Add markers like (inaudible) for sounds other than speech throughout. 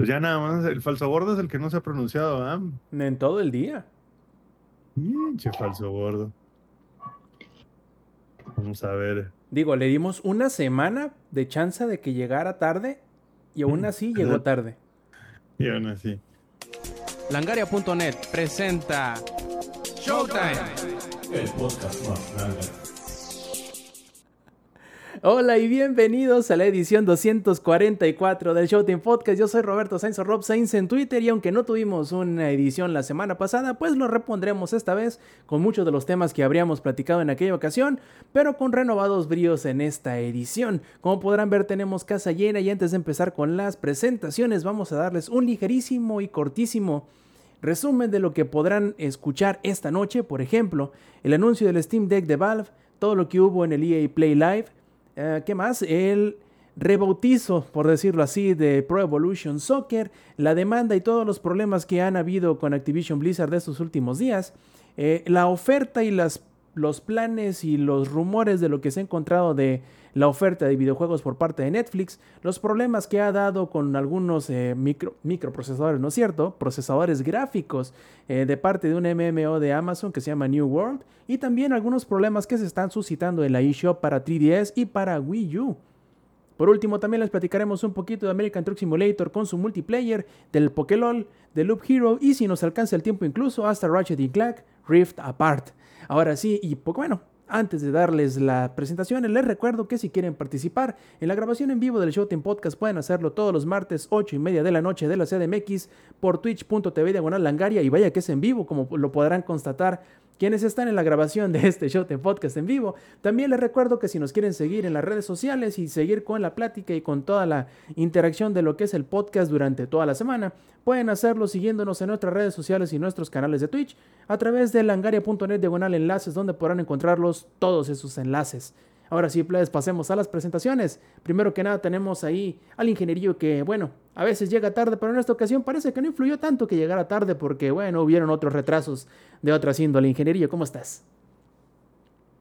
Pues ya nada más, el falso gordo es el que no se ha pronunciado, ¿ah? En todo el día. Pinche falso gordo. Vamos a ver. Digo, le dimos una semana de chance de que llegara tarde y aún así llegó tarde. Y aún así. Langaria.net presenta Showtime. El podcast más grande. Hola y bienvenidos a la edición 244 del Showtime Podcast. Yo soy Roberto Sainz o Rob Sainz en Twitter y aunque no tuvimos una edición la semana pasada, pues lo repondremos esta vez con muchos de los temas que habríamos platicado en aquella ocasión, pero con renovados bríos en esta edición. Como podrán ver tenemos casa llena y antes de empezar con las presentaciones vamos a darles un ligerísimo y cortísimo resumen de lo que podrán escuchar esta noche, por ejemplo, el anuncio del Steam Deck de Valve, todo lo que hubo en el EA Play Live, eh, ¿Qué más? El rebautizo, por decirlo así, de Pro Evolution Soccer, la demanda y todos los problemas que han habido con Activision Blizzard de estos últimos días, eh, la oferta y los planes y los rumores de lo que se ha encontrado de la oferta de videojuegos por parte de Netflix, los problemas que ha dado con algunos eh, micro, microprocesadores, ¿no es cierto? Procesadores gráficos de parte de un MMO de Amazon que se llama New World y también algunos problemas que se están suscitando en la eShop para 3DS y para Wii U. Por último, también les platicaremos un poquito de American Truck Simulator con su multiplayer, del Pokélol, de Loop Hero y si nos alcanza el tiempo incluso hasta Ratchet y Clank Rift Apart. Ahora sí, y bueno, antes de darles la presentación, les recuerdo que si quieren participar en la grabación en vivo del Showtime Podcast pueden hacerlo todos los martes 8 y media de la noche de la CDMX por twitch.tv diagonal langaria y vaya que es en vivo como lo podrán constatar quienes están en la grabación de este Showtime Podcast en vivo. También les recuerdo que si nos quieren seguir en las redes sociales y seguir con la plática y con toda la interacción de lo que es el podcast durante toda la semana, pueden hacerlo siguiéndonos en nuestras redes sociales y nuestros canales de Twitch a través de langaria.net diagonal enlaces donde podrán encontrarlos todos esos enlaces. Ahora sí, pues pasemos a las presentaciones. Primero que nada tenemos ahí al ingenierillo que, bueno, a veces llega tarde, pero en esta ocasión parece que no influyó tanto que llegara tarde porque, bueno, hubieron otros retrasos de otras índole. Ingenierillo, ¿cómo estás?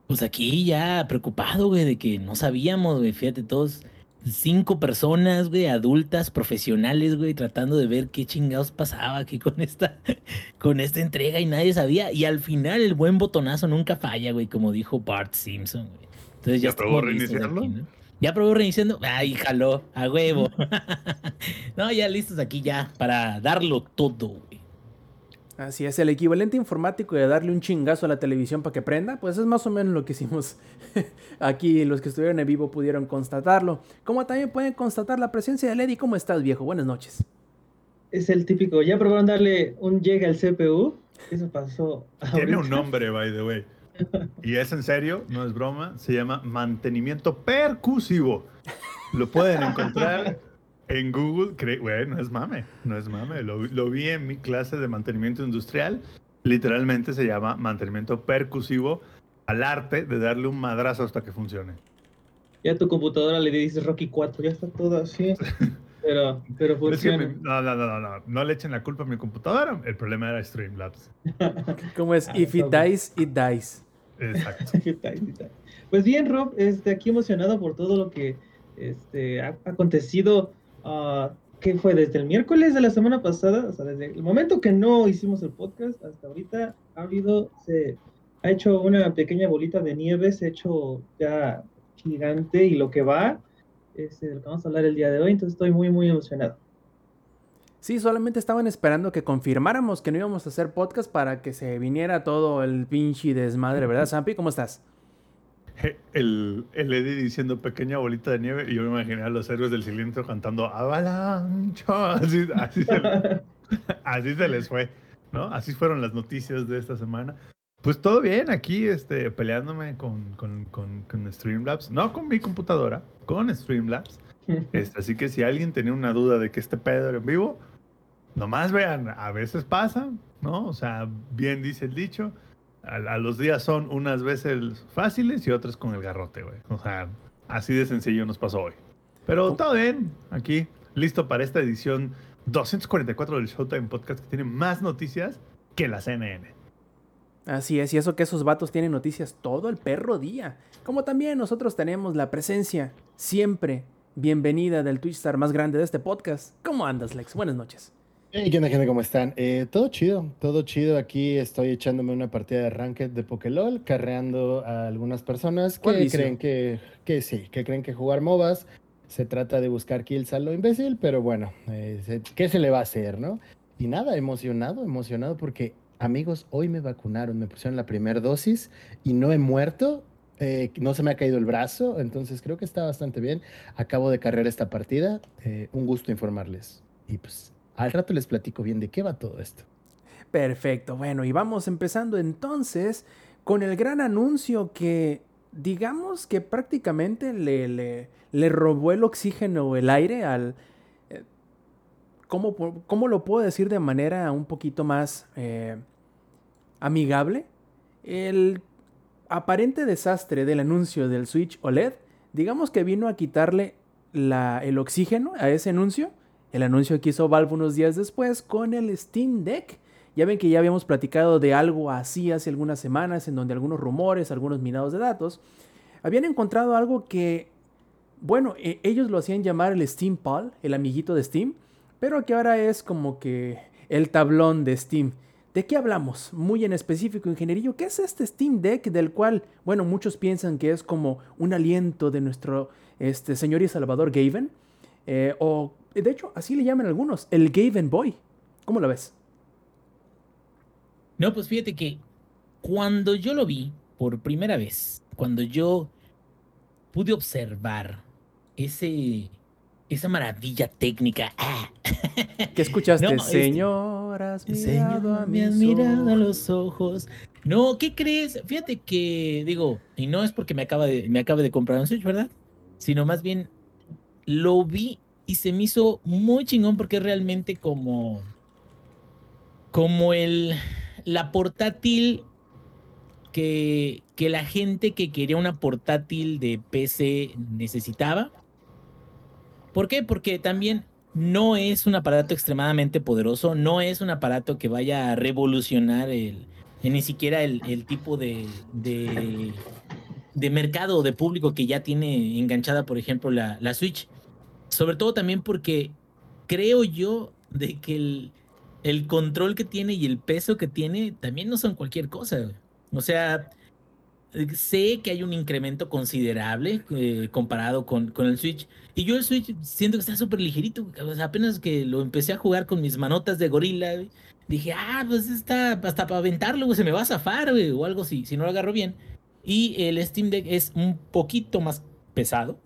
Pues aquí ya preocupado, güey, de que no sabíamos, güey, fíjate, todos cinco personas, güey, adultas, profesionales, güey, tratando de ver qué chingados pasaba aquí con esta, (laughs) con esta entrega y nadie sabía. Y al final el buen botonazo nunca falla, güey, como dijo Bart Simpson, güey. Entonces ya, probó reiniciarlo. Ya probó reiniciando. Ay, jaló, a huevo. (laughs) no, ya listos aquí ya para darlo todo, güey. Así es, el equivalente informático de darle un chingazo a la televisión para que prenda, pues es más o menos lo que hicimos (laughs) aquí. Los que estuvieron en vivo pudieron constatarlo. Como también pueden constatar la presencia de Lady. ¿Cómo estás, viejo? Buenas noches. Es el típico. ¿Ya probaron darle un llega al CPU? Eso pasó. Tiene un nombre, by the way. Y es en serio, no es broma, se llama mantenimiento percusivo. Lo pueden encontrar en Google. Bueno, no es mame, no es mame. Lo, lo, vi en mi clase de mantenimiento industrial. Literalmente se llama mantenimiento percusivo al arte de darle un madrazo hasta que funcione. Ya a tu computadora le dices Rocky 4, ya está todo así. (laughs) Pero, pero funciona. no, no, no, no, no le echen la culpa a mi computadora. El problema era Streamlabs. ¿Cómo es? If it dies, it dies. Exacto. (laughs) pues bien, Rob, este, aquí emocionado por todo lo que este, ha acontecido. Uh, ¿Qué fue? Desde el miércoles de la semana pasada, o sea, desde el momento que no hicimos el podcast hasta ahorita, ha habido, se ha hecho una pequeña bolita de nieve, se ha hecho ya gigante y lo que va es de lo que vamos a hablar el día de hoy, entonces estoy muy, muy emocionado. Sí, solamente estaban esperando que confirmáramos que no íbamos a hacer podcast para que se viniera todo el pinche desmadre, ¿verdad, Sampi? ¿Cómo estás? El, el Eddie diciendo pequeña bolita de nieve y yo me imaginé a los héroes del silencio cantando avalancha. Así, así, se, (laughs) así se les fue, ¿no? Así fueron las noticias de esta semana. Pues todo bien aquí, este, peleándome con, con, con, con Streamlabs. No con mi computadora, con Streamlabs. Este, así que si alguien tenía una duda de que este pedo era en vivo, nomás vean, a veces pasa, ¿no? O sea, bien dice el dicho, a, los días son unas veces fáciles y otras con el garrote, güey. O sea, así de sencillo nos pasó hoy. Pero todo bien, aquí, listo para esta edición 244 del Showtime Podcast que tiene más noticias que la CNN. Así es, y eso que esos vatos tienen noticias todo el perro día. Como también nosotros tenemos la presencia siempre bienvenida del Twitch Star más grande de este podcast. ¿Cómo andas, Lex? Buenas noches. Hey, ¿qué onda, gente? ¿Cómo están? Eh, todo chido, todo chido. Aquí estoy echándome una partida de Ranked de Pokélol, carreando a algunas personas ¿Cuál que creen que, que sí, que creen que jugar MOBAs se trata de buscar kills a lo imbécil, pero bueno, eh, ¿qué se le va a hacer, no? Y nada, emocionado, emocionado porque, amigos, hoy me vacunaron, me pusieron la primera dosis y no he muerto. Eh, no se me ha caído el brazo, entonces creo que está bastante bien. Acabo de cargar esta partida. eh, un gusto informarles. Y pues al rato les platico bien de qué va todo esto. Perfecto, bueno, y vamos empezando entonces con el gran anuncio que digamos que prácticamente le, le, le robó el oxígeno el aire al... eh, ¿cómo, cómo lo puedo decir de manera un poquito más amigable? El aparente desastre del anuncio del Switch OLED, digamos que vino a quitarle el oxígeno a ese anuncio. El anuncio que hizo Valve unos días después con el Steam Deck. Ya ven que ya habíamos platicado de algo así hace algunas semanas, en donde algunos rumores, algunos minados de datos, habían encontrado algo que, bueno, e- ellos lo hacían llamar el Steam Pal, el amiguito de Steam, pero que ahora es como que el tablón de Steam. ¿De qué hablamos? Muy en específico, ingenierillo. ¿Qué es este Steam Deck del cual, bueno, muchos piensan que es como un aliento de nuestro este, señor y salvador Gaven? Eh, o, de hecho, así le llaman algunos, el Gaven Boy. ¿Cómo lo ves? No, pues fíjate que cuando yo lo vi por primera vez, cuando yo pude observar ese, esa maravilla técnica, ¡ah! (laughs) ¿Qué escuchaste? No, este- Señor, has mirado me has mirado a los ojos. No, ¿qué crees? Fíjate que, digo, y no es porque me acaba de, me acabe de comprar un Switch, ¿verdad? Sino más bien lo vi y se me hizo muy chingón porque es realmente como, como el, la portátil que, que la gente que quería una portátil de PC necesitaba. ¿Por qué? Porque también no es un aparato extremadamente poderoso, no es un aparato que vaya a revolucionar el, eh, ni siquiera el, tipo de, de, mercado o de público que ya tiene enganchada, por ejemplo, la, la Switch. Sobre todo también porque creo yo de que el, el control que tiene y el peso que tiene también no son cualquier cosa. O sea, sé que hay un incremento considerable eh, comparado con, con el Switch. Y yo el Switch siento que está súper ligerito. apenas que lo empecé a jugar con mis manotas de gorila, dije, ah, pues está hasta para aventarlo, se me va a zafar, o algo así, si no lo agarro bien. Y el Steam Deck es un poquito más pesado.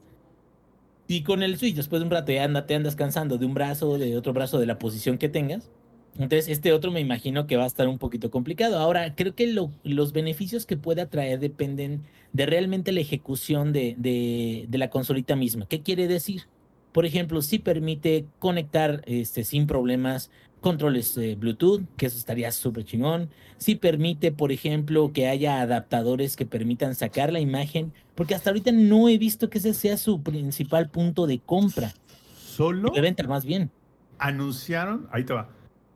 Y con el Switch, después de un rato, ya anda, te andas cansando de un brazo, de otro brazo, de la posición que tengas. Entonces, este otro me imagino que va a estar un poquito complicado. Ahora, creo que lo- los beneficios que puede atraer dependen de realmente la ejecución de, de- de la consolita misma. ¿Qué quiere decir? Por ejemplo, si permite conectar este, sin problemas controles eh, Bluetooth, que eso estaría súper chingón. Si permite, por ejemplo, que haya adaptadores que permitan sacar la imagen, porque hasta ahorita no he visto que ese sea su principal punto de compra, Solo de venta más bien. anunciaron, ahí te va,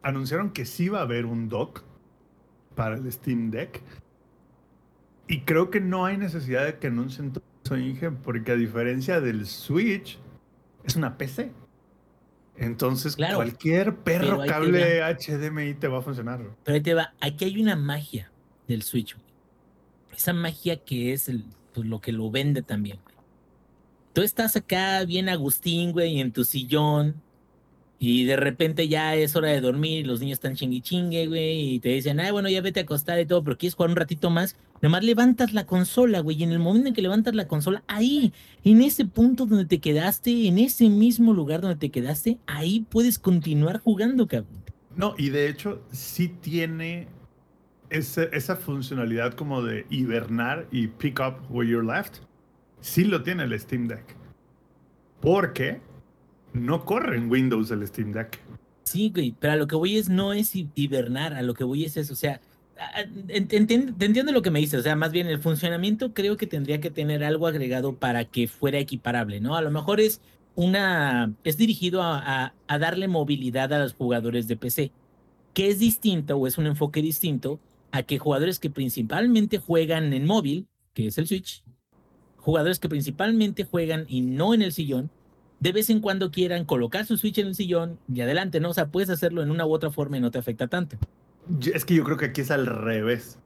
anunciaron que sí va a haber un dock para el Steam Deck. Y creo que no hay necesidad de que anuncien todo eso, Inge, porque a diferencia del Switch, es una PC. Entonces, Claro, cualquier perro ahí te cable HDMI te va a funcionar. Pero ahí te va, aquí hay una magia del Switch. Esa magia que es el- pues, lo que lo vende también. Tú estás acá bien Agustín, güey, en tu sillón. Y de repente ya es hora de dormir, los niños están chingui chingue, güey, y te dicen, ay, bueno, ya vete a acostar y todo, pero quieres jugar un ratito más. Nomás levantas la consola, güey, y en el momento en que levantas la consola, ahí, en ese punto donde te quedaste, en ese mismo lugar donde te quedaste, ahí puedes continuar jugando, cabrón. No, y de hecho, sí tiene ese- esa funcionalidad como de hibernar y pick up where you're left. Sí lo tiene el Steam Deck. Porque no corre en Windows el Steam Deck. Sí, güey, pero a lo que voy es no es hi- hibernar, a lo que voy es eso, o sea, ent- enti- te entiendo lo que me dices, o sea, más bien el funcionamiento creo que tendría que tener algo agregado para que fuera equiparable, ¿no? A lo mejor es una, es dirigido a- a darle movilidad a los jugadores de PC, que es distinto o es un enfoque distinto a que jugadores que principalmente juegan en móvil, que es el Switch, jugadores que principalmente juegan y no en el sillón, de vez en cuando quieran colocar su Switch en el sillón y adelante, ¿no? O sea, puedes hacerlo en una u otra forma y no te afecta tanto. Es que yo creo que aquí es al revés.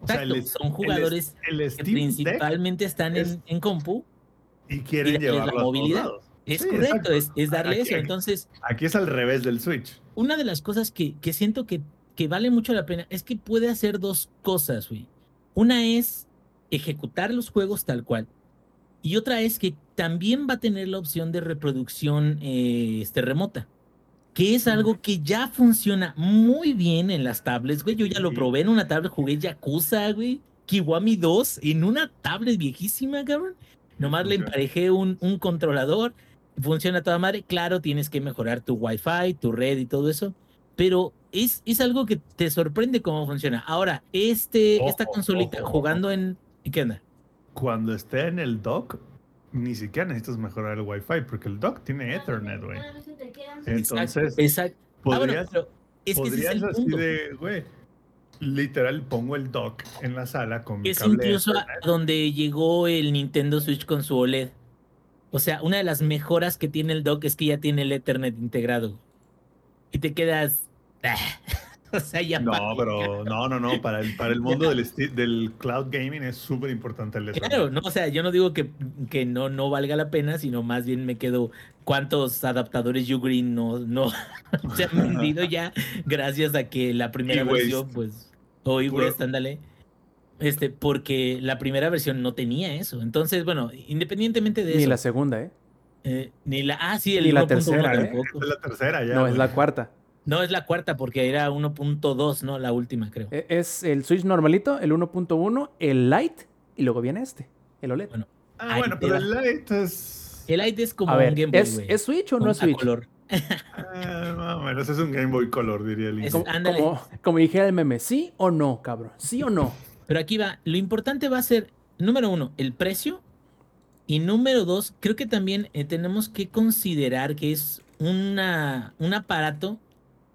O sea, el- son jugadores el, el que principalmente están es- en, en compu. y quieren y la llevarlo a todos movilidad. lados. Es Sí, correcto, es, es darle Aquí- eso. Entonces, Aquí es al revés del Switch. una de las cosas que, que siento que, que vale mucho la pena es que puede hacer dos cosas, güey. Una es ejecutar los juegos tal cual. Y otra es que también va a tener la opción de reproducción eh, este, remota. Que es algo que ya funciona muy bien en las tablets, güey. Yo ya lo probé en una tablet, jugué Yakuza, güey. Kiwami 2 en una tablet viejísima, cabrón. Nomás le emparejé un, un controlador. Funciona toda madre. Claro, tienes que mejorar tu Wi-Fi, tu red y todo eso. Pero es, es algo que te sorprende cómo funciona. Ahora, este, esta consolita ojo, jugando en. ¿Qué onda? Cuando esté en el dock, ni siquiera necesitas mejorar el Wi-Fi, porque el dock tiene Ethernet, güey. Entonces, Exacto. Ah, bueno, podrías, pero es que ese es podrías el así punto. de, güey, literal, pongo el dock en la sala con mi Es cable incluso Ethernet. donde llegó el Nintendo Switch con su OLED. O sea, una de las mejoras que tiene el dock es que ya tiene el Ethernet integrado. Y te quedas. (laughs) O sea, ya. No, pero no, no, no. Para el, para el mundo del, del cloud gaming es súper importante el Ethernet. Claro, no, o sea, yo no digo que, que no, no valga la pena, sino más bien me quedo cuántos adaptadores Ugreen no, no (laughs) se han vendido ya gracias a que la primera versión, pues, o e-Waste, ándale, este, porque la primera versión no tenía eso. Entonces, bueno, independientemente de Ni eso, la segunda, ¿eh? eh, ni la, ah, sí, el Ni la 1.1 tercera, ¿eh? tampoco. Es la tercera ya. No, es güey. la cuarta. No, es la cuarta porque era 1.2, ¿no? La última, creo. E- Es el Switch normalito, el 1.1, el Lite y luego viene este, el OLED. Bueno, Ah, bueno, pero va. el Lite es. El Lite es como A un Game Boy, ¿es, güey, ¿es Switch o no es a Switch? color. (laughs) Ah, más o menos, es un Game Boy Color, diría el Es- como, como dijera el meme, ¿sí o no, cabrón? ¿Sí o no? Pero aquí va, lo importante va a ser, número uno, el precio. Y número dos, creo que también eh, tenemos que considerar que es una, un aparato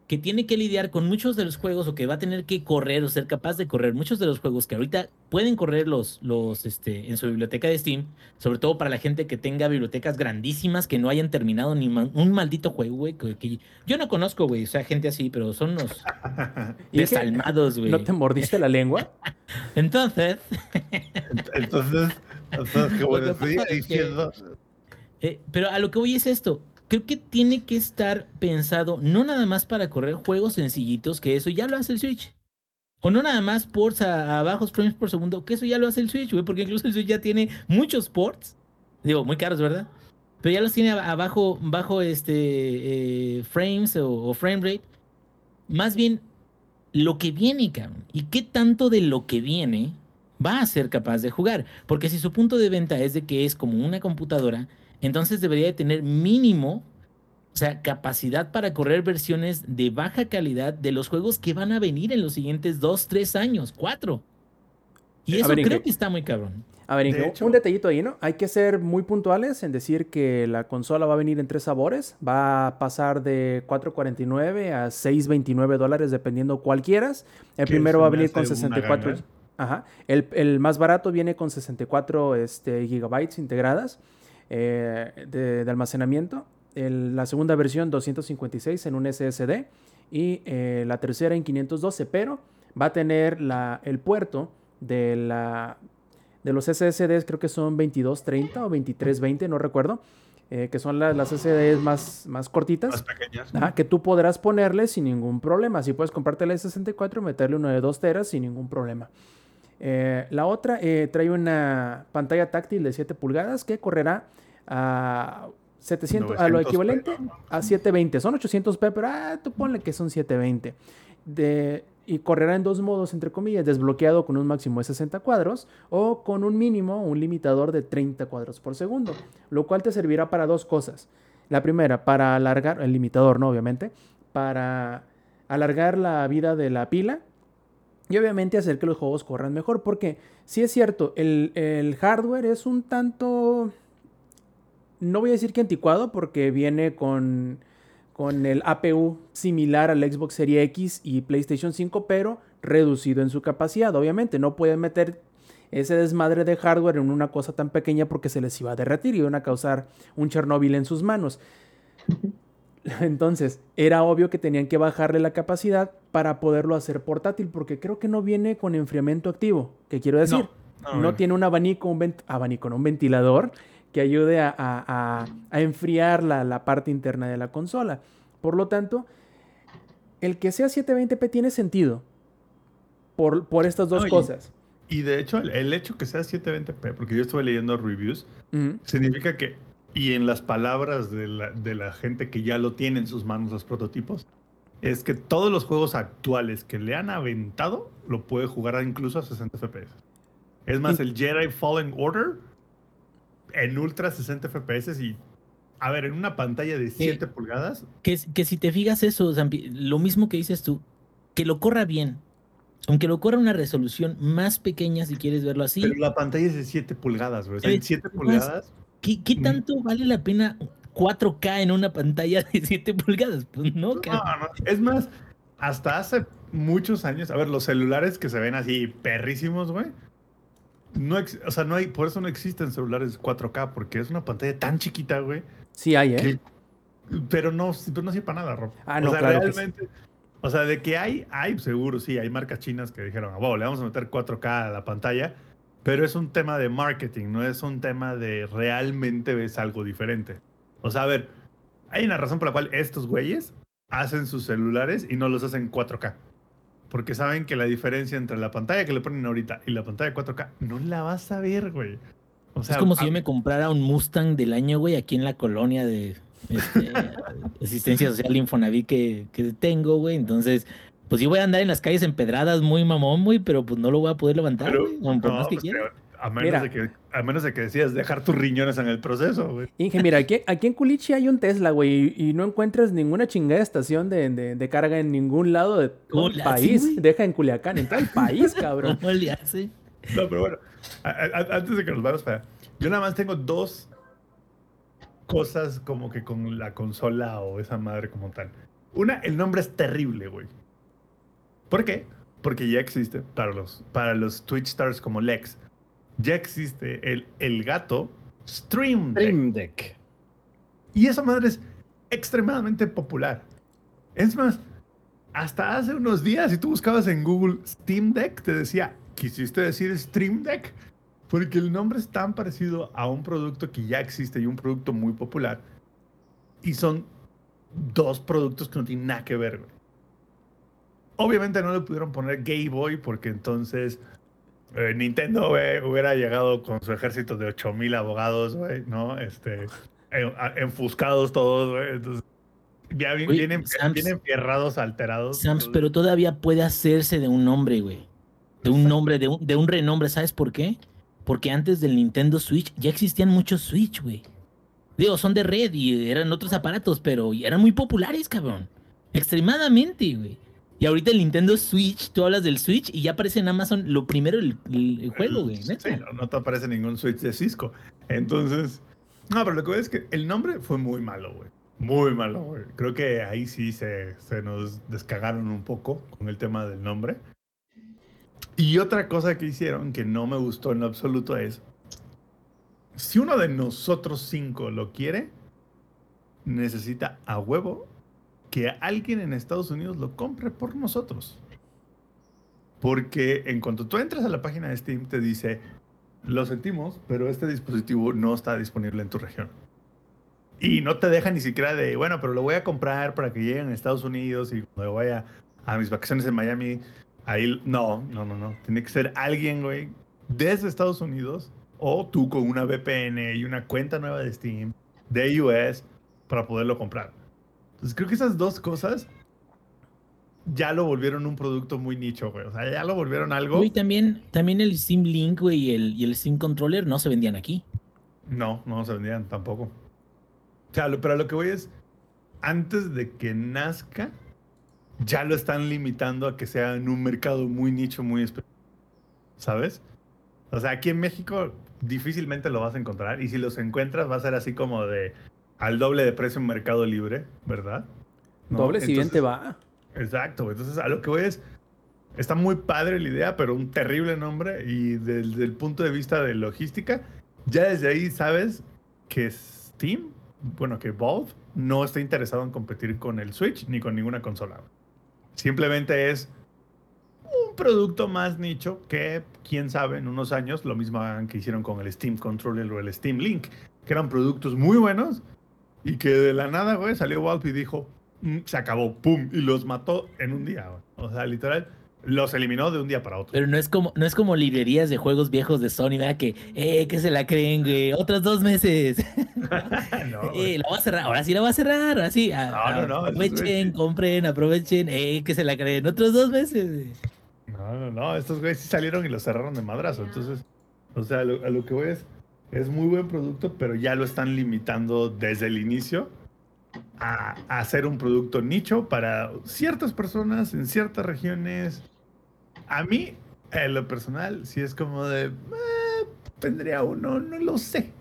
que tiene que lidiar con muchos de los juegos o que va a tener que correr o ser capaz de correr muchos de los juegos que ahorita pueden correr los, los este, en su biblioteca de Steam, sobre todo para la gente que tenga bibliotecas grandísimas que no hayan terminado ni ma- un maldito juego, güey. Que, que yo no conozco, güey, o sea, gente así, pero son unos (laughs) ¿Y es que desalmados, güey. ¿No te mordiste la lengua? (laughs) Entonces, Entonces, entonces qué bueno, que diciendo. Eh, pero a lo que voy es esto. Creo que tiene que estar pensado no nada más para correr juegos sencillitos, que eso ya lo hace el Switch. O no nada más ports a, bajos frames por segundo, que eso ya lo hace el Switch, güey, porque incluso el Switch ya tiene muchos ports. Digo, muy caros, ¿verdad? Pero ya los tiene a, a bajo, bajo este, eh, frames o, o frame rate. Más bien, lo que viene, cabrón. ¿Y qué tanto de lo que viene va a ser capaz de jugar? Porque si su punto de venta es de que es como una computadora, entonces debería de tener mínimo, o sea, capacidad para correr versiones de baja calidad de los juegos que van a venir en los siguientes dos, tres años, cuatro. Y eso ver, ¿en creo que está muy cabrón. A ver, De hecho- un detallito ahí, ¿no? Hay que ser muy puntuales en decir que la consola va a venir en tres sabores. Va a pasar de 4.49 a 6.29 dólares, dependiendo cuál quieras. El primero va a venir con una 64. ganga. Ajá. El, el más barato viene con 64 este, gigabytes integradas eh, de, de almacenamiento. El- la segunda versión 256 en un SSD. Y eh, la tercera en 512, pero va a tener la, el puerto de la de los SSDs creo que son 2230 o 2320, no recuerdo, eh, que son la- las SSDs más, más cortitas, Más pequeñas. ajá, que tú podrás ponerle sin ningún problema. Si puedes comprarte el 64 y meterle uno de 2 teras sin ningún problema. Eh, la otra eh, trae una pantalla táctil de 7 pulgadas que correrá a 700, a lo 900p, equivalente a 720. Son 800p, pero ah, tú ponle que son 720. De, y correrá en dos modos, entre comillas, desbloqueado con un máximo de 60 cuadros o con un mínimo, un limitador de 30 cuadros por segundo, lo cual te servirá para dos cosas. La primera, para alargar, el limitador, ¿no? Obviamente, para alargar la vida de la pila y obviamente hacer que los juegos corran mejor, porque sí es cierto, el, el hardware es un tanto, no voy a decir que anticuado, porque viene con, con el APU similar al Xbox Series X y PlayStation 5, pero reducido en su capacidad. Obviamente, no pueden meter ese desmadre de hardware en una cosa tan pequeña porque se les iba a derretir y iban a causar un Chernobyl en sus manos. (laughs) Entonces, era obvio que tenían que bajarle la capacidad para poderlo hacer portátil, porque creo que no viene con enfriamiento activo. ¿Qué quiero decir? No, No, no, tiene un abanico, un abanico, no, un ventilador que ayude a, a- a- a enfriar la, la parte interna de la consola. Por lo tanto, el que sea 720p tiene sentido por, por estas dos No, cosas. Y de hecho, el, el hecho que sea 720p, porque yo estuve leyendo reviews, significa que, y en las palabras de la, de la gente que ya lo tiene en sus manos los prototipos, es que todos los juegos actuales que le han aventado lo puede jugar incluso a 60 FPS. Es más, el Jedi Fallen Order en ultra 60 FPS y, a ver, en una pantalla de 7 pulgadas, Que, que si te fijas eso, Zampi, lo mismo que dices tú, que lo corra bien. Aunque lo corra una resolución más pequeña, si quieres verlo así, pero la pantalla es de 7 pulgadas, güey. O sea, Eh, en 7 más- pulgadas, ¿qué, qué Mm. tanto vale la pena 4K en una pantalla de 7 pulgadas? Pues no, No, no. Es más, hasta hace muchos años, a ver, los celulares que se ven así perrísimos, güey. No, ex- o sea, no hay, por eso no existen celulares 4K, porque es una pantalla tan chiquita, güey. Sí hay, ¿eh? que- pero no, pero no sirve para nada, Rob. Ah, o no, sea, claro que sí. realmente. O sea, de que hay, hay seguro, sí, hay marcas chinas que dijeron, wow, le vamos a meter 4K a la pantalla, pero es un tema de marketing, no es un tema de realmente ves algo diferente. O sea, a ver, hay una razón por la cual estos güeyes hacen sus celulares y no los hacen 4K. Porque saben que la diferencia entre la pantalla que le ponen ahorita y la pantalla 4K no la vas a ver, güey. O sea, es como a- si yo me comprara un Mustang del año, güey, aquí en la colonia de este, (laughs) asistencia social Infonavit que, que tengo, güey. Entonces, pues yo voy a andar en las calles empedradas muy mamón, güey, pero pues no lo voy a poder levantar, Pero, por no, más que pues, quiera. A menos, Mira. de que, a menos de que decidas dejar tus riñones en el proceso, güey. Inge, mira, aquí, aquí en Culichi hay un Tesla, güey, y, y no encuentras ninguna chingada estación de, de- de carga en ningún lado de todo ¿Cómo el le hace, país. Deja en Culiacán, en todo el país, (laughs) cabrón. ¿Cómo le hace? No, pero bueno, a- a- antes de que nos vayamos para allá, yo nada más tengo dos cosas como que con la consola o esa madre como tal. Una, el nombre es terrible, güey. ¿Por qué? Porque ya existe para los, para los Twitch stars como Lex. Ya existe el, el gato Stream Deck. Stream Deck. Y esa madre es extremadamente popular. Es más, hasta hace unos días, si tú buscabas en Google Steam Deck, te decía, ¿quisiste decir Stream Deck? Porque el nombre es tan parecido a un producto que ya existe y un producto muy popular. Y son dos productos que no tienen nada que ver. Obviamente no le pudieron poner Game Boy porque entonces eh, Nintendo güey, hubiera llegado con su ejército de 8000 abogados, ¿no? Este, enfuscados todos, güey. Entonces, ya vienen, Sams- vienen fierrados, alterados. Sams, pero todavía puede hacerse de un nombre, güey. De un nombre, de un, de un renombre, ¿sabes por qué? Porque antes del Nintendo Switch ya existían muchos Switch, güey. Digo, son de red y eran otros aparatos, pero eran muy populares, cabrón. Extremadamente, güey. Y ahorita el Nintendo Switch, tú hablas del Switch y ya aparece en Amazon lo primero el, juego, güey. Sí, no, no te aparece ningún Switch de Cisco. Entonces, no, pero lo que veo es que el nombre fue muy malo, güey. Muy malo, güey. Creo que ahí sí se, se nos descagaron un poco con el tema del nombre. Y otra cosa que hicieron que no me gustó en lo absoluto es, si uno de nosotros cinco lo quiere, necesita a huevo que alguien en Estados Unidos lo compre por nosotros. Porque en cuanto tú entras a la página de Steam, te dice, lo sentimos, pero este dispositivo no está disponible en tu región. Y no te deja ni siquiera de, bueno, pero lo voy a comprar para que lleguen a Estados Unidos y cuando vaya a mis vacaciones en Miami, ahí, no, no, no, no. Tiene que ser alguien, güey, desde Estados Unidos o tú con una VPN y una cuenta nueva de Steam de US para poderlo comprar. Entonces creo que esas dos cosas ya lo volvieron un producto muy nicho, güey. O sea, ya lo volvieron algo. Güey, también, también el Steam Link, güey, y el, y el Steam Controller no se vendían aquí. No, no se vendían tampoco. O sea, lo- pero lo que voy es, antes de que nazca, ya lo están limitando a que sea en un mercado muy nicho, muy específico. ¿Sabes? O sea, aquí en México difícilmente lo vas a encontrar y si los encuentras va a ser así como de al doble de precio en Mercado Libre, ¿verdad? ¿No? Doble si bien te va. Exacto, entonces a lo que voy es, Está muy padre la idea, pero un terrible nombre. Y desde el punto de vista de logística, ya desde ahí sabes que Steam, bueno, que Valve no está interesado en competir con el Switch ni con ninguna consola. Simplemente es un producto más nicho que, quién sabe, en unos años lo mismo que hicieron con el Steam Controller o el Steam Link, que eran productos muy buenos y que de la nada, güey, salió Valve y dijo, "Mm, se acabó, pum, y los mató en un día, güey. O sea, literal, los eliminó de un día para otro. Pero no es como, no es como librerías de juegos viejos de Sony, ¿verdad? Que, eh, que se la creen, güey. Otros dos meses. (laughs) No, eh, la voy a cerrar. Ahora sí la voy a cerrar. Ahora sí. a- No, no, no, es- Aprovechen, compren, aprovechen. Eh, que se la creen. Otros dos meses. güey. No, no, no, estos güeyes sí salieron y los cerraron de madrazo. Entonces, o sea, a lo, a lo que voy es, es muy buen producto, pero ya lo están limitando desde el inicio a, hacer un producto nicho para ciertas personas en ciertas regiones. A mí, en lo personal, sí es como de, "Eh, tendría uno, no lo sé.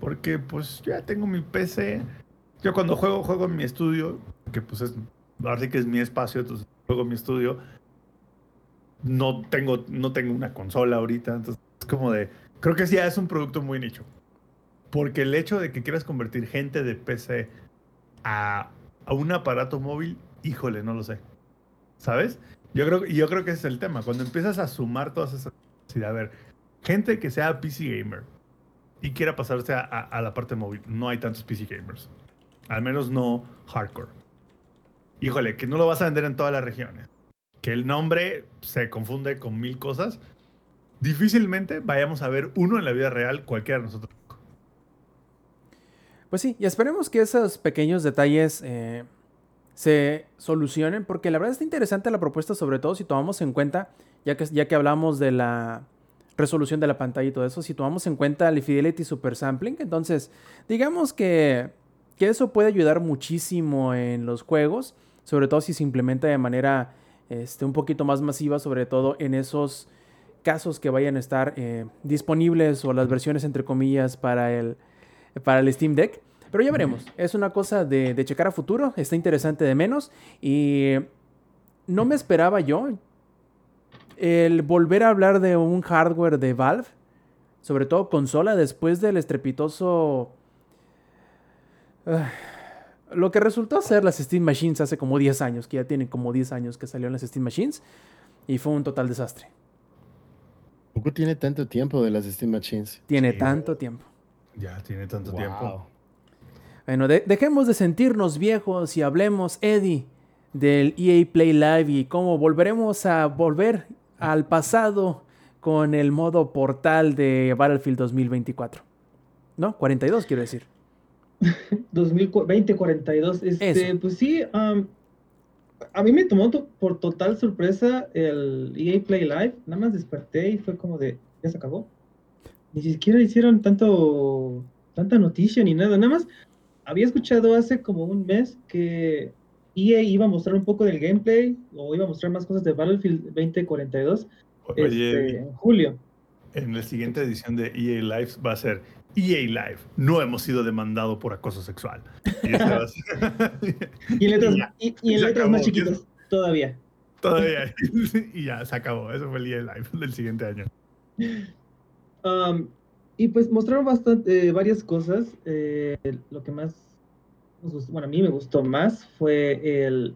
Porque pues ya tengo mi PC. Yo cuando juego, juego en mi estudio, que pues es, ahora sí que es mi espacio, entonces juego en mi estudio no tengo, no tengo una consola ahorita, entonces es como de, creo que sí es un producto muy nicho. Porque el hecho de que quieras convertir gente de PC a, a un aparato móvil, híjole, no lo sé. ¿Sabes? Yo creo, yo creo que ese es el tema. Cuando empiezas a sumar todas esas... a ver, gente que sea PC gamer y quiera pasarse a, a- a la parte móvil, no hay tantos PC gamers. Al menos no hardcore. Híjole, que no lo vas a vender en todas las regiones que el nombre se confunde con mil cosas, difícilmente vayamos a ver uno en la vida real, cualquiera de nosotros. Pues sí, y esperemos que esos pequeños detalles eh, se solucionen, porque la verdad está interesante la propuesta, sobre todo si tomamos en cuenta, ya que, ya que hablamos de la resolución de la pantalla y todo eso, si tomamos en cuenta el Fidelity Super Sampling, entonces digamos que, que eso puede ayudar muchísimo en los juegos, sobre todo si se implementa de manera este, un poquito más masiva, sobre todo en esos casos que vayan a estar eh, disponibles o las versiones entre comillas para el, para el Steam Deck. Pero ya veremos. Es una cosa de, de checar a futuro. Está interesante de menos. Y no me esperaba yo el volver a hablar de un hardware de Valve. Sobre todo consola después del estrepitoso... ah, lo que resultó ser las Steam Machines hace como 10 años. Que ya tienen como 10 años que salieron las Steam Machines. Y fue un total desastre. Poco tiene tanto tiempo de las Steam Machines. Tiene Sí, tanto tiempo. Ya tiene tanto Wow. tiempo. Bueno, de- dejemos de sentirnos viejos y hablemos, Eddie, del EA Play Live y cómo volveremos a volver al pasado con el modo portal de Battlefield 2024. ¿No? 42 quiero decir. (laughs) 2042. Este, Eso. pues sí, am, a mí me tomó to- por total sorpresa el EA Play Live. Nada más desperté y fue como de, ya se acabó. Ni siquiera hicieron tanto, tanta noticia ni nada. Nada más había escuchado hace como un mes que EA iba a mostrar un poco del gameplay o iba a mostrar más cosas de Battlefield 2042 Oye, este, en julio. en la siguiente edición de EA Live va a ser EA Live. No hemos sido demandados por acoso sexual. Y ser- (laughs) Y en letras, Y y, en letras más chiquitas todavía. Todavía. (laughs) y ya, se acabó. Eso fue el EA Live del siguiente año. Um, y pues mostraron bastante, eh, varias cosas. eh, lo que más, nos gustó- bueno, a mí me gustó más fue el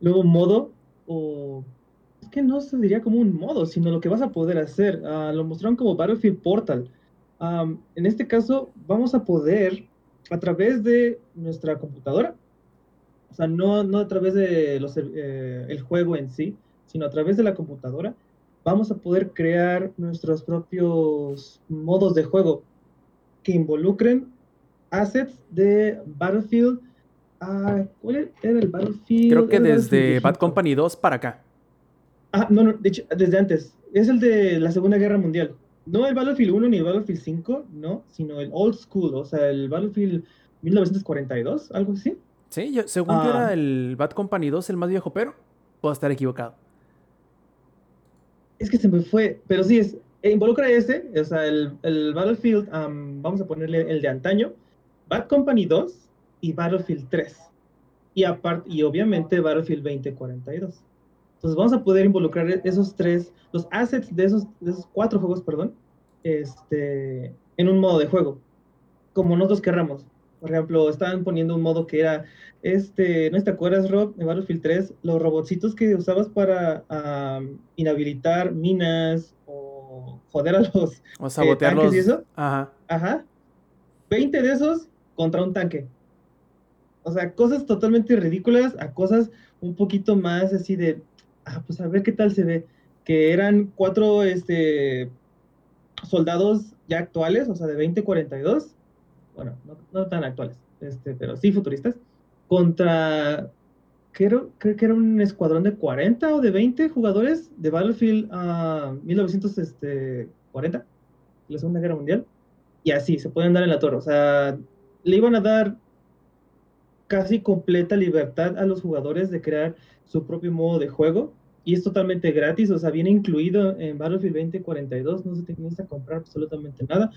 nuevo modo, o es que no se diría como un modo, sino lo que vas a poder hacer. Ah, lo mostraron como Battlefield Portal. Um, en este caso, vamos a poder, a través de nuestra computadora, o sea, no, no a través de los, serv- eh, juego en sí, sino a través de la computadora, vamos a poder crear nuestros propios modos de juego que involucren assets de Battlefield. ah, ¿Cuál era el Battlefield? Creo que desde. Bad Company 2 para acá. Ah, no, no, de hecho, desde antes. Es el de la Segunda Guerra Mundial. No el Battlefield 1 ni el Battlefield 5, no, sino el Old School, o sea, el Battlefield 1942, algo así. Sí, yo- según yo Ah. era el Bad Company 2 el más viejo, pero puedo estar equivocado. Es que se me fue, pero sí, es, involucra ese, o sea, el, el Battlefield, am, vamos a ponerle el de antaño, Bad Company 2 y Battlefield 3. Y aparte, y obviamente Battlefield 2042. Entonces vamos a poder involucrar esos tres, los assets de esos, de esos cuatro juegos, perdón, este, en un modo de juego, como nosotros querramos. Por ejemplo, estaban poniendo un modo que era, este, ¿no te acuerdas, Rob, en Battlefield 3? Los robotcitos que usabas para inhabilitar minas o joder a los O sabotear tanques los... y eso? Ajá. Ajá. 20 de esos contra un tanque. O sea, cosas totalmente ridículas a cosas un poquito más así de, ah, pues a ver qué tal se ve. Que eran cuatro este, soldados ya actuales, o sea, de 2042. Bueno, no, tan actuales, este, pero sí futuristas. Contra, creo, creo que era un escuadrón de 40 o de 20 jugadores de Battlefield ah, 1940, la Segunda Guerra Mundial y así, se pueden dar en la torre. O sea, le iban a dar casi completa libertad a los jugadores de crear su propio modo de juego. Y es totalmente gratis, o sea, viene incluido en Battlefield 2042, no se te necesita comprar absolutamente nada.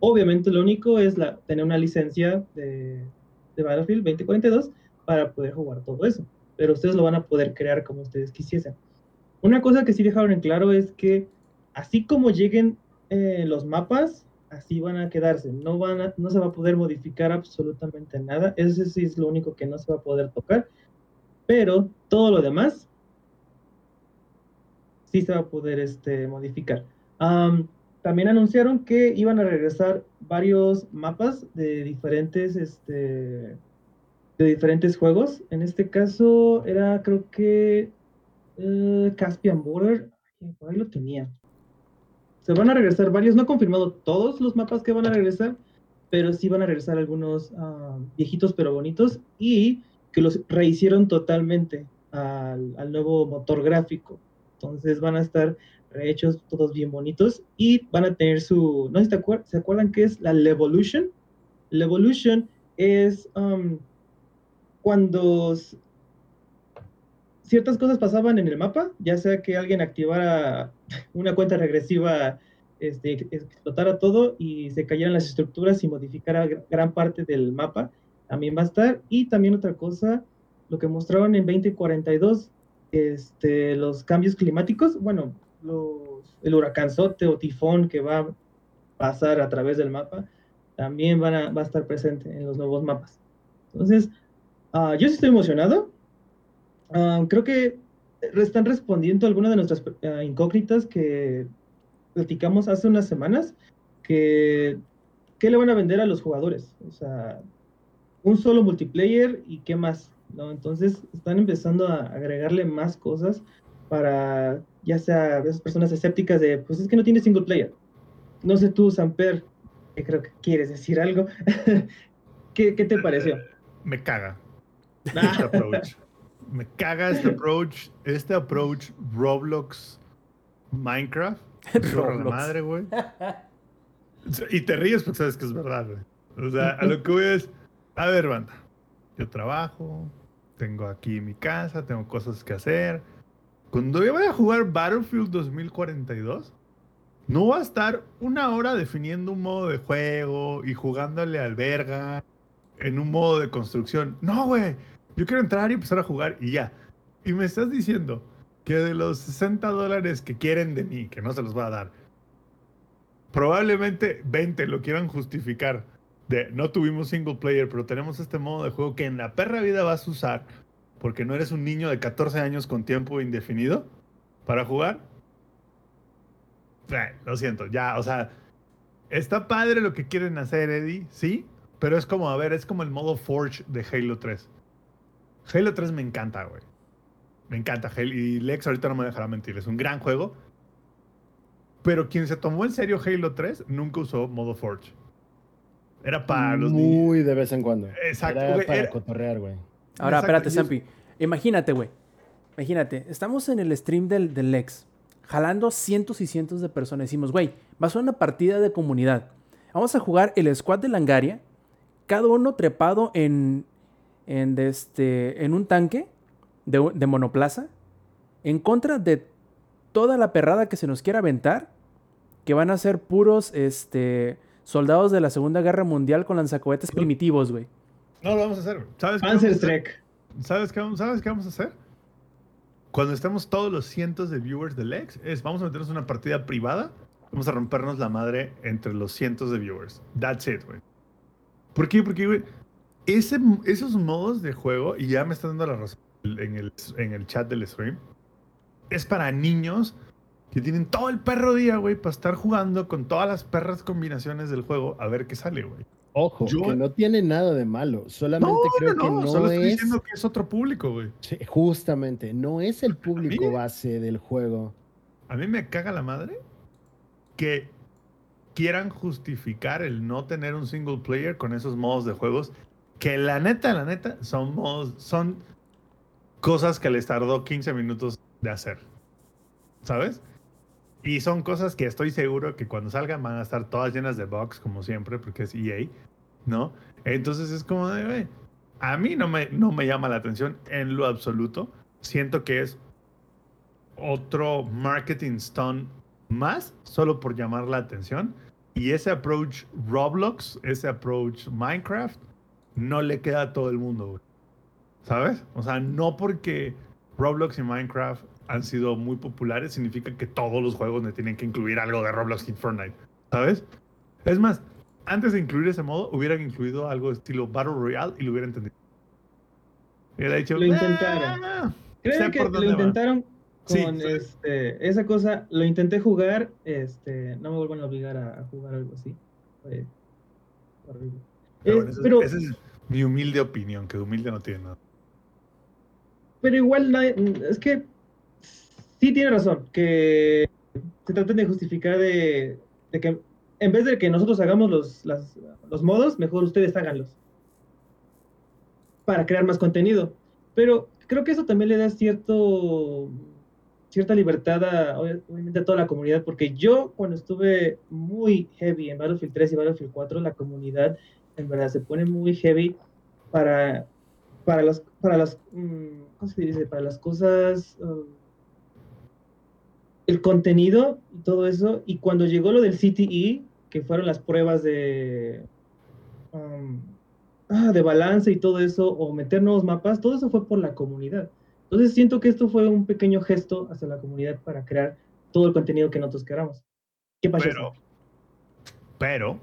Obviamente lo único es la, tener una licencia de, de Battlefield 2042 para poder jugar todo eso. Pero ustedes lo van a poder crear como ustedes quisiesen. Una cosa que sí dejaron en claro es que así como lleguen eh, los mapas, así van a quedarse. No, van a- no se va a poder modificar absolutamente nada. Ese sí es lo único que no se va a poder tocar. Pero todo lo demás se va a poder este, modificar. Am, también anunciaron que iban a regresar varios mapas de diferentes, este, de diferentes juegos. En este caso era, creo que eh, Caspian Border. Ahí lo tenía. Se van a regresar varios, no he confirmado todos los mapas que van a regresar, pero sí van a regresar algunos viejitos pero bonitos y que los rehicieron totalmente al, al nuevo motor gráfico. Entonces van a estar rehechos todos bien bonitos y van a tener su, no sé si se acuerdan qué es la Levolution. Levolution es um, cuando ciertas cosas pasaban en el mapa, ya sea que alguien activara (laughs) una cuenta regresiva, este, ex- explotara todo y se cayeran las estructuras y modificara gr- gran parte del mapa, también va a estar. Y también otra cosa, lo que mostraron en 2042, este, los cambios climáticos, bueno, los, el huracanzote o tifón que va a pasar a través del mapa, también van a, va a estar presente en los nuevos mapas. Entonces, ah, yo sí estoy emocionado. Ah, creo que están respondiendo algunas de nuestras ah, incógnitas que platicamos hace unas semanas, que ¿qué le van a vender a los jugadores? O sea, un solo multiplayer y qué más, ¿no? Entonces están empezando a agregarle más cosas para, ya sea esas personas escépticas de, pues es que no tiene single player. No sé tú, Samper, que creo que quieres decir algo. (laughs) ¿Qué, qué te pareció? Me caga este approach. Me caga este approach. Este approach Roblox Minecraft. (laughs) Me corre la Roblox. madre, güey. (laughs) Y te ríes porque sabes que es verdad, güey. O sea, a lo que voy es, a ver, banda, yo trabajo, tengo aquí mi casa, tengo cosas que hacer. Cuando yo voy a jugar Battlefield 2042, no voy a estar una hora definiendo un modo de juego y jugándole al verga en un modo de construcción. No, güey. Yo quiero entrar y empezar a jugar y ya. Y me estás diciendo que de los 60 dólares que quieren de mí, que no se los voy a dar, probablemente 20 lo quieran justificar de no tuvimos single player, pero tenemos este modo de juego que en la perra vida vas a usar porque no eres un niño de 14 años con tiempo indefinido para jugar. Eh, lo siento, ya, o sea, está padre lo que quieren hacer, Eddie, sí, pero es como, a ver, es como el modo Forge de Halo 3. Halo 3 me encanta, güey. Me encanta Halo. Y Lex ahorita no me dejará mentir. Es un gran juego. Pero quien se tomó en serio Halo 3 nunca usó modo Forge. Era para los niños. Muy de vez en cuando. Exacto, Era güey, para era- cotorrear, güey. Ahora, Exacto, espérate, Sampi. Imagínate, güey. Imagínate, estamos en el stream del, del Lex, jalando cientos y cientos de personas. Decimos, güey, va a ser una partida de comunidad. Vamos a jugar el squad de Langaria, cada uno trepado en, en, de este, en un tanque de, de monoplaza, en contra de toda la perrada que se nos quiera aventar, que van a ser puros este, soldados de la Segunda Guerra Mundial con lanzacohetes primitivos, güey. No lo vamos a hacer. ¿Sabes qué vamos a hacer? Panzerstrek. ¿Sabes qué, vamos- ¿Sabes qué vamos a hacer? cuando estamos todos los cientos de viewers del ex, es vamos a meternos en una partida privada, vamos a rompernos la madre entre los cientos de viewers. That's it, güey. ¿Por qué? Porque, güey, ese, esos modos de juego, y ya me está dando la razón en el, en el chat del stream, es para niños que tienen todo el perro día, güey, para estar jugando con todas las perras combinaciones del juego a ver qué sale, güey. Ojo, Yo- que no tiene nada de malo. Solamente No, creo no, que no, no solo estoy es. diciendo que es otro público, güey. Sí, justamente, no es el público mí- base del juego. A mí me caga la madre que quieran justificar el no tener un single player con esos modos de juegos que la neta, la neta, son modos, son cosas que les tardó 15 minutos de hacer. ¿Sabes? Y son cosas que estoy seguro que cuando salgan van a estar todas llenas de bugs, como siempre, porque es EA, ¿no? Entonces es como de, a mí no me, no me llama la atención en lo absoluto. Siento que es otro marketing stunt más, solo por llamar la atención. Y ese approach Roblox, ese approach Minecraft, no le queda a todo el mundo. ¿Sabes? O sea, no porque Roblox y Minecraft han sido muy populares, significa que todos los juegos le tienen que incluir algo de Roblox y Fortnite. ¿Sabes? Es más, antes de incluir ese modo, hubieran incluido algo estilo Battle Royale y lo hubieran entendido. Hubiera dicho, Lo intentaron. "Ah, Creo sé que lo dónde va". intentaron con sí. este, esa cosa. Lo intenté jugar. Este, no me vuelvan a obligar a, a jugar algo así. Horrible. Pero, Eh, bueno, esa- pero, esa es mi humilde opinión, que de humilde no tiene nada. pero igual es que sí tiene razón. Que se tratan de justificar de, de que en vez de que nosotros hagamos los, las- los modos, mejor ustedes háganlos. Para crear más contenido. Pero creo que eso también le da cierto cierta libertad a, obvia- obviamente a toda la comunidad, porque yo cuando estuve muy heavy en Battlefield 3 y Battlefield 4, la comunidad en verdad se pone muy heavy para, para las, para las, mm, ¿cómo se dice? Para las cosas, um, el contenido y todo eso, y cuando llegó lo del CTE, que fueron las pruebas de, um, ah, de balance y todo eso, o meter nuevos mapas, todo eso fue por la comunidad. Entonces siento que esto fue un pequeño gesto hacia la comunidad para crear todo el contenido que nosotros queramos. ¿Qué? Pero, pero,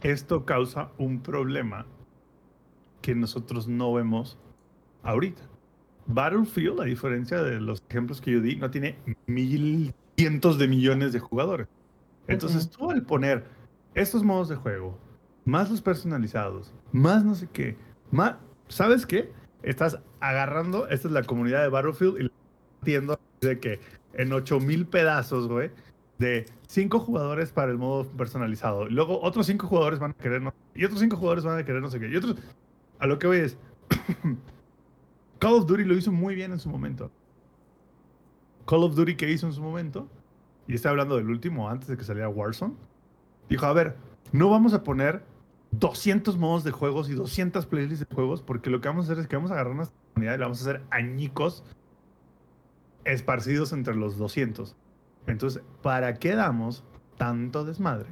esto causa un problema que nosotros no vemos ahorita. Battlefield, a diferencia de los ejemplos que yo di, no tiene mil cientos de millones de jugadores. Entonces, tú al poner estos modos de juego, más los personalizados, más no sé qué, más, ¿sabes qué? Estás agarrando, esta es la comunidad de Battlefield y entiendo de que en 8000 pedazos, güey, de cinco jugadores para el modo personalizado. Y luego otros cinco jugadores van a querer no, y otros cinco jugadores van a querer no sé qué. Y otros a lo que voy es (clears throat) Call of Duty lo hizo muy bien en su momento. Call of Duty que hizo en su momento, y está hablando del último antes de que saliera Warzone, dijo, a ver, no vamos a poner 200 modos de juegos y 200 playlists de juegos, porque lo que vamos a hacer es que vamos a agarrar nuestra comunidad y la vamos a hacer añicos esparcidos entre los 200. Entonces, ¿para qué damos tanto desmadre?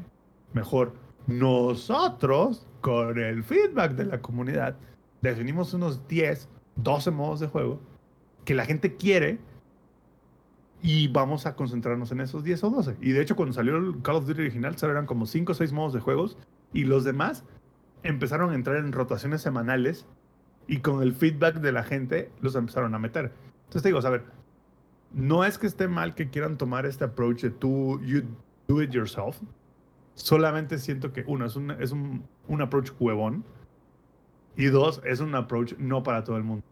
Mejor nosotros, con el feedback de la comunidad, definimos unos 10, 12 modos de juego que la gente quiere y vamos a concentrarnos en esos 10 o 12. Y de hecho, cuando salió el Call of Duty original, solo eran como 5 o 6 modos de juegos y los demás empezaron a entrar en rotaciones semanales y con el feedback de la gente los empezaron a meter. Entonces te digo, a ver, no es que esté mal que quieran tomar este approach de tú, you do it yourself. Solamente siento que, uno, es un, es un, un approach huevón. Y dos, es un approach no para todo el mundo.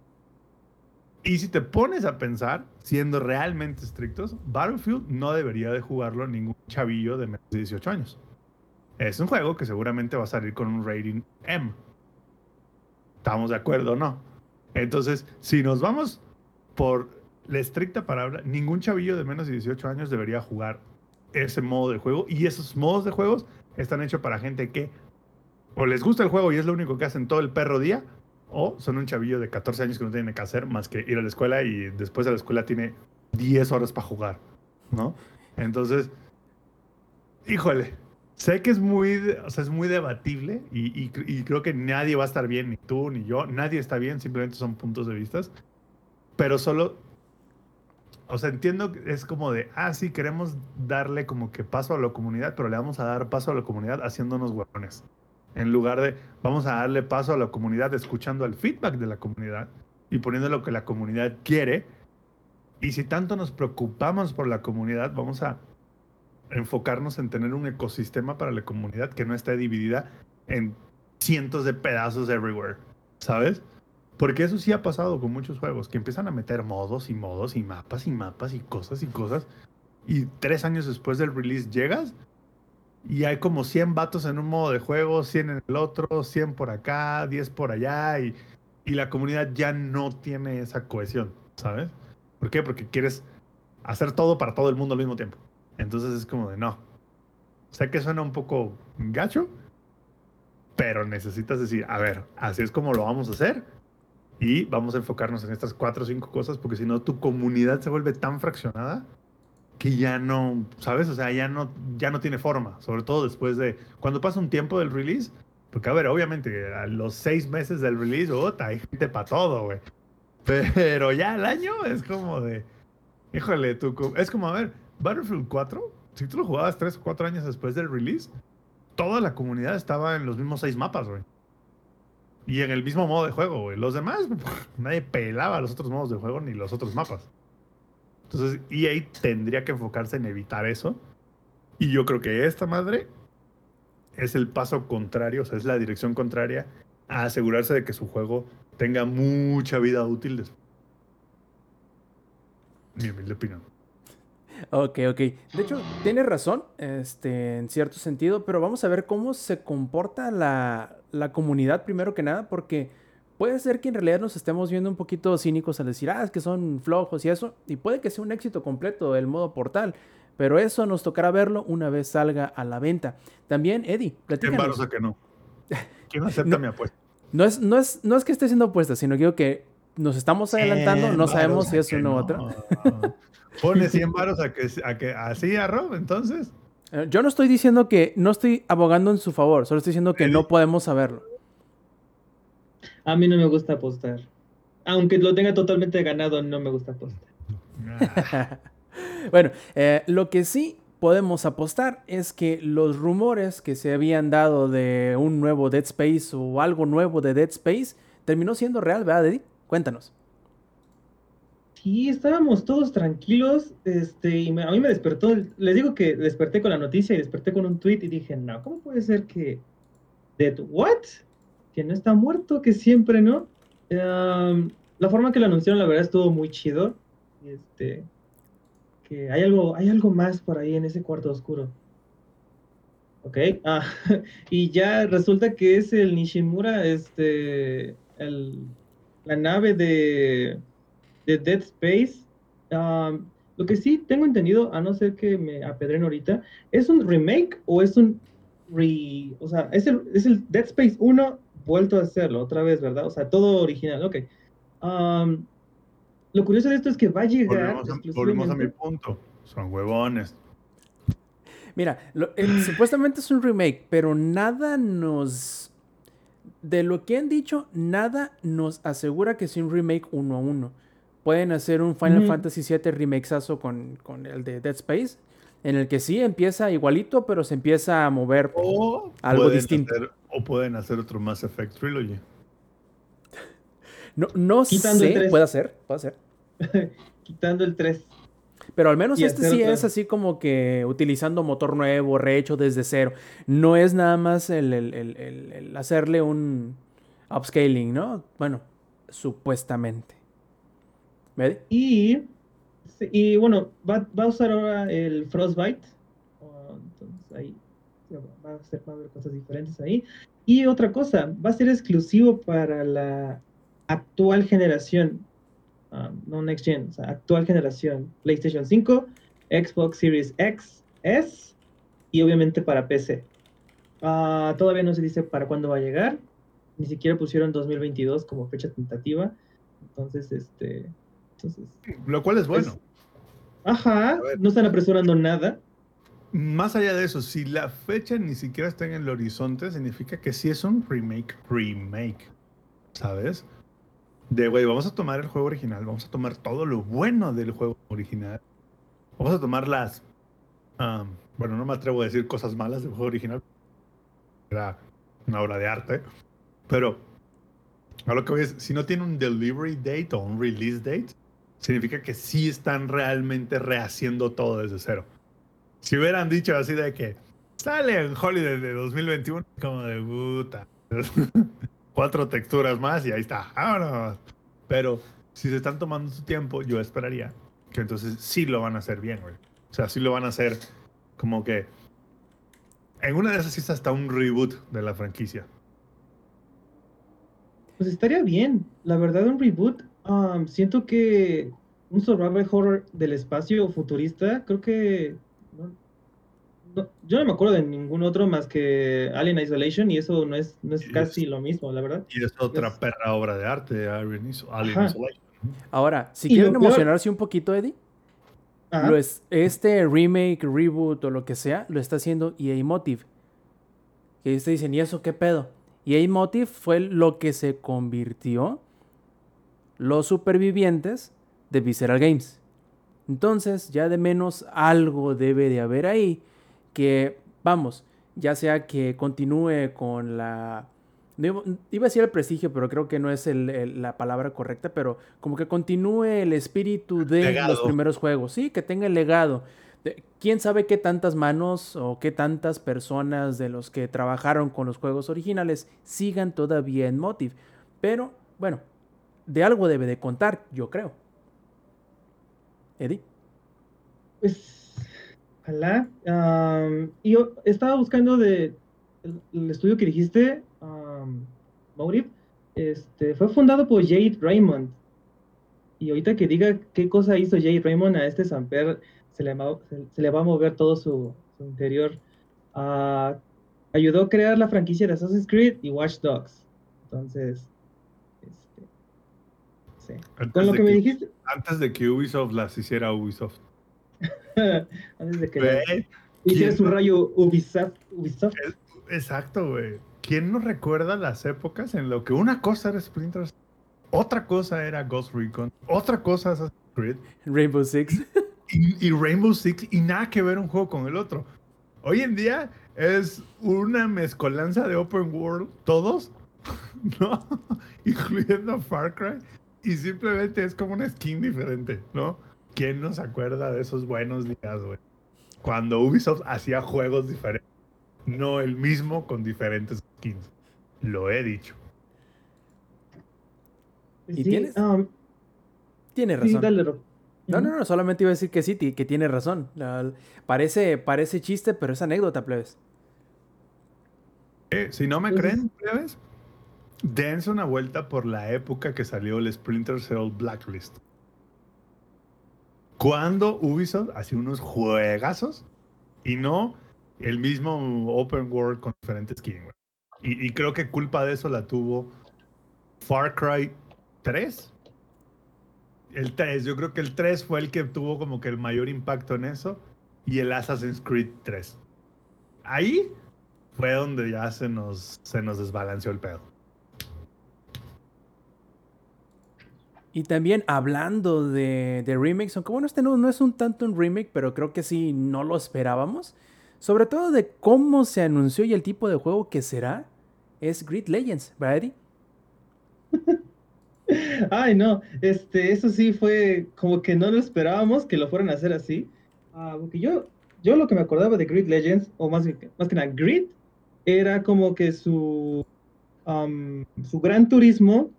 Y si te pones a pensar, siendo realmente estrictos, Battlefield no debería de jugarlo ningún chavillo de menos de 18 años. Es un juego que seguramente va a salir con un rating M. ¿Estamos de acuerdo o no? Entonces, si nos vamos por la estricta palabra, ningún chavillo de menos de 18 años debería jugar ese modo de juego. Y esos modos de juegos están hechos para gente que o les gusta el juego y es lo único que hacen todo el perro día, o son un chavillo de 14 años que no tiene que hacer más que ir a la escuela y después de la escuela tiene 10 horas para jugar, ¿no? Entonces, híjole, sé que es muy, o sea, es muy debatible y, y cr- y creo que nadie va a estar bien, ni tú ni yo, nadie está bien, simplemente son puntos de vistas. pero solo, o sea, entiendo que es como de, ah, sí, queremos darle como que paso a la comunidad, pero le vamos a dar paso a la comunidad haciéndonos huevones. En lugar de, vamos a darle paso a la comunidad escuchando el feedback de la comunidad y poniendo lo que la comunidad quiere. Y si tanto nos preocupamos por la comunidad, vamos a enfocarnos en tener un ecosistema para la comunidad que no esté dividida en cientos de pedazos everywhere, ¿sabes? Porque eso sí ha pasado con muchos juegos, que empiezan a meter modos y modos y mapas y mapas y cosas y cosas. Y tres años después del release llegas y hay como 100 vatos en un modo de juego, 100 en el otro, 100 por acá, 10 por allá y, y la comunidad ya no tiene esa cohesión, ¿sabes? ¿Por qué? Porque quieres hacer todo para todo el mundo al mismo tiempo. Entonces es como de no. Sé que suena un poco gacho, pero necesitas decir, a ver, así es como lo vamos a hacer y vamos a enfocarnos en estas cuatro o cinco cosas porque si no tu comunidad se vuelve tan fraccionada que ya no, ¿sabes? O sea, ya no, ya no tiene forma, sobre todo después de, cuando pasa un tiempo del release, porque a ver, obviamente a los seis meses del release, ota, hay gente para todo, güey. Pero ya el año es como de, híjole, tú, es como, a ver, Battlefield 4, si tú lo jugabas tres o cuatro años después del release, toda la comunidad estaba en los mismos seis mapas, güey. Y en el mismo modo de juego, güey. Los demás, (laughs) nadie pelaba los otros modos de juego ni los otros mapas. Entonces, EA tendría que enfocarse en evitar eso. Y yo creo que esta madre es el paso contrario, o sea, es la dirección contraria a asegurarse de que su juego tenga mucha vida útil. Mi humilde opinión. Ok, ok. De hecho, tiene razón, este, en cierto sentido, pero vamos a ver cómo se comporta la, la comunidad primero que nada, porque puede ser que en realidad nos estemos viendo un poquito cínicos al decir, ah, es que son flojos y eso, y puede que sea un éxito completo el modo portal, pero eso nos tocará verlo una vez salga a la venta. También, Eddie, platícanos. ¿Quién que no? (laughs) ¿Quién acepta mi apuesta? No es, no, es, no es que esté siendo apuesta, sino que, que nos estamos adelantando, no sabemos si es uno u otro. (laughs) Pone 100 varos a que, a que así a Rob, entonces. Eh, yo no estoy diciendo que no estoy abogando en su favor, solo estoy diciendo que no podemos saberlo. A mí no me gusta apostar. Aunque lo tenga totalmente ganado, no me gusta apostar. (laughs) bueno, eh, lo que sí podemos apostar es que los rumores que se habían dado de un nuevo Dead Space o algo nuevo de Dead Space terminó siendo real, ¿verdad, Eddie? Cuéntanos. Sí, estábamos todos tranquilos, este, y a mí me despertó, les digo que desperté con la noticia y desperté con un tweet y dije, no, ¿cómo puede ser que Dead what? Que no está muerto, que siempre no. la forma que lo anunciaron, la verdad, estuvo muy chido. Este, que hay algo, hay algo más por ahí en ese cuarto oscuro. Ok, (laughs) ah, y ya resulta que es el Nishimura, este, el, la nave de de Dead Space. lo que sí tengo entendido, a no ser que me apedren ahorita, ¿es un remake o es un re... O sea, es el, es el Dead Space 1 vuelto a hacerlo otra vez, ¿verdad? O sea, todo original, ok. lo curioso de esto es que va a llegar... Volvemos a, mi punto, son huevones. Mira, (clears throat) supuestamente es un remake, pero nada nos... De lo que han dicho, nada nos asegura que es un remake uno a uno pueden hacer un Final Fantasy VII remakeazo con, con el de Dead Space, en el que sí empieza igualito, pero se empieza a mover algo distinto. O pueden hacer otro Mass Effect Trilogy. No, no sé, puede hacer, puede ser. (laughs) Quitando el 3. Pero al menos este sí es así como que utilizando motor nuevo, rehecho desde cero. No es nada más el, el hacerle un upscaling, ¿no? Bueno, supuestamente. Y, y bueno, va, a usar ahora el Frostbite. Entonces va a, ser, cosas diferentes ahí. Y otra cosa, va a ser exclusivo para la actual generación, ah, no next gen, o sea, actual generación, PlayStation 5, Xbox Series X, S y obviamente para PC. Ah, todavía no se dice para cuándo va a llegar, ni siquiera pusieron 2022 como fecha tentativa. Entonces, este, lo cual es bueno. ajá, no están apresurando nada. Más allá de eso, si la fecha ni siquiera está en el horizonte, significa que sí es un remake, remake, ¿sabes? De, güey, vamos a tomar el juego original, vamos a tomar todo lo bueno del juego original. Vamos a tomar las... am, bueno, no me atrevo a decir cosas malas del juego original. Era una obra de arte. Pero a lo que voy es, si no tiene un delivery date o un release date, significa que sí están realmente rehaciendo todo desde cero. Si hubieran dicho así de que sale en Holiday de 2021, como de puta. (laughs) Cuatro texturas más y ahí está. Vámonos. Pero si se están tomando su tiempo, yo esperaría que entonces sí lo van a hacer bien, güey. O sea, sí lo van a hacer como que. En una de esas sí está hasta un reboot de la franquicia. Pues estaría bien, la verdad, un reboot. um, siento que un survival horror del espacio futurista, creo que. No- no- yo no me acuerdo de ningún otro más que Alien Isolation y eso no es, no es casi es- lo mismo, la verdad. Y es otra Es- perra obra de arte de Alien. Isolation. Ahora, si quieren peor- emocionarse un poquito, Eddie, lo es- este remake, reboot o lo que sea, lo está haciendo EA Motive. Que ustedes dicen, ¿y eso qué pedo? EA Motive fue lo que se convirtió los supervivientes de Visceral Games. Entonces, ya de menos algo debe de haber ahí que, vamos, ya sea que continúe con la... Iba a decir el prestigio, pero creo que no es el- el- la palabra correcta, pero como que continúe el espíritu de los primeros juegos, sí, que tenga el legado. ¿Quién sabe qué tantas manos o qué tantas personas de los que trabajaron con los juegos originales sigan todavía en Motive? Pero, bueno, de algo debe de contar, yo creo. Eddie. Pues, ojalá. Y yo estaba buscando de el, el estudio que dijiste, um, Motive, este, fue fundado por Jade Raymond. Y ahorita que diga qué cosa hizo Jade Raymond a este Samper, se le, va- se, se le va a mover todo su, su interior. Ah, ayudó a crear la franquicia de Assassin's Creed y Watch Dogs. Entonces, este, sí. Con lo que me dijiste, Antes de que Ubisoft las hiciera Ubisoft. (laughs) antes de que hiciera ¿quién su rayo Ubisoft, Ubisoft Exacto, güey. ¿Quién no recuerda las épocas en lo que una cosa era Splinter Cell, otra cosa era Ghost Recon, otra cosa Assassin's Creed Rainbow Six. (laughs) y, y Rainbow Six y nada que ver un juego con el otro? Hoy en día es una mezcolanza de open world, todos, (laughs) ¿no? Incluyendo Far Cry, y simplemente es como una skin diferente, ¿no? ¿Quién no se acuerda de esos buenos días, güey? Cuando Ubisoft hacía juegos diferentes, no el mismo con diferentes skins. Lo he dicho. ¿Y Sí, tienes? um, Tiene sí, razón. dale. No, no, no, solamente iba a decir que sí, que tiene razón. La- parece, parece chiste, pero es anécdota, plebes. Eh, si no me Entonces- creen, plebes, dense una vuelta por la época que salió el Splinter Cell Blacklist. Cuando Ubisoft hacía unos juegazos y no el mismo open world con diferentes skins. y creo que culpa de eso la tuvo Far Cry 3. El 3, yo creo que el 3 fue el que tuvo como que el mayor impacto en eso. Y el Assassin's Creed 3. Ahí fue donde ya se nos, se nos desbalanceó el pedo. Y también hablando de, de remakes, aunque bueno, este no, no es un tanto un remake, pero creo que sí no lo esperábamos. Sobre todo de cómo se anunció y el tipo de juego que será, es Grid Legends, ¿verdad, Eddie? (laughs) Ay, no, este, eso sí fue como que no lo esperábamos que lo fueran a hacer así. Ah, porque yo, yo lo que me acordaba de Grid Legends, o más, más que nada, Grid, era como que su, am, su gran turismo,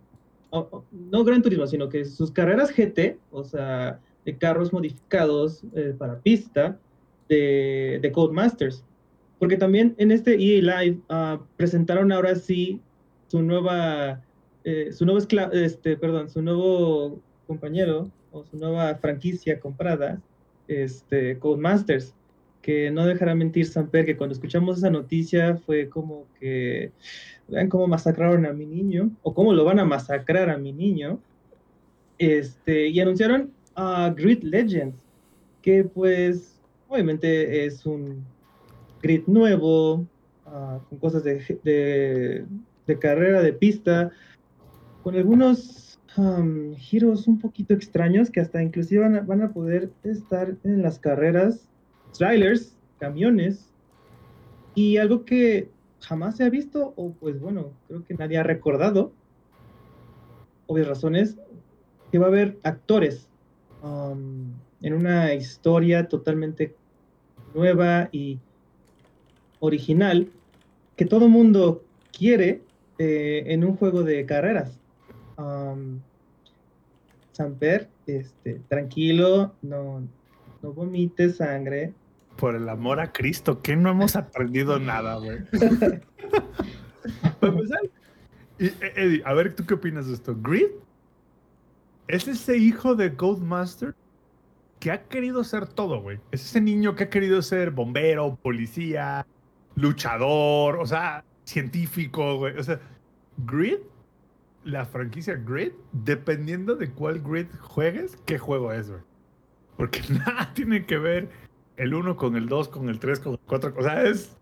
no gran turismo, sino que sus carreras GT, o sea, de carros modificados eh, para pista, de, de Codemasters. Porque también en este EA Live ah, presentaron ahora sí su nueva eh, su nuevo este, perdón, su nuevo compañero o su nueva franquicia comprada, este, Codemasters, que no dejará mentir Samper, que cuando escuchamos esa noticia fue como que, vean cómo masacraron a mi niño, o cómo lo van a masacrar a mi niño, este, y anunciaron a Grid Legends, que pues obviamente es un grid nuevo, ah, con cosas de, de, de carrera, de pista, con algunos um, giros un poquito extraños que hasta inclusive van a, van a poder estar en las carreras, trailers, camiones, y algo que jamás se ha visto, o pues bueno, creo que nadie ha recordado, obvias razones, que va a haber actores um, en una historia totalmente nueva y original que todo mundo quiere eh, en un juego de carreras. Um, Samper, este, tranquilo, no, no sangre. Por el amor a Cristo, que no hemos aprendido nada, güey. Eh, Eddie, a ver, ¿tú qué opinas de esto? ¿Grid? ¿Es ese hijo de Codemaster que ha querido ser todo, güey? Es ese niño que ha querido ser bombero, policía, luchador, o sea, científico, güey. O sea, Grid, la franquicia Grid, dependiendo de cuál Grid juegues, qué juego es, güey. Porque (laughs) nada tiene que ver el 1 con el 2, con el 3, con el 4. O sea, es.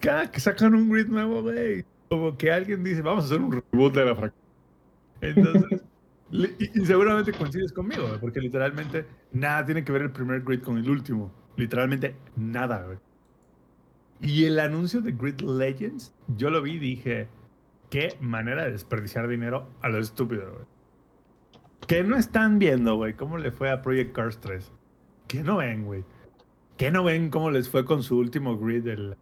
Cada que sacan un Grid nuevo, güey. Como que alguien dice, vamos a hacer un reboot de la franquicia. Entonces. (laughs) y, seguramente coincides conmigo, güey, porque literalmente nada tiene que ver el primer Grid con el último. Literalmente nada, güey. Y el anuncio de Grid Legends, yo lo vi y dije, qué manera de desperdiciar dinero a lo estúpido, güey. Que no están viendo, güey, cómo le fue a Project Cars 3. Que no ven, güey. Que no ven cómo les fue con su último grid, el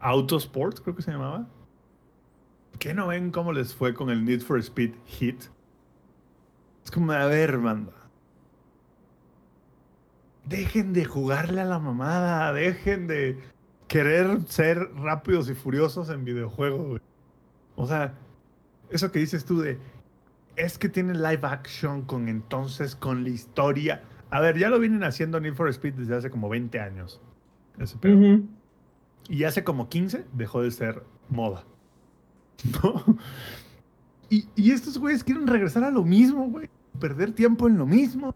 Autosports, creo que se llamaba. Que no ven cómo les fue con el Need for Speed Hit. Es como, a ver, manda. Dejen de jugarle a la mamada, dejen de querer ser rápidos y furiosos en videojuegos, güey. O sea, eso que dices tú de, es que tiene live action con entonces, con la historia. A ver, ya lo vienen haciendo Need for Speed desde hace como 20 años. Ese pedo. Y hace como 15 dejó de ser moda. (laughs) ¿No? Y, y estos güeyes quieren regresar a lo mismo, güey. Perder tiempo en lo mismo.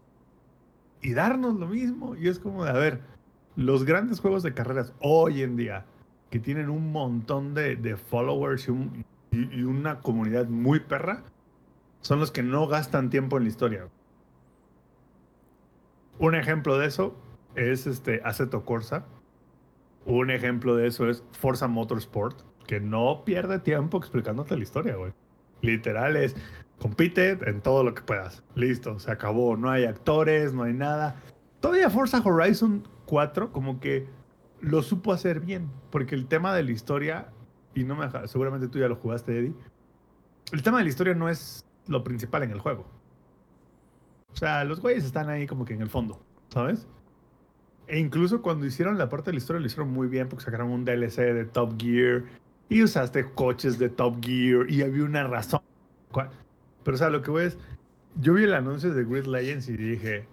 Y darnos lo mismo. Y es como de, a ver, los grandes juegos de carreras hoy en día, que tienen un montón de, de followers y, un- y- y una comunidad muy perra, son los que no gastan tiempo en la historia. Un ejemplo de eso es este Assetto Corsa. Un ejemplo de eso es Forza Motorsport, que no pierde tiempo explicándote la historia, güey. Literal es, compite en todo lo que puedas. Listo, se acabó. No hay actores, no hay nada. Todavía Forza Horizon 4 como que lo supo hacer bien, porque el tema de la historia, y no me seguramente tú ya lo jugaste, Eddie, el tema de la historia no es lo principal en el juego. O sea, los güeyes están ahí como que en el fondo, ¿sabes? E incluso cuando hicieron la parte de la historia lo hicieron muy bien porque sacaron un DLC de Top Gear y usaste coches de Top Gear y había una razón. Pero o sea, lo que voy es, yo vi el anuncio de Grid Legends y dije,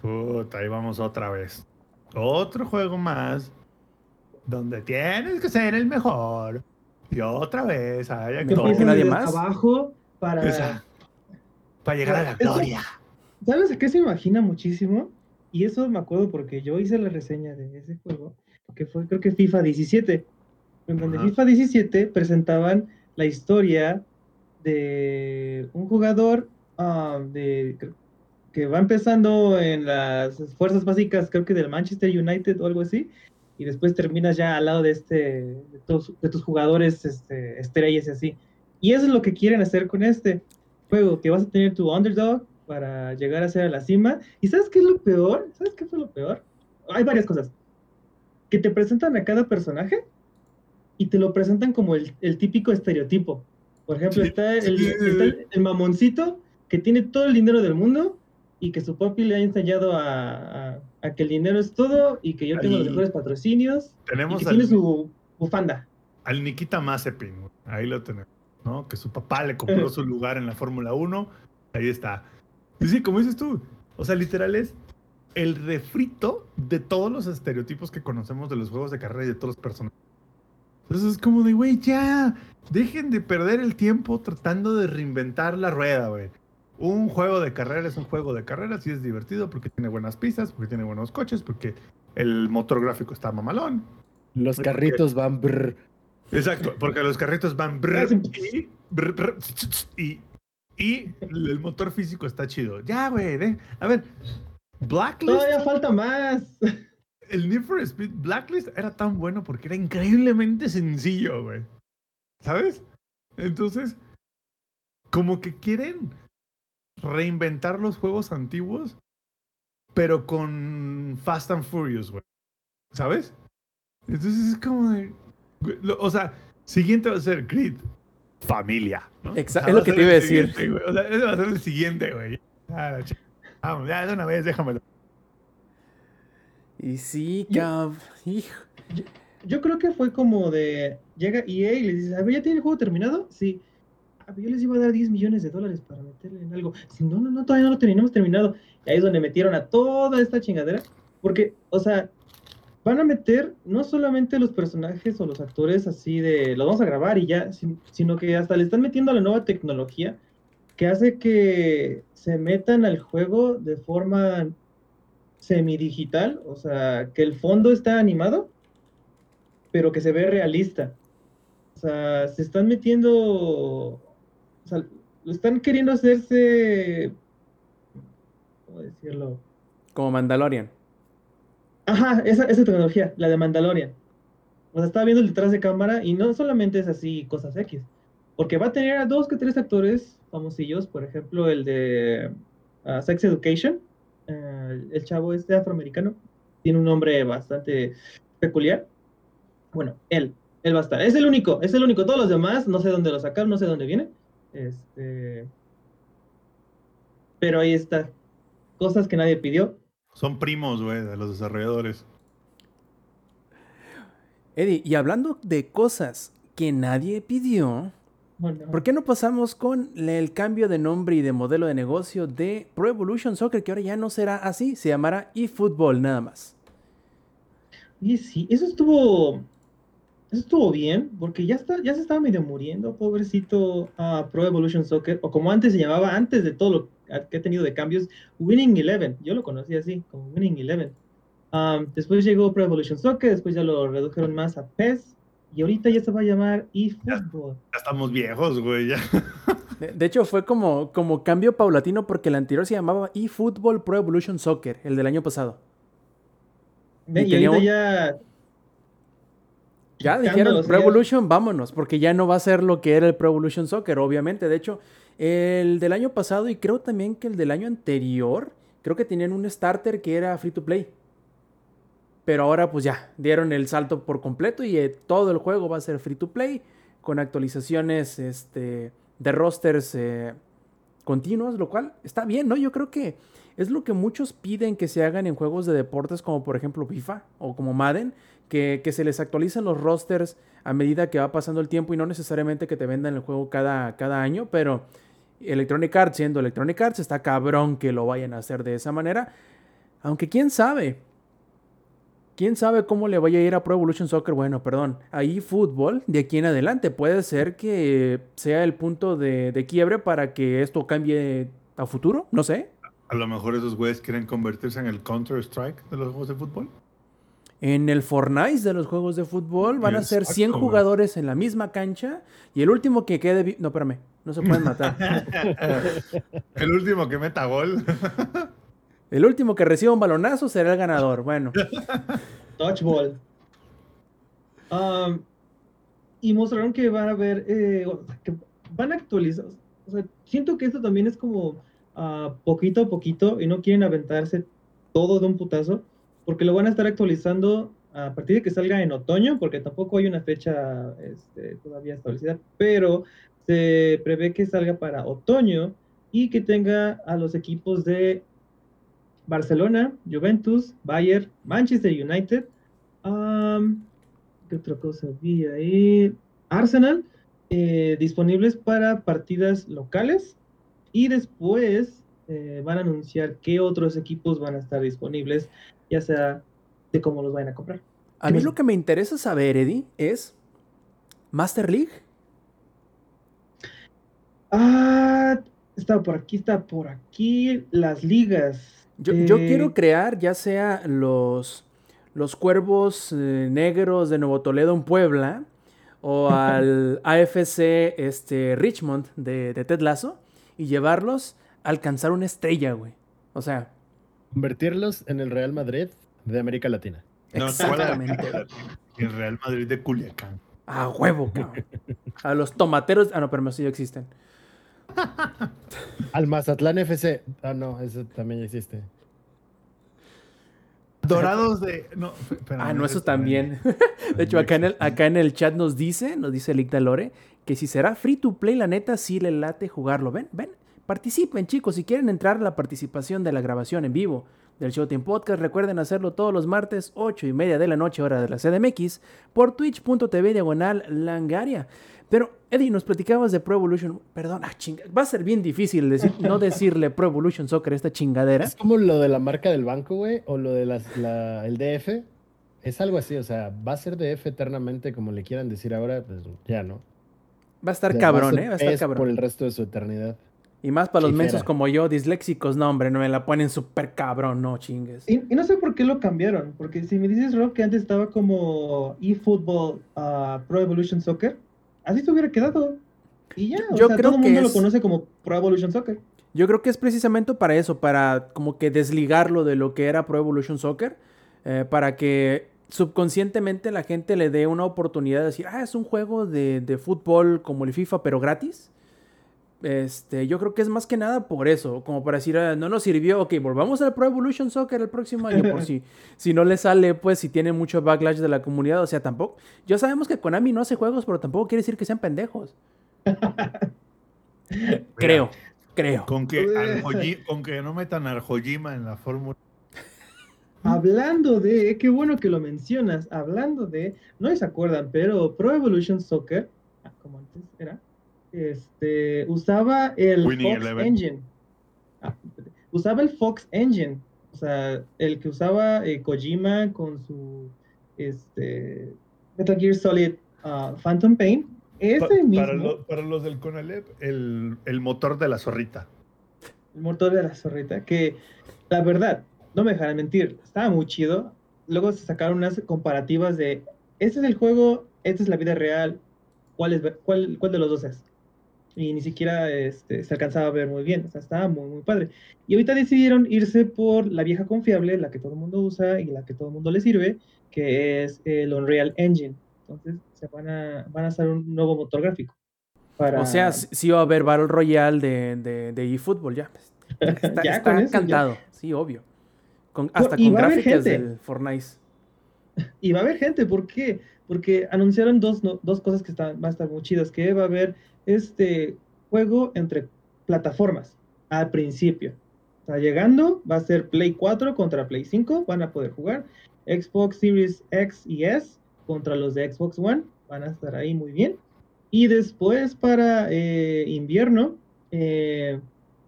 puta, ahí vamos otra vez. Otro juego más donde tienes que ser el mejor. Y otra vez hay actores nadie más. abajo para... Esa- para llegar a la Eso- gloria. ¿Sabes a qué se imagina muchísimo? Y eso me acuerdo porque yo hice la reseña de ese juego, que fue creo que FIFA 17, en donde. FIFA 17 presentaban la historia de un jugador ah, de, que va empezando en las fuerzas básicas, creo que del Manchester United o algo así, y después terminas ya al lado de este de tus, de tus jugadores este, estrellas y así. Y eso es lo que quieren hacer con este juego, que vas a tener tu underdog para llegar a ser a la cima. ¿Y sabes qué es lo peor? ¿Sabes qué fue lo peor? Hay varias cosas. Que te presentan a cada personaje y te lo presentan como el, el típico estereotipo. Por ejemplo, está, el, está el- el mamoncito que tiene todo el dinero del mundo y que su papi le ha enseñado a, a- a que el dinero es todo y que yo tengo los Ahí. mejores patrocinios y Tenemos que al, tiene su bufanda. al Nikita Mazepin, ahí lo tenemos, ¿no? Que su papá le compró su lugar en la Fórmula 1, ahí está. Y sí, como dices tú, o sea, literal es el refrito de todos los estereotipos que conocemos de los juegos de carrera y de todos los personajes. Entonces es como de, güey, ya, dejen de perder el tiempo tratando de reinventar la rueda, güey. Un juego de carrera es un juego de carreras y es divertido porque tiene buenas pistas, porque tiene buenos coches, porque el motor gráfico está mamalón. Los carritos van brr. Exacto, porque los carritos van brr, y, Y el motor físico está chido. Ya, güey. A ver, Blacklist. Todavía falta más. El Need for Speed Blacklist era tan bueno porque era increíblemente sencillo, güey. ¿Sabes? Entonces, como que quieren reinventar los juegos antiguos, pero con Fast and Furious, güey. ¿Sabes? Entonces es como de. lo- O sea, siguiente va a ser Creed. Familia. ¿no? Exa- O sea, es lo que te iba a decir. O sea, ese va a ser el siguiente, güey. Ah, Vamos, ya de una vez, déjamelo. Y sí, Yo- cab... Hijo. Yo creo que fue como de. Llega EA y les dice: A ver, ¿ya tiene el juego terminado? Sí. "Ah, pero yo les iba a dar 10 millones de dólares para meterle en algo. Sí, no, no, no, todavía no lo tenemos terminado. Y ahí es donde metieron a toda esta chingadera. Porque, o sea, van a meter no solamente los personajes o los actores así de. Los vamos a grabar y ya, sin- sino que hasta le están metiendo la nueva tecnología que hace que se metan al juego de forma semidigital, o sea, que el fondo está animado, pero que se ve realista. O sea, se están metiendo, o sea, lo están queriendo hacerse, ¿cómo decirlo? Como Mandalorian. Ajá, esa, esa tecnología, la de Mandalorian. O sea, estaba viendo el detrás de cámara y no solamente es así cosas X, porque va a tener a dos que tres actores famosillos, por ejemplo, el de ah, Sex Education, eh, el chavo este afroamericano, tiene un nombre bastante peculiar. Bueno, él, él va a estar. Es el único, es el único. Todos los demás, no sé dónde lo sacaron, no sé dónde viene. Este... Pero ahí está. Cosas que nadie pidió. Son primos, güey, de los desarrolladores. Eddie, y hablando de cosas que nadie pidió. ¿por qué no pasamos con el cambio de nombre y de modelo de negocio de Pro Evolution Soccer, que ahora ya no será así, se llamará eFootball nada más? Oye, sí, eso estuvo. Eso estuvo bien, porque ya está, ya se estaba medio muriendo, pobrecito ah, Pro Evolution Soccer, o como antes se llamaba, antes de todo lo que ha tenido de cambios, Winning Eleven. Yo lo conocí así, como Winning Eleven. Después llegó Pro Evolution Soccer, después ya lo redujeron más a PES, y ahorita ya se va a llamar eFootball. Ya estamos viejos, güey, ya. De, de hecho, fue como, como cambio paulatino porque el anterior se llamaba eFootball Pro Evolution Soccer, el del año pasado. Ve, Y Y, ahorita un- ya. Ya dijeron Pro ya- Evolution, vámonos, porque ya no va a ser lo que era el Pro Evolution Soccer, obviamente. De hecho, el del año pasado y creo también que el del año anterior, creo que tenían un starter que era free to play. Pero ahora pues ya, dieron el salto por completo y eh, todo el juego va a ser free to play, con actualizaciones este, de rosters eh, continuos, lo cual está bien, ¿no? Yo creo que es lo que muchos piden que se hagan en juegos de deportes como por ejemplo FIFA o como Madden, que, que se les actualicen los rosters a medida que va pasando el tiempo y no necesariamente que te vendan el juego cada, cada año, pero Electronic Arts siendo Electronic Arts está cabrón que lo vayan a hacer de esa manera, aunque quién sabe. ¿Quién sabe cómo le vaya a ir a Pro Evolution Soccer? Bueno, perdón, ahí fútbol de aquí en adelante. Puede ser que sea el punto de, de quiebre para que esto cambie a futuro, no sé. A lo mejor esos güeyes quieren convertirse en el Counter-Strike de los juegos de fútbol. En el Fortnite de los juegos de fútbol van a ser 100 Exacto, güey. jugadores en la misma cancha y el último que quede... No, espérame, no se pueden matar. (laughs) El último que meta gol. (laughs) el último que reciba un balonazo será el ganador. Bueno, Dodgeball. Um, y mostraron que van a ver, eh, que van a actualizar. O sea, siento que esto también es como ah, poquito a poquito y no quieren aventarse todo de un putazo, porque lo van a estar actualizando a partir de que salga en otoño, porque tampoco hay una fecha este, todavía establecida, pero se prevé que salga para otoño y que tenga a los equipos de Barcelona, Juventus, Bayern, Manchester United, Am, ¿Qué otra cosa vi ahí? Arsenal, eh, disponibles para partidas locales. Y después eh, van a anunciar qué otros equipos van a estar disponibles, ya sea de cómo los vayan a comprar. a mí lo que me interesa saber, Eddie, es Master League. Ah, está por aquí, está por aquí. Las ligas. Yo, yo Eh, quiero crear ya sea los, los cuervos eh, negros de Nuevo Toledo en Puebla o (laughs) al AFC este, Richmond de, de Ted Lasso y llevarlos a alcanzar una estrella, güey. O sea, Convertirlos en el Real Madrid de América Latina. No, exactamente. El Real Madrid de Culiacán. A huevo, cabrón. A los tomateros. Ah, no, pero sí ya existen. Al Mazatlán FC. Ah, no, eso también existe. Dorados de. No, espérame, Ah, no, eso también. (laughs) De hecho, acá en, el, acá en el chat nos dice, nos dice Licta Lore, que si será free to play, la neta sí le late jugarlo. Ven, ven, participen, chicos. Si quieren entrar a la participación de la grabación en vivo del Showtime Podcast, recuerden hacerlo todos los martes, 8 y media de la noche, hora de la CDMX, por twitch.tv diagonal langaria. Pero, Eddie, nos platicabas de Pro Evolution. Perdón, ah, chinga. Va a ser bien difícil decir, no decirle Pro Evolution Soccer a esta chingadera. Es como lo de la marca del banco, güey, o lo de las- la- el DF. Es algo así, o sea, va a ser DF eternamente, como le quieran decir ahora, pues ya no. Va a estar cabrón, ser ¿eh? Va a estar cabrón. Por el resto de su eternidad. Y más para los mensos como yo, disléxicos, no, hombre, no me la ponen súper cabrón, no chingues. Y, y no sé por qué lo cambiaron, porque si me dices, Rob, que antes estaba como eFootball ah, Pro Evolution Soccer, así se hubiera quedado. Y ya, o Yo sea, creo todo el mundo es- lo conoce como Pro Evolution Soccer. Yo creo que es precisamente para eso, para como que desligarlo de lo que era Pro Evolution Soccer, eh, para que subconscientemente la gente le dé una oportunidad de decir, ah, es un juego de, de fútbol como el FIFA, pero gratis. Este, yo creo que es más que nada por eso, como para decir, "Ah, no nos sirvió, ok, volvamos al Pro Evolution Soccer el próximo año, por si, (laughs) si no le sale, pues si tiene mucho backlash de la comunidad, o sea, tampoco, ya sabemos que Konami no hace juegos, pero tampoco quiere decir que sean pendejos. (laughs) creo, creo. Con que, al con que no metan al Hojima en la fórmula. Hablando de, qué bueno que lo mencionas, hablando de, no se acuerdan, pero Pro Evolution Soccer, ah, como antes era, este, usaba el Winning Fox. Engine. Ah, usaba el Fox Engine, o sea, el que usaba eh, Kojima con su este, Metal Gear Solid ah, Phantom Pain. Ese Pa- mismo, para, lo- para los del Conalep, el, el motor de la zorrita. el motor de la zorrita, que la verdad, no me dejarán mentir, estaba muy chido. Luego se sacaron unas comparativas de, este es el juego, esta es la vida real, ¿cuál, es, ver- cuál, cuál de los dos es? Y ni siquiera este, se alcanzaba a ver muy bien, o sea, estaba muy, muy padre. Y ahorita decidieron irse por la vieja confiable, la que todo el mundo usa y la que todo el mundo le sirve, que es el Unreal Engine. Entonces, se van a, van a hacer un nuevo motor gráfico. Para... O sea, sí va a haber Battle Royale de, de, de eFootball ya. (laughs) Está, Ya está eso, ya. sí, obvio. Con, hasta y con gráficas del Fortnite. (laughs) Y va a haber gente, ¿por qué? Porque anunciaron dos, no- dos cosas que están, van a estar muy chidas, que va a haber este juego entre plataformas al principio. Sea, llegando, va a ser Play 4 contra Play 5, van a poder jugar. Xbox Series X y S contra los de Xbox One, van a estar ahí muy bien. Y después para eh, invierno, eh,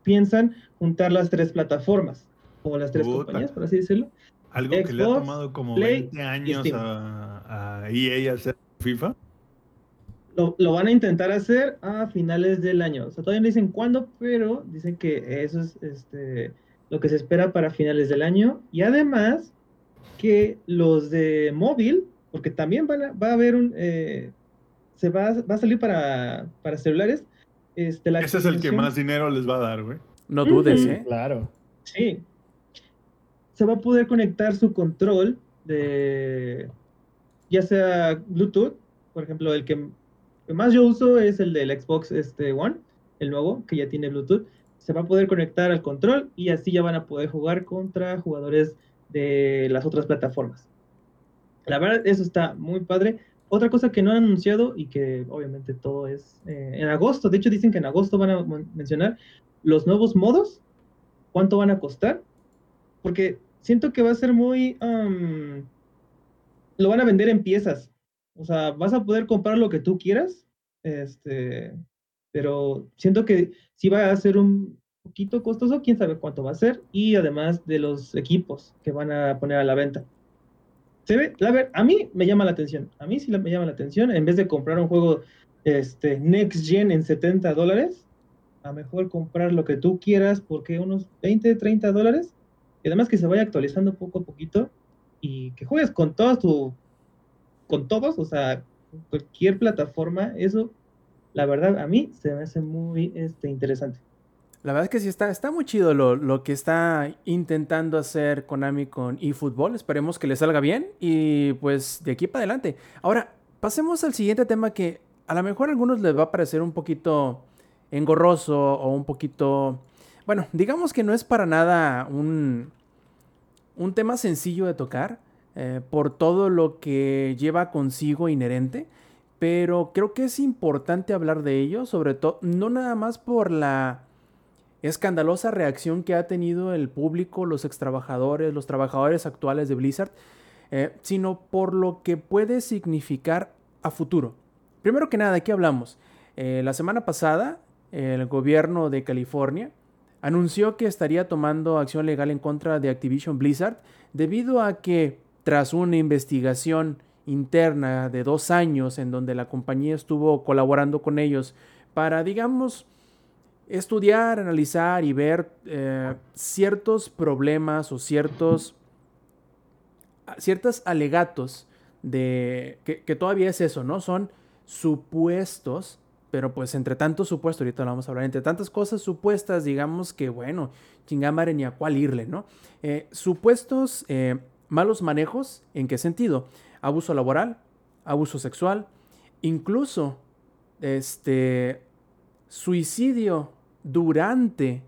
piensan juntar las tres plataformas, o las tres Puta. compañías, por así decirlo. Algo que le ha tomado como Play 20 y años a, a EA hacer FIFA. Lo, lo van a intentar hacer a finales del año. O sea, todavía no dicen cuándo, pero dicen que eso es este, lo que se espera para finales del año. Y además que los de móvil, porque también van a- va a haber un... eh, se va, a- va a salir para, para celulares. Este, la Ese es el que más dinero les va a dar, güey. No dudes, Ujú. ¿eh? Claro. Sí. Se va a poder conectar su control de ya sea Bluetooth, por ejemplo, el que, más yo uso es el del Xbox este One, el nuevo, que ya tiene Bluetooth. Se va a poder conectar al control y así ya van a poder jugar contra jugadores de las otras plataformas. La verdad, eso está muy padre. Otra cosa que no han anunciado y que obviamente todo es eh, en agosto, de hecho dicen que en agosto van a mencionar los nuevos modos, cuánto van a costar, porque siento que va a ser muy... am, lo van a vender en piezas, o sea, vas a poder comprar lo que tú quieras, este, pero siento que sí va a ser un poquito costoso, quién sabe cuánto va a ser, y además de los equipos que van a poner a la venta. Se ve, la ver, a mí me llama la atención, a mí sí me llama la atención, en vez de comprar un juego este, Next Gen en 70 dólares, a mejor comprar lo que tú quieras, porque unos 20, 30 dólares, y además que se vaya actualizando poco a poquito, y que juegues con todas tu, con todos, o sea, cualquier plataforma, eso, la verdad, a mí se me hace muy este, interesante. La verdad es que sí está, está muy chido lo, lo que está intentando hacer Konami con eFootball. Esperemos que le salga bien y pues de aquí para adelante. Ahora, pasemos al siguiente tema que a lo mejor a algunos les va a parecer un poquito engorroso o un poquito... Bueno, digamos que no es para nada un, un tema sencillo de tocar eh, por todo lo que lleva consigo inherente, pero creo que es importante hablar de ello, sobre todo, no nada más por la escandalosa reacción que ha tenido el público, los extrabajadores, los trabajadores actuales de Blizzard, eh, sino por lo que puede significar a futuro. Primero que nada, aquí hablamos? Eh, la semana pasada, el gobierno de California anunció que estaría tomando acción legal en contra de Activision Blizzard debido a que tras una investigación interna de dos años en donde la compañía estuvo colaborando con ellos para, digamos, estudiar, analizar y ver eh, ciertos problemas o ciertos, ciertos alegatos de que, que, todavía es eso, ¿no? Son supuestos pero pues entre tantos supuestos, ahorita lo vamos a hablar, entre tantas cosas supuestas, digamos que bueno, chingamare ni a cuál irle, ¿no? Eh, supuestos eh, malos manejos, ¿en qué sentido? Abuso laboral, abuso sexual, incluso este suicidio durante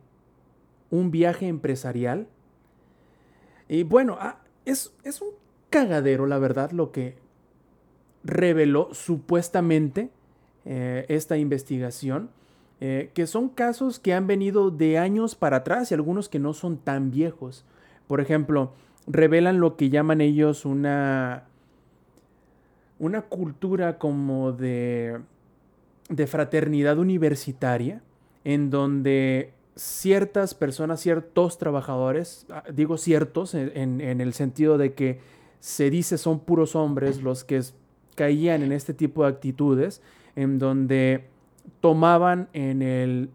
un viaje empresarial. Y bueno, ah, es, es un cagadero, la verdad, lo que reveló supuestamente eh, esta investigación, eh, que son casos que han venido de años para atrás y algunos que no son tan viejos. Por ejemplo, revelan lo que llaman ellos una, una cultura como de, de fraternidad universitaria, en donde ciertas personas, ciertos trabajadores, ah, digo ciertos en, en, el sentido de que se dice son puros hombres los que caían en este tipo de actitudes, en donde tomaban en, el,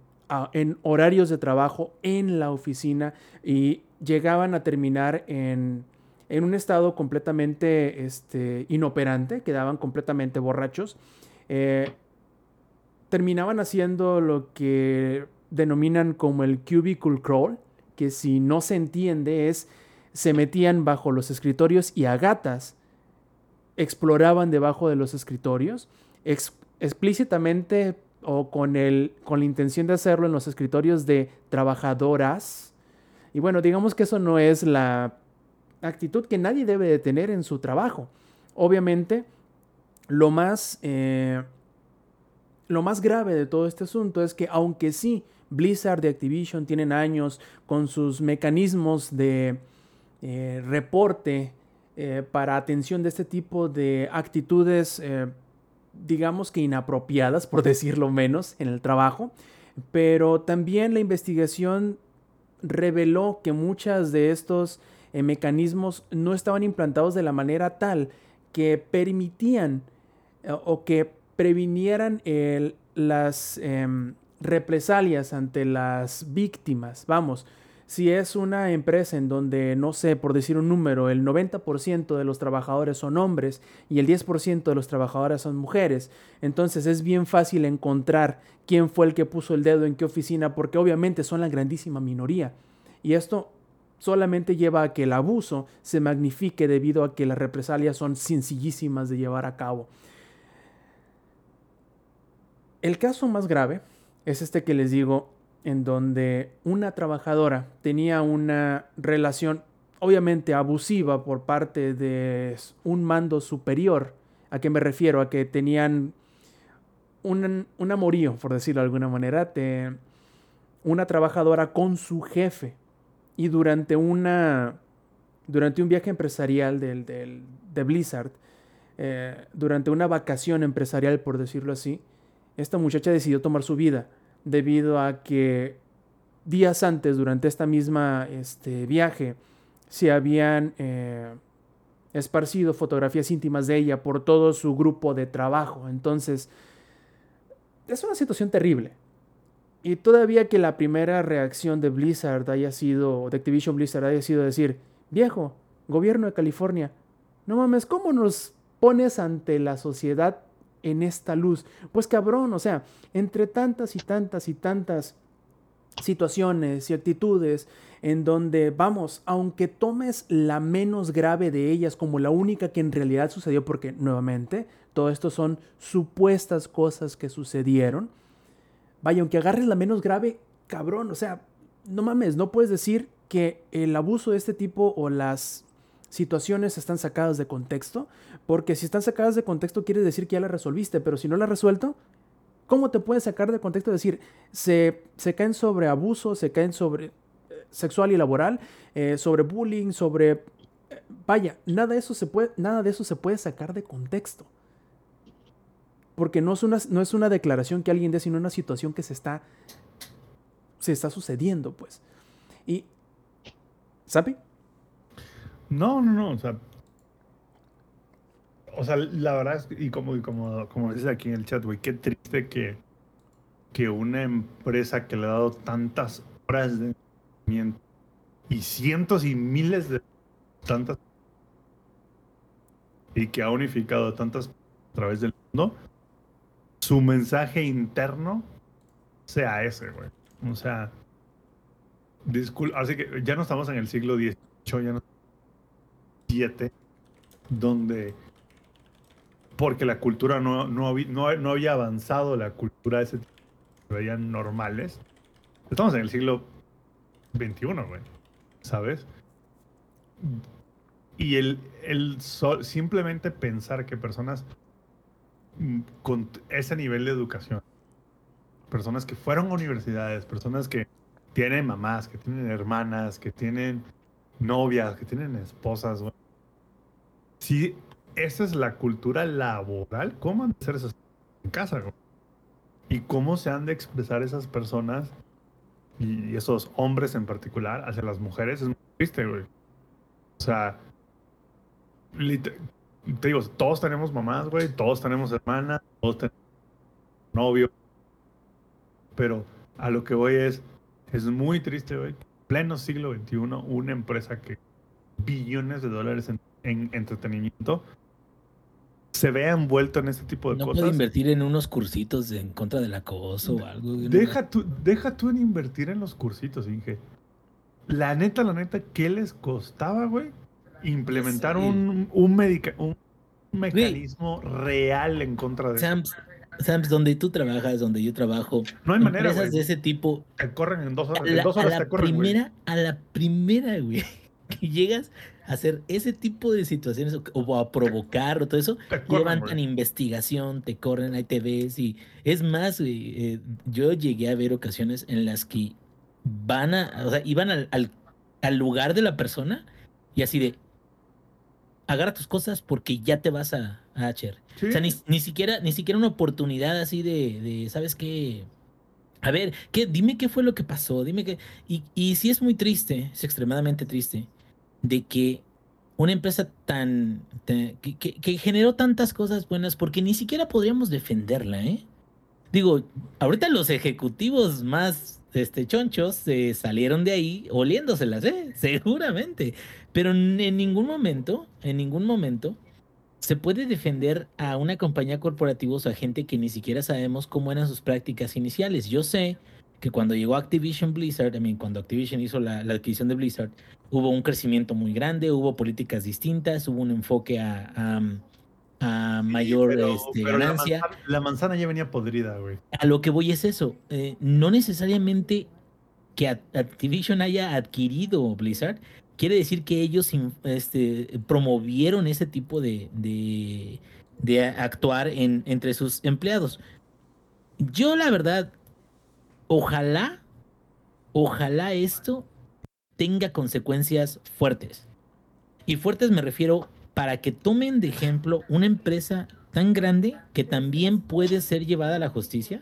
en horarios de trabajo en la oficina y llegaban a terminar en, en un estado completamente este, inoperante, quedaban completamente borrachos. Eh, terminaban haciendo lo que denominan como el cubicle crawl, que si no se entiende es se metían bajo los escritorios y a gatas exploraban debajo de los escritorios, explícitamente o con, el, con la intención de hacerlo en los escritorios de trabajadoras. Y bueno, digamos que eso no es la actitud que nadie debe de tener en su trabajo. Obviamente, lo más, eh, lo más grave de todo este asunto es que aunque sí, Blizzard y Activision tienen años con sus mecanismos de eh, reporte eh, para atención de este tipo de actitudes digamos que inapropiadas, por (laughs) decirlo menos, en el trabajo, pero también la investigación reveló que muchos de estos eh, mecanismos no estaban implantados de la manera tal que permitían eh, o que previnieran las em, represalias ante las víctimas. Vamos, si es una empresa en donde, no sé, por decir un número, el 90% de los trabajadores son hombres y el 10% de los trabajadores son mujeres, entonces es bien fácil encontrar quién fue el que puso el dedo en qué oficina, porque obviamente son la grandísima minoría. Y esto solamente lleva a que el abuso se magnifique debido a que las represalias son sencillísimas de llevar a cabo. El caso más grave es este que les digo en donde una trabajadora tenía una relación obviamente abusiva por parte de un mando superior. ¿A qué me refiero? A que tenían un, un amorío, por decirlo de alguna manera, de una trabajadora con su jefe. Y durante una durante un viaje empresarial del, de Blizzard, eh, durante una vacación empresarial, por decirlo así, esta muchacha decidió tomar su vida debido a que días antes, durante esta misma este, viaje, se habían eh, esparcido fotografías íntimas de ella por todo su grupo de trabajo. Entonces, es una situación terrible. Y todavía que la primera reacción de Blizzard haya sido, de Activision Blizzard haya sido decir, viejo, gobierno de California, no mames, ¿cómo nos pones ante la sociedad en esta luz. Pues cabrón, o sea, entre tantas y tantas y tantas situaciones y actitudes en donde, vamos, aunque tomes la menos grave de ellas como la única que en realidad sucedió, porque nuevamente, todo esto son supuestas cosas que sucedieron, vaya, aunque agarres la menos grave, cabrón, o sea, no mames, no puedes decir que el abuso de este tipo o las situaciones están sacadas de contexto, porque si están sacadas de contexto quiere decir que ya la resolviste, pero si no la has resuelto, ¿cómo te puedes sacar de contexto? Decir, se, se caen sobre abuso, se caen sobre eh, sexual y laboral, eh, sobre bullying, sobre... eh, vaya, nada de, eso se puede, nada de eso se puede sacar de contexto. Porque no es, una, no es una declaración que alguien dé, sino una situación que se está, se está sucediendo, pues. Y... ¿Sabe? No, no, no, o sea. O sea, la verdad y como, y como, como dices aquí en el chat, güey, qué triste que, que una empresa que le ha dado tantas horas de entrenamiento y cientos y miles de tantas y que ha unificado tantas a través del mundo, su mensaje interno sea ese, güey. O sea, disculpa, así que ya no estamos en el siglo XVIII, ya no 7, donde porque la cultura no, no, no, no había avanzado, la cultura de ese tipo se veían normales. Estamos en el siglo XXI, güey, ¿sabes? Y el, el sol- simplemente pensar que personas con ese nivel de educación, personas que fueron a universidades, personas que tienen mamás, que tienen hermanas, que tienen novias, que tienen esposas, güey. Si esa es la cultura laboral, ¿cómo han de hacer esas en casa? Y cómo se han de expresar esas personas y esos hombres en particular hacia las mujeres es muy triste, güey. O sea, te digo, todos tenemos mamás, güey, todos tenemos hermanas, todos tenemos novio. Pero a lo que voy es, es muy triste, güey. Pleno siglo XXI, una empresa que billones de dólares en entretenimiento se vea envuelto en este tipo de No cosas. puede invertir en unos cursitos en contra del acoso o algo. no Deja tú, deja tú en invertir en los cursitos, Inge. La neta, la neta, ¿qué les costaba, güey? Implementar Sí. un, un, medica- un mecanismo real en contra de Sams, Sams, donde tú trabajas, donde yo trabajo, No hay manera, güey. de ese tipo, Te corren en dos a horas. En la, dos a horas la te corren, güey. primera, a la primera, güey, (laughs) que llegas a hacer ese tipo de situaciones o, o a provocar o todo eso, Te corren, levantan investigación, te corren, ahí te ves y es más, eh, yo llegué a ver ocasiones en las que van a, o sea, iban al, al, al lugar de la persona y así de, agarra tus cosas porque ya te vas a, a. Sí. O sea, ni, ni siquiera, ni siquiera una oportunidad así de, de, ¿sabes qué? A ver, ¿qué? dime qué fue lo que pasó, dime qué. Y, y sí es muy triste, es extremadamente triste, de que una empresa tan, que, que- generó tantas cosas buenas, porque ni siquiera podríamos defenderla, ¿eh? Digo, ahorita los ejecutivos más este, chonchos eh, salieron de ahí oliéndoselas, ¿eh? (laughs) Seguramente. Pero en ningún momento, en ningún momento, se puede defender a una compañía corporativa o a gente que ni siquiera sabemos cómo eran sus prácticas iniciales. Yo sé que cuando llegó Activision Blizzard, I mean, cuando Activision hizo la, la adquisición de Blizzard, hubo un crecimiento muy grande, hubo políticas distintas, hubo un enfoque a, a- a mayor Pero- este, pero la ganancia. manzana, la manzana ya venía podrida, güey. A lo que voy es eso. eh, no necesariamente que Act- Activision haya adquirido Blizzard quiere decir que ellos este, promovieron ese tipo de, de, actuar en, entre sus empleados. Yo, la verdad, ojalá, ojalá esto tenga consecuencias fuertes. Y fuertes me refiero para que tomen de ejemplo una empresa tan grande que también puede ser llevada a la justicia.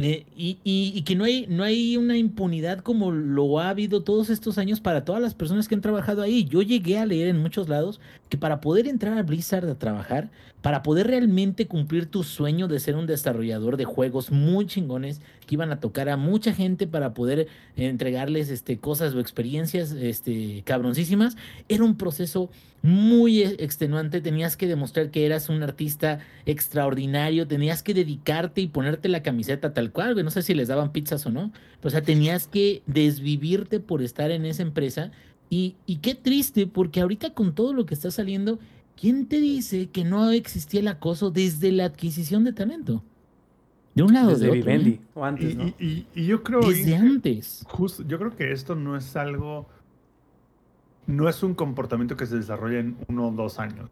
Eh, y, y- que no hay, no hay una impunidad como lo ha habido todos estos años para todas las personas que han trabajado ahí. Yo llegué a leer en muchos lados que para poder entrar a Blizzard a trabajar, para poder realmente cumplir tu sueño de ser un desarrollador de juegos muy chingones que iban a tocar a mucha gente para poder entregarles este, cosas o experiencias este, cabroncísimas, era un proceso muy e- extenuante. Tenías que demostrar que eras un artista extraordinario, tenías que dedicarte y ponerte la camiseta tal cual. No sé si les daban pizzas o no. O sea, tenías que desvivirte por estar en esa empresa. Y, y qué triste, porque ahorita con todo lo que está saliendo, ¿quién te dice que no existía el acoso desde la adquisición de talento? De un lado Desde de otro. Vivendi, ¿eh? o antes, Y, ¿no? y- y- y yo creo Desde antes. justo, yo creo que esto no es algo, no es un comportamiento que se desarrolla en uno o dos años.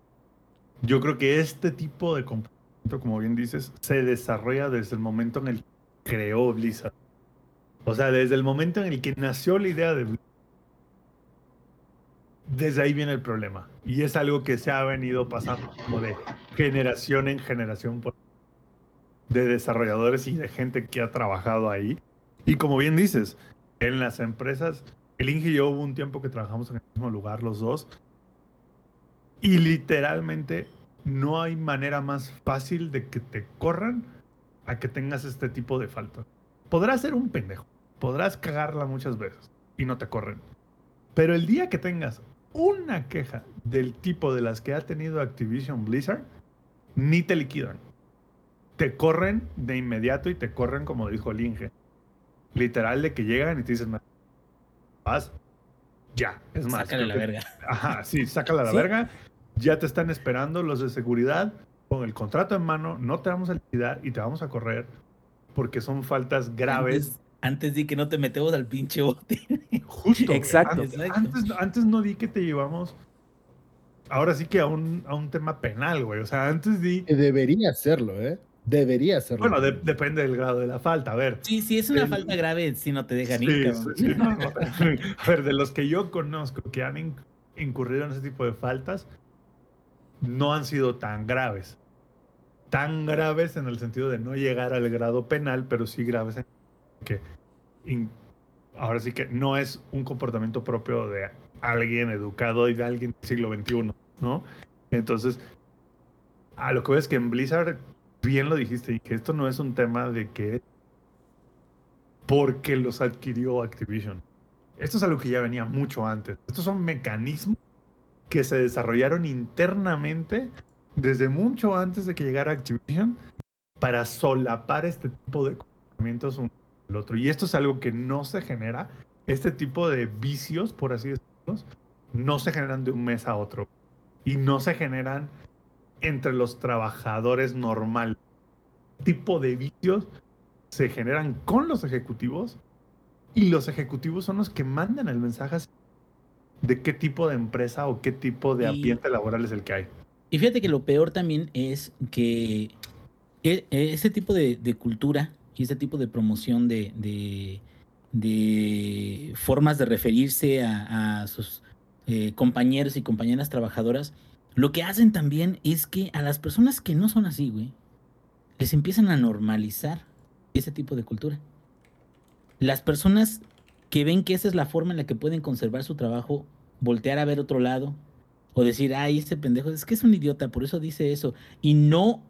Yo creo que este tipo de comportamiento, como bien dices, se desarrolla desde el momento en el que creó Blizzard. O sea, desde el momento en el que nació la idea de Blizzard. Desde ahí viene el problema. Y es algo que se ha venido pasando de generación en generación por- de desarrolladores y de gente que ha trabajado ahí. Y como bien dices, en las empresas, el Inge y yo hubo un tiempo que trabajamos en el mismo lugar los dos. Y literalmente no hay manera más fácil de que te corran a que tengas este tipo de falta. Podrás ser un pendejo, podrás cagarla muchas veces y no te corren. Pero el día que tengas una queja del tipo de las que ha tenido Activision Blizzard, ni te liquidan. Te corren de inmediato y te corren como dijo el Inge. Literal de que llegan y te dicen, vas, ya, es más. Sácale la que- verga. (laughs) Ajá, sí, sácala a la Sí. verga. Ya te están esperando los de seguridad con el contrato en mano. No te vamos a liquidar y te vamos a correr porque son faltas graves. Antes, antes di que no te metemos al pinche bote. Justo. Exacto. Antes, Exacto. antes, antes no di que te llevamos. Ahora sí que a un, a un tema penal, güey. O sea, antes di. Que Debería hacerlo, ¿eh? Debería hacerlo. Bueno, de- depende del grado de la falta. A ver. Sí, sí, es una El- falta grave si no te dejan Sí, ir, cabrón. sí, sí, no, no. A ver, de los que yo conozco que han in- incurrido en ese tipo de faltas, no han sido tan graves. Tan graves en el sentido de no llegar al grado penal, pero sí graves en que in- ahora sí que no es un comportamiento propio de alguien educado y de alguien del siglo XXI, ¿no? Entonces, a lo que ves que en Blizzard, bien lo dijiste, y que esto no es un tema de que porque los adquirió Activision. Esto es algo que ya venía mucho antes. Estos son mecanismos que se desarrollaron internamente desde mucho antes de que llegara Activision para solapar este tipo de comportamientos uno del otro. Y esto es algo que no se genera. Este tipo de vicios, por así decirlo, no se generan de un mes a otro. Y no se generan entre los trabajadores normales. Este tipo de vicios se generan con los ejecutivos y los ejecutivos son los que mandan el mensaje de qué tipo de empresa o qué tipo de Y- ambiente laboral es el que hay. Y fíjate que lo peor también es que e- ese tipo de, de cultura y ese tipo de promoción de, de- de formas de referirse a, a sus eh, compañeros y compañeras trabajadoras, lo que hacen también es que a las personas que no son así, güey, les empiezan a normalizar ese tipo de cultura. Las personas que ven que esa es la forma en la que pueden conservar su trabajo, voltear a ver otro lado, o decir, ay, este pendejo es que es un idiota, por eso dice eso, y no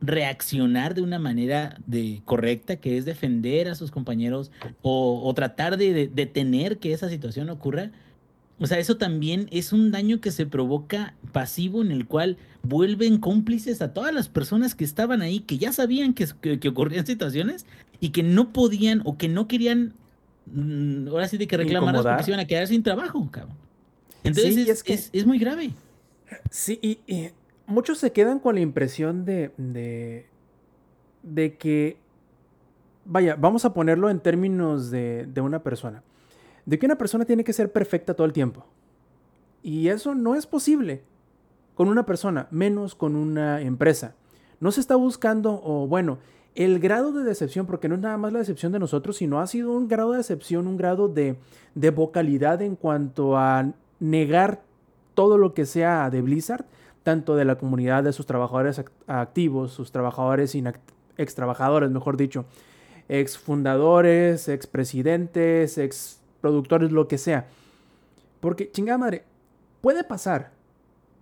reaccionar de una manera de correcta, que es defender a sus compañeros o, tratar de, de detener que esa situación ocurra. O sea, eso también es un daño que se provoca pasivo en el cual vuelven cómplices a todas las personas que estaban ahí, que ya sabían que, que, que ocurrían situaciones y que no podían o que no querían, mm, ahora sí de que reclamarlas Incomodar. porque se iban a quedar sin trabajo, cabrón. Entonces Sí, es, es que- es- es muy grave. Sí, y, y muchos se quedan con la impresión de, de, de que, vaya, vamos a ponerlo en términos de, de una persona, de que una persona tiene que ser perfecta todo el tiempo. Y eso no es posible con una persona, menos con una empresa. No se está buscando, o bueno, el grado de decepción, porque no es nada más la decepción de nosotros, sino ha sido un grado de decepción, un grado de, de vocalidad en cuanto a negar todo lo que sea de Blizzard, tanto de la comunidad de sus trabajadores act- activos, sus trabajadores ex trabajadores, mejor dicho, ex fundadores, ex presidentes, ex productores, lo que sea. Porque, chingada madre, puede pasar.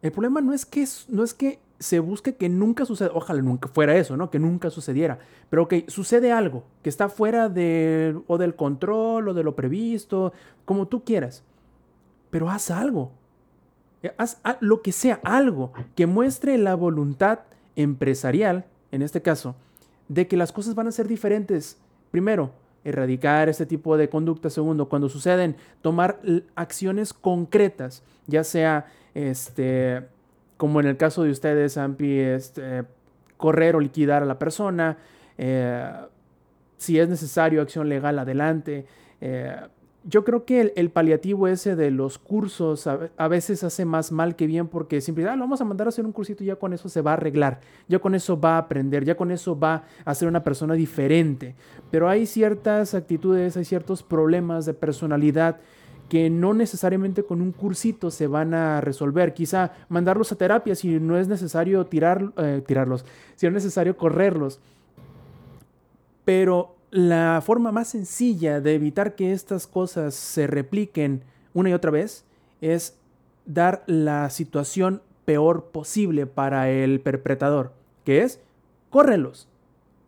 El problema no es que, no es que se busque que nunca suceda, ojalá nunca fuera eso, ¿no? Que nunca sucediera. Pero que sucede algo que está fuera de, o del control o de lo previsto, como tú quieras. Pero haz algo. Eh, Haz lo que sea, algo que muestre la voluntad empresarial, en este caso, de que las cosas van a ser diferentes. Primero, erradicar este tipo de conducta. Segundo, cuando suceden, tomar acciones concretas, ya sea este, como en el caso de ustedes, Ampi, este, correr o liquidar a la persona, eh, si es necesario acción legal, adelante. Eh, yo creo que el, paliativo ese de los cursos a, veces hace más mal que bien porque simplemente, ah, lo vamos a mandar a hacer un cursito y ya con eso se va a arreglar, ya con eso va a aprender, ya con eso va a ser una persona diferente. Pero hay ciertas actitudes, hay ciertos problemas de personalidad que no necesariamente con un cursito se van a resolver. Quizá mandarlos a terapia si no es necesario tirar, eh, tirarlos, si no es necesario correrlos. Pero la forma más sencilla de evitar que estas cosas se repliquen una y otra vez es dar la situación peor posible para el perpetrador, que es córrelos.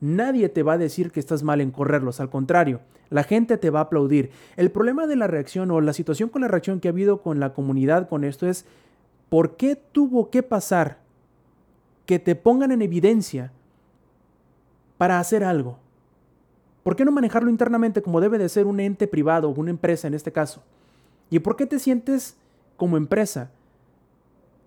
Nadie te va a decir que estás mal en correrlos, al contrario, la gente te va a aplaudir. El problema de la reacción o la situación con la reacción que ha habido con la comunidad con esto es, ¿por qué tuvo que pasar que te pongan en evidencia para hacer algo? ¿Por qué no manejarlo internamente como debe de ser un ente privado o una empresa en este caso? ¿Y por qué te sientes como empresa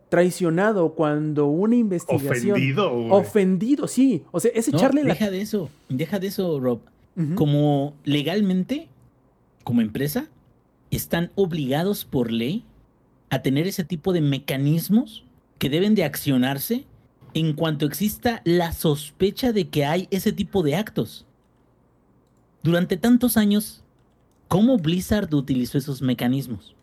traicionado cuando una investigación... Ofendido. Ofendido, sí. O sea, es echarle la... Deja de eso, deja de eso, Rob. Como legalmente, como empresa, están obligados por ley a tener ese tipo de mecanismos que deben de accionarse en cuanto exista la sospecha de que hay ese tipo de actos durante tantos años, ¿cómo Blizzard utilizó esos mecanismos?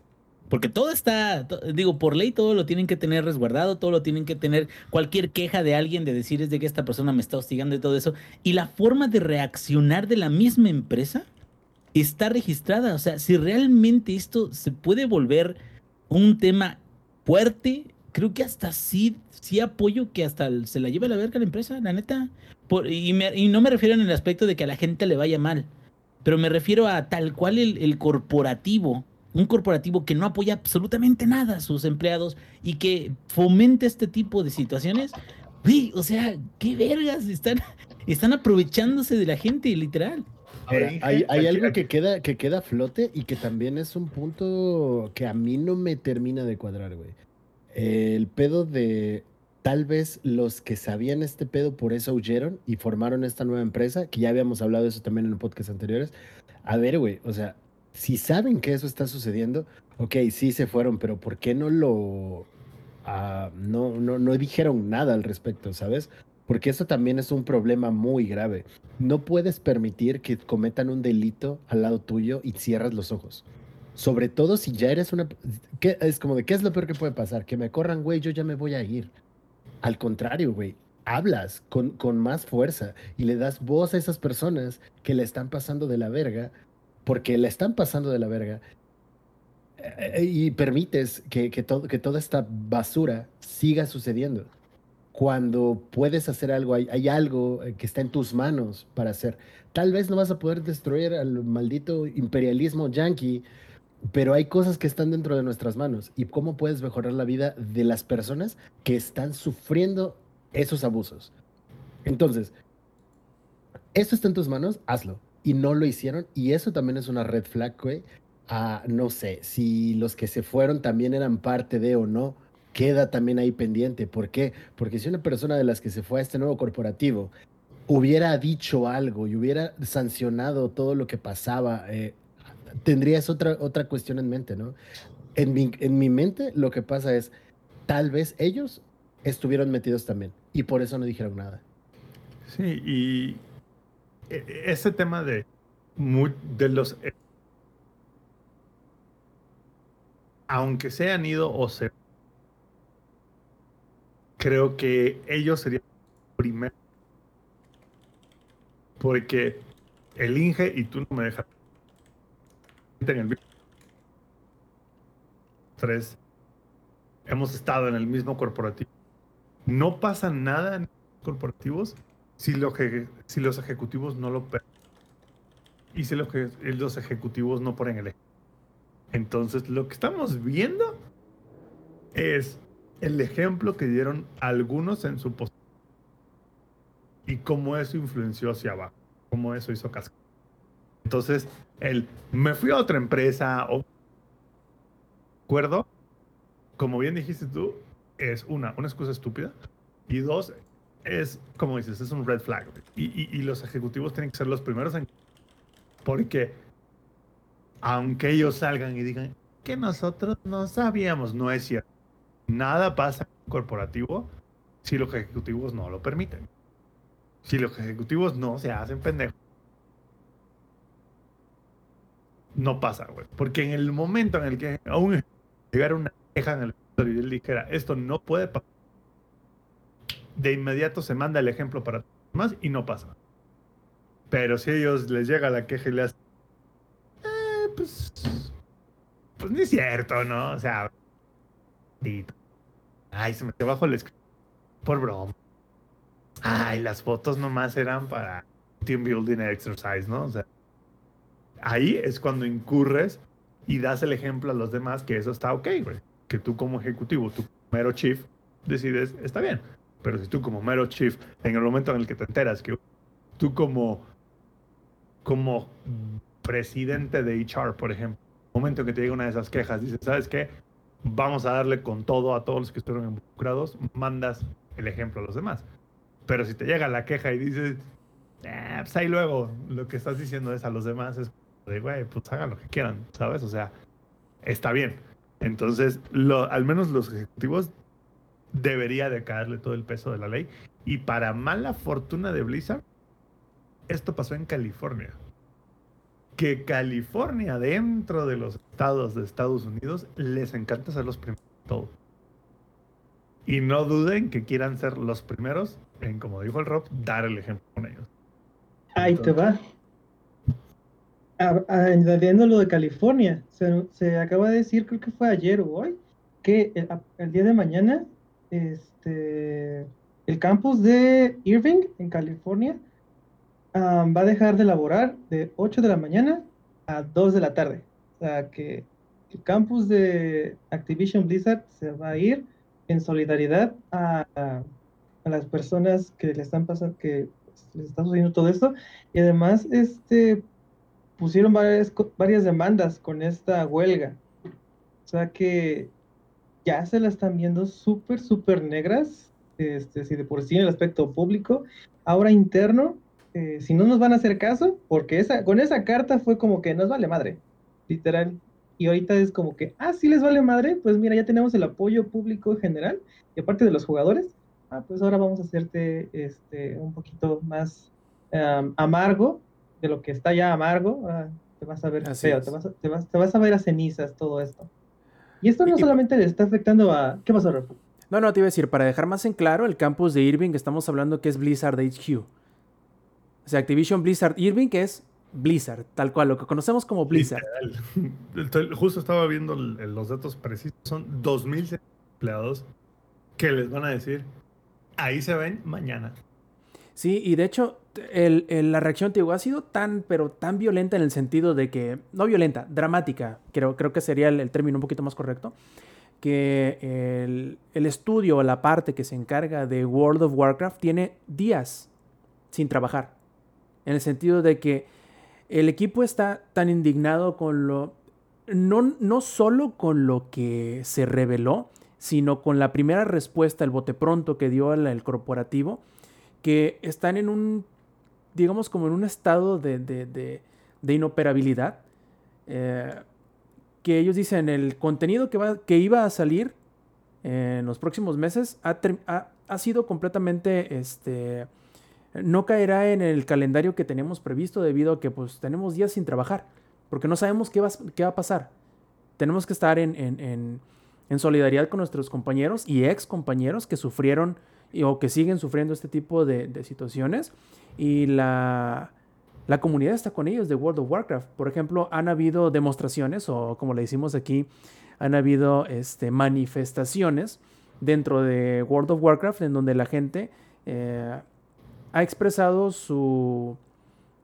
Porque todo está, digo, por ley todo lo tienen que tener resguardado, todo lo tienen que tener, cualquier queja de alguien de decir es de que esta persona me está hostigando y todo eso. Y la forma de reaccionar de la misma empresa está registrada. O sea, si realmente esto se puede volver un tema fuerte, creo que hasta sí, sí apoyo que hasta se la lleve a la verga la empresa, la neta y, no me refiero en el aspecto de que a la gente le vaya mal, pero me refiero a tal cual el, corporativo, un corporativo que no apoya absolutamente nada a sus empleados y que fomente este tipo de situaciones. Uy, o sea, qué vergas, están, (laughs) están aprovechándose de la gente, literal. Ahora, hay, hay algo que queda, que queda a flote y que también es un punto que a mí no me termina de cuadrar, güey. El pedo de Tal vez los que sabían este pedo por eso huyeron y formaron esta nueva empresa, que ya habíamos hablado de eso también en podcasts anteriores. A ver, güey, o sea, si saben que eso está sucediendo, ok, sí se fueron, pero ¿por qué no lo... Ah, no, no, no dijeron nada al respecto, ¿sabes? Porque eso también es un problema muy grave. No puedes permitir que cometan un delito al lado tuyo y cierras los ojos. Sobre todo si ya eres una... ¿qué? Es como de, ¿qué es lo peor que puede pasar? Que me corran, güey, yo ya me voy a ir. Al contrario, güey, hablas con, con, más fuerza y le das voz a esas personas que le están pasando de la verga, porque le están pasando de la verga, eh, y permites que, que, que toda esta basura siga sucediendo. Cuando puedes hacer algo, hay, hay, algo eh, que está en tus manos para hacer. Tal vez no vas a poder destruir al maldito imperialismo yankee, pero hay cosas que están dentro de nuestras manos. ¿Y cómo puedes mejorar la vida de las personas que están sufriendo esos abusos? Entonces, esto está en tus manos, hazlo. Y no lo hicieron. Y eso también es una red flag, güey. Ah, no sé, si los que se fueron también eran parte de o no, queda también ahí pendiente. ¿Por qué? Porque si una persona de las que se fue a este nuevo corporativo hubiera dicho algo y hubiera sancionado todo lo que pasaba, eh, tendrías otra, otra cuestión en mente, ¿no? En mi, en mi mente lo que pasa es, tal vez ellos estuvieron metidos también y por eso no dijeron nada. Sí, y e, ese tema de, de los... E, aunque se han ido o se... Creo que ellos serían primero. Porque el Inge y tú no me dejas en el tres hemos estado en el mismo corporativo. No pasa nada en los corporativos si, lo que, si los ejecutivos no lo y si los, los ejecutivos no ponen el Entonces, lo que estamos viendo es el ejemplo que dieron algunos en su y cómo eso influenció hacia abajo, cómo eso hizo cascada. Entonces, el me fui a otra empresa o acuerdo, como bien dijiste tú, es una, una excusa estúpida y dos, es, como dices, es un red flag. Y, y, y los ejecutivos tienen que ser los primeros en... Porque aunque ellos salgan y digan que nosotros no sabíamos, no es cierto. Nada pasa en corporativo si los ejecutivos no lo permiten. Si los ejecutivos no se hacen pendejos, no pasa, güey. Porque en el momento en el que aún llegara una queja en el y él dijera, esto no puede pasar, de inmediato se manda el ejemplo para demás y no pasa. Pero si a ellos les llega la queja y le hacen, eh, pues, pues ni es cierto, ¿no? O sea, ay, se me bajo el escritorio por broma. Ay, las fotos nomás eran para team building exercise, ¿no? O sea, ahí es cuando incurres y das el ejemplo a los demás que eso está ok, güey. Que tú como ejecutivo, tu mero chief, decides, está bien. Pero si tú como mero chief, en el momento en el que te enteras que tú como, como presidente de HR, por ejemplo, el momento en que te llega una de esas quejas, dices, ¿sabes qué? Vamos a darle con todo a todos los que estuvieron involucrados, mandas el ejemplo a los demás. Pero si te llega la queja y dices, eh, pues ahí luego lo que estás diciendo es a los demás, es de, güey, pues hagan lo que quieran, ¿sabes? O sea, está bien. Entonces, lo, al menos los ejecutivos debería de caerle todo el peso de la ley. Y para mala fortuna de Blizzard, esto pasó en California. Que California, dentro de los estados de Estados Unidos, les encanta ser los primeros en todo. Y no duden que quieran ser los primeros en, como dijo el Rob, dar el ejemplo con ellos. Ahí te va. Añadiendo lo de California, se, se, acaba de decir, creo que fue ayer o hoy, que el, día de mañana este, el campus de Irving, en California, va a dejar de laborar de 8 de la mañana a 2 de la tarde. O sea que el campus de Activision Blizzard se va a ir en solidaridad a, a, a las personas que le están pasando, que les está sucediendo todo esto. Y además, este, pusieron varias, varias demandas con esta huelga. O sea que ya se la están viendo súper, súper negras, este, si de por sí en el aspecto público, ahora interno, eh, si no nos van a hacer caso, porque esa, con esa carta fue como que nos vale madre, literal. Y ahorita es como que, ah, sí les vale madre, pues mira, ya tenemos el apoyo público en general, y aparte de los jugadores, ah, pues ahora vamos a hacerte este, un poquito más um, amargo de lo que está ya amargo, ah, te vas a ver feo, te vas a, te, vas, te vas a ver a cenizas todo esto. Y esto no solamente le está afectando a... ¿Qué pasó, Rafa? No, no, te iba a decir, para dejar más en claro, el campus de Irving, estamos hablando que es Blizzard HQ. O sea, Activision Blizzard Irving, que es Blizzard, tal cual, lo que conocemos como Blizzard. Literal. (laughs) Justo estaba viendo los datos precisos, son 2.000 empleados que les van a decir, ahí se ven mañana. Sí, y de hecho, el, la reacción, te ha sido tan, pero tan violenta en el sentido de que, no violenta, dramática, creo, creo que sería el, término un poquito más correcto, que el, el, estudio, la parte que se encarga de World of Warcraft, tiene días sin trabajar. En el sentido de que el equipo está tan indignado con lo, no, no solo con lo que se reveló, sino con la primera respuesta, el bote pronto que dio el corporativo, que están en un, digamos, como en un estado de, de, de, de inoperabilidad. Eh, que ellos dicen, el contenido que, va, que iba a salir en los próximos meses ha, ha, ha, sido completamente, este, no caerá en el calendario que tenemos previsto debido a que pues tenemos días sin trabajar, porque no sabemos qué va, qué va a pasar. Tenemos que estar en, en, en, en solidaridad con nuestros compañeros y ex compañeros que sufrieron o que siguen sufriendo este tipo de, situaciones y la, la, comunidad está con ellos de World of Warcraft. Por ejemplo, han habido demostraciones o como le decimos aquí, han habido este, manifestaciones dentro de World of Warcraft en donde la gente eh, ha expresado su,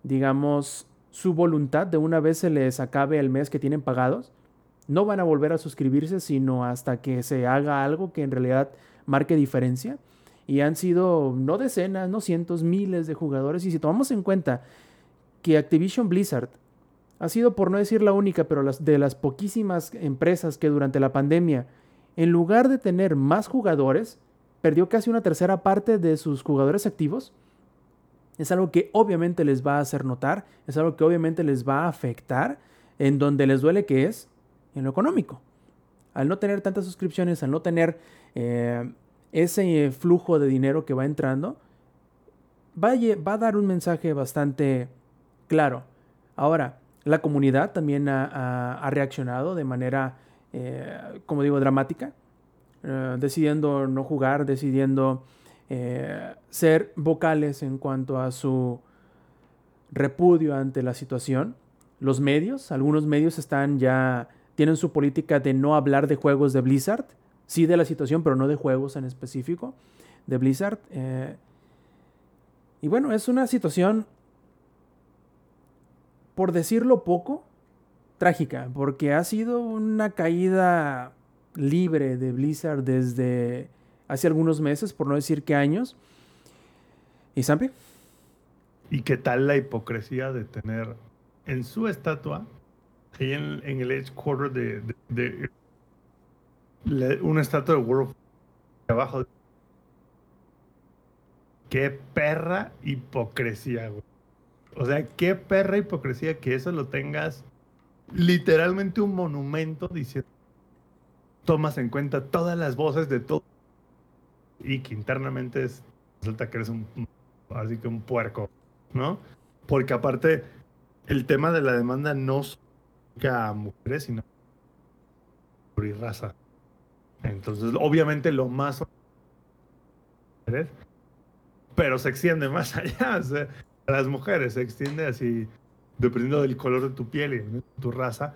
digamos, su voluntad de una vez se les acabe el mes que tienen pagados. No van a volver a suscribirse sino hasta que se haga algo que en realidad marque diferencia Y han sido no decenas, no cientos, miles de jugadores. Y si tomamos en cuenta que Activision Blizzard ha sido, por no decir la única, pero las, de las poquísimas empresas que durante la pandemia, en lugar de tener más jugadores, perdió casi una tercera parte de sus jugadores activos. Es algo que obviamente les va a hacer notar, es algo que obviamente les va a afectar, en donde les duele que es en lo económico. Al no tener tantas suscripciones, al no tener eh, ese flujo de dinero que va entrando, va a, va a dar un mensaje bastante claro. Ahora, la comunidad también ha, reaccionado de manera, eh, como digo, dramática, eh, decidiendo no jugar, decidiendo eh, ser vocales en cuanto a su repudio ante la situación. Los medios, algunos medios están ya, tienen su política de no hablar de juegos de Blizzard, sí de la situación, pero no de juegos en específico de Blizzard. y bueno, es una situación por decirlo poco, trágica, porque ha sido una caída libre de Blizzard desde hace algunos meses, por no decir que años. ¿Y Sampi? ¿Y qué tal la hipocresía de tener en su estatua, ahí en, el Edge Quarter de, una estatua de World abajo? Qué perra hipocresía, güey. O sea, qué perra hipocresía que eso lo tengas literalmente un monumento diciendo, tomas en cuenta todas las voces de todo y que internamente es, resulta que eres un, así que un puerco, ¿no? Porque aparte, el tema de la demanda no es a mujeres, sino por raza. Entonces, obviamente lo más pero se extiende más (laughs) allá. O sea, a las mujeres, se extiende así, dependiendo del color de tu piel y tu raza,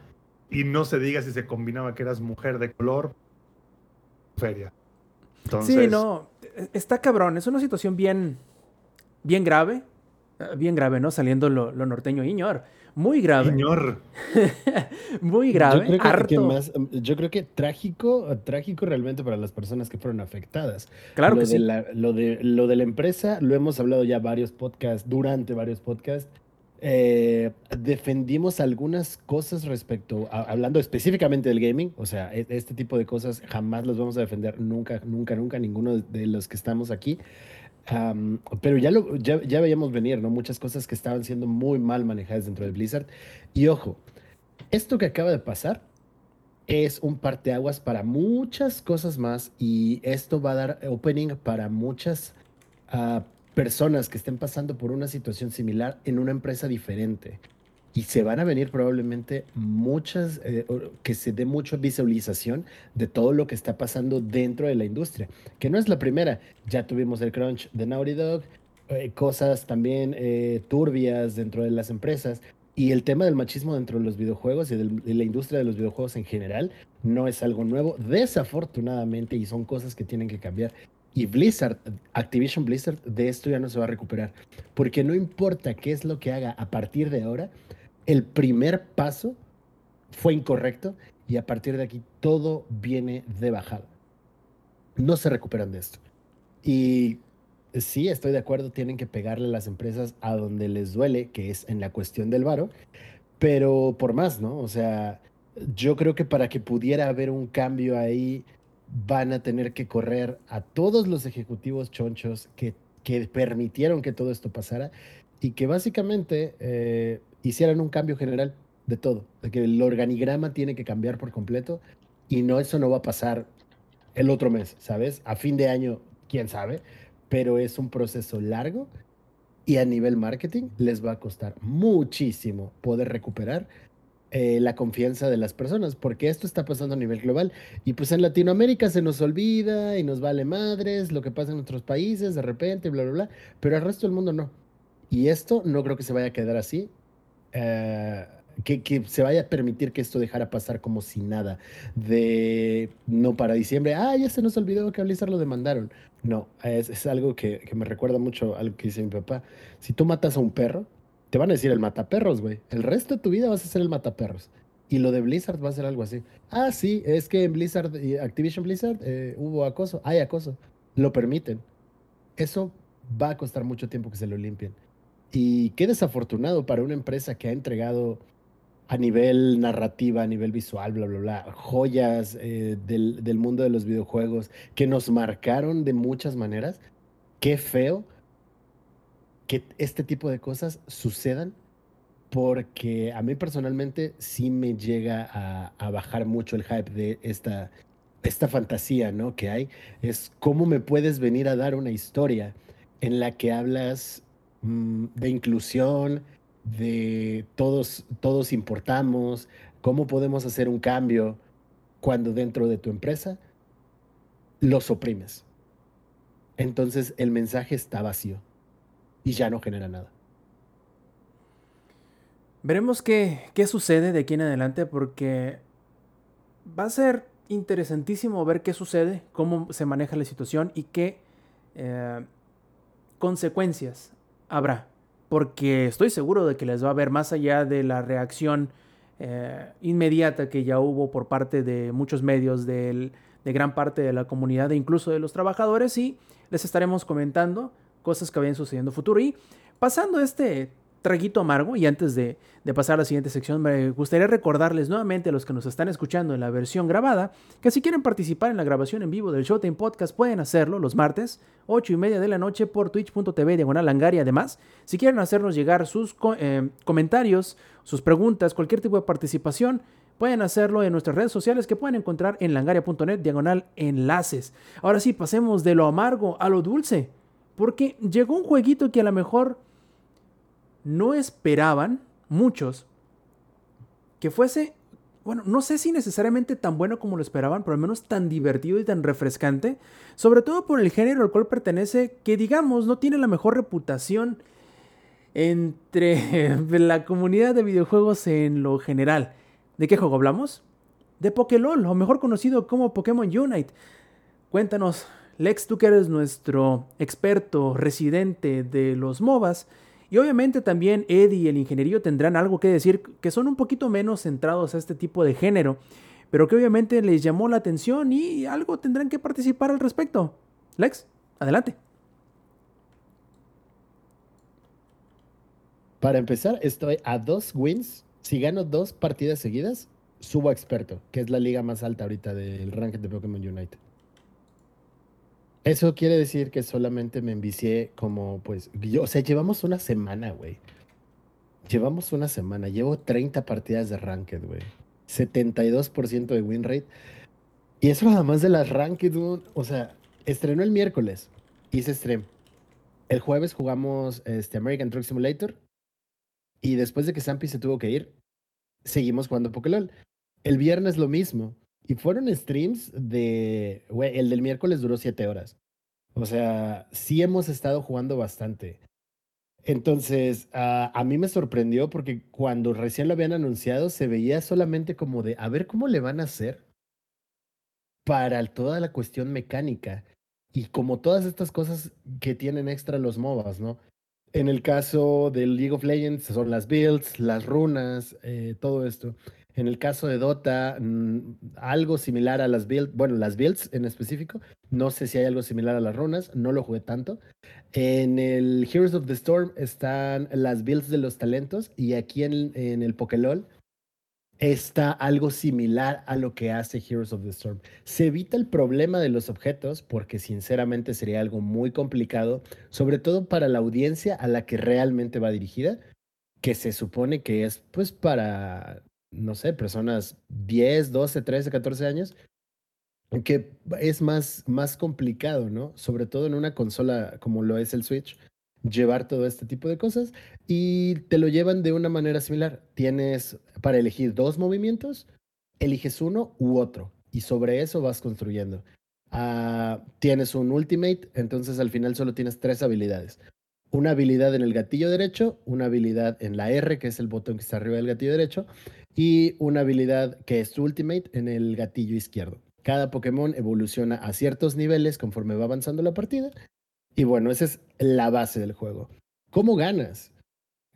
y no se diga si se combinaba que eras mujer de color, feria. Sí, no, está cabrón, es una situación bien, bien grave, bien grave, ¿no? Saliendo lo, lo norteño, Iñor muy grave. Señor. (laughs) muy grave. Yo creo que, más, yo creo que trágico, trágico realmente para las personas que fueron afectadas. Claro lo que de sí. La, lo, de, lo de la empresa, lo hemos hablado ya varios podcasts, durante varios podcasts. Eh, defendimos algunas cosas respecto, hablando específicamente del gaming, o sea, e, este tipo de cosas jamás los vamos a defender, nunca, nunca, nunca, ninguno de los que estamos aquí pero ya, lo, ya, ya, veíamos venir, ¿no? Muchas cosas que estaban siendo muy mal manejadas dentro de Blizzard. Y ojo, esto que acaba de pasar es un parteaguas para muchas cosas más y esto va a dar opening para muchas ah, personas que estén pasando por una situación similar en una empresa diferente y se van a venir probablemente muchas, eh, que se dé mucha visualización de todo lo que está pasando dentro de la industria, que no es la primera, ya tuvimos el crunch de Naughty Dog, eh, cosas también eh, turbias dentro de las empresas, y el tema del machismo dentro de los videojuegos y de la industria de los videojuegos en general no es algo nuevo, desafortunadamente, y son cosas que tienen que cambiar. Y Blizzard, Activision Blizzard, de esto ya no se va a recuperar. Porque no importa qué es lo que haga a partir de ahora, el primer paso fue incorrecto y a partir de aquí todo viene de bajada. No se recuperan de esto. Y sí, estoy de acuerdo, tienen que pegarle a las empresas a donde les duele, que es en la cuestión del varo, pero por más, ¿no? O sea, yo creo que para que pudiera haber un cambio ahí, van a tener que correr a todos los ejecutivos chonchos que, permitieron que todo esto pasara y que básicamente eh, hicieran un cambio general de todo, de el organigrama tiene que cambiar por completo y no, eso no va a pasar el otro mes, ¿sabes? A fin de año, quién sabe, pero es un proceso largo y a nivel marketing les va a costar muchísimo poder recuperar eh, la confianza de las personas, porque esto está pasando a nivel global. Y pues en Latinoamérica se nos olvida y nos vale madres lo que pasa en otros países de repente, bla, bla, bla, pero al resto del mundo no. Y esto no creo que se vaya a quedar así. Eh, que, se vaya a permitir que esto dejara pasar como si nada. De no para diciembre, ah, ya se nos olvidó que a Blizzard lo demandaron. No, es, algo que, me recuerda mucho a lo que dice mi papá. Si tú matas a un perro, te van a decir el mataperros, güey. El resto de tu vida vas a ser el mataperros. Y lo de Blizzard va a ser algo así. Ah, sí, es que en Blizzard, Activision Blizzard, eh, hubo acoso. Hay acoso. Lo permiten. Eso va a costar mucho tiempo que se lo limpien. Y qué desafortunado para una empresa que ha entregado a nivel narrativa, a nivel visual, bla, bla, bla, joyas eh, del, del mundo de los videojuegos que nos marcaron de muchas maneras. Qué feo que este tipo de cosas sucedan porque a mí personalmente sí me llega a, a bajar mucho el hype de esta, esta fantasía ¿no? que hay. Es cómo me puedes venir a dar una historia en la que hablas de inclusión, de todos, todos importamos, cómo podemos hacer un cambio cuando dentro de tu empresa los oprimes. Entonces el mensaje está vacío y ya no genera nada. Veremos qué, qué sucede de aquí en adelante porque va a ser interesantísimo ver qué sucede, cómo se maneja la situación y qué eh, consecuencias habrá. Porque estoy seguro de que les va a ver más allá de la reacción eh, inmediata que ya hubo por parte de muchos medios, de gran parte de la comunidad e incluso de los trabajadores y les estaremos comentando cosas que vayan sucediendo en futuro. Y pasando este traguito amargo y antes de, pasar a la siguiente sección me gustaría recordarles nuevamente a los que nos están escuchando en la versión grabada que si quieren participar en la grabación en vivo del Showtime Podcast pueden hacerlo los martes 8 y media de la noche por twitch.tv diagonal además si quieren hacernos llegar sus eh, comentarios sus preguntas cualquier tipo de participación pueden hacerlo en nuestras redes sociales que pueden encontrar en langaria.net diagonal enlaces. Ahora sí pasemos de lo amargo a lo dulce porque llegó un jueguito que a lo mejor no esperaban muchos que fuese, bueno, no sé si necesariamente tan bueno como lo esperaban, pero al menos tan divertido y tan refrescante, sobre todo por el género al cual pertenece, que digamos no tiene la mejor reputación entre (laughs) la comunidad de videojuegos en lo general. ¿De qué juego hablamos? De Pokélol, o mejor conocido como Pokémon Unite. Cuéntanos, Lex, tú que eres nuestro experto residente de los MOBAs, y obviamente también Eddie y el ingenierillo tendrán algo que decir que son un poquito menos centrados a este tipo de género, pero que obviamente les llamó la atención y algo tendrán que participar al respecto. Lex, adelante. Para empezar, estoy a dos wins. Si gano dos partidas seguidas, subo a experto, que es la liga más alta ahorita del ranking de Pokémon Unite. Eso quiere decir que solamente me envicié como, pues, yo, o sea, llevamos una semana, güey. Llevamos una semana, llevo 30 partidas de Ranked, güey. 72% de win rate. Y eso nada más de las Ranked, o sea, estrenó el miércoles, hice stream. El jueves jugamos este, American Truck Simulator. Y después de que Sampi se tuvo que ir, seguimos jugando Pokélol. El viernes lo mismo. Y fueron streams de, güey, el del miércoles duró siete horas. O sea, sí hemos estado jugando bastante. Entonces, uh, a mí me sorprendió porque cuando recién lo habían anunciado se veía solamente como de, a ver cómo le van a hacer para toda la cuestión mecánica y como todas estas cosas que tienen extra los MOBAs, ¿no? En el caso del League of Legends son las builds, las runas, eh, todo esto. En el caso de Dota, mm, algo similar a las builds, bueno, las builds en específico. No sé si hay algo similar a las runas, no lo jugué tanto. En el Heroes of the Storm están las builds de los talentos y aquí en, en el Pokélol está algo similar a lo que hace Heroes of the Storm. Se evita el problema de los objetos porque sinceramente sería algo muy complicado, sobre todo para la audiencia a la que realmente va dirigida, que se supone que es pues para no sé, personas 10, 12, 13, 14 años, que es más, más complicado, ¿no? Sobre todo en una consola como lo es el Switch, llevar todo este tipo de cosas y te lo llevan de una manera similar. Tienes para elegir dos movimientos, eliges uno u otro y sobre eso vas construyendo. Uh, tienes un ultimate, entonces al final solo tienes tres habilidades una habilidad en el gatillo derecho, una habilidad en la R, que es el botón que está arriba del gatillo derecho, y una habilidad que es Ultimate en el gatillo izquierdo. Cada Pokémon evoluciona a ciertos niveles conforme va avanzando la partida. Y bueno, esa es la base del juego. ¿Cómo ganas?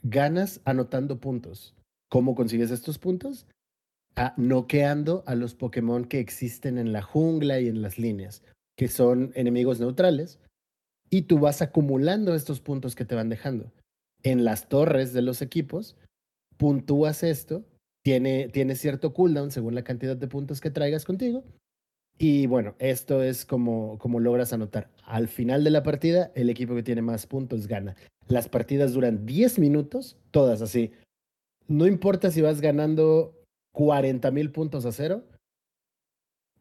Ganas anotando puntos. ¿Cómo consigues estos puntos? A noqueando a los Pokémon que existen en la jungla y en las líneas, que son enemigos neutrales y tú vas acumulando estos puntos que te van dejando. En las torres de los equipos, puntúas esto, tiene, tiene cierto cooldown según la cantidad de puntos que traigas contigo. Y bueno, esto es como, como logras anotar. Al final de la partida, el equipo que tiene más puntos gana. Las partidas duran 10 minutos, todas así. No importa si vas ganando 40 mil puntos a cero,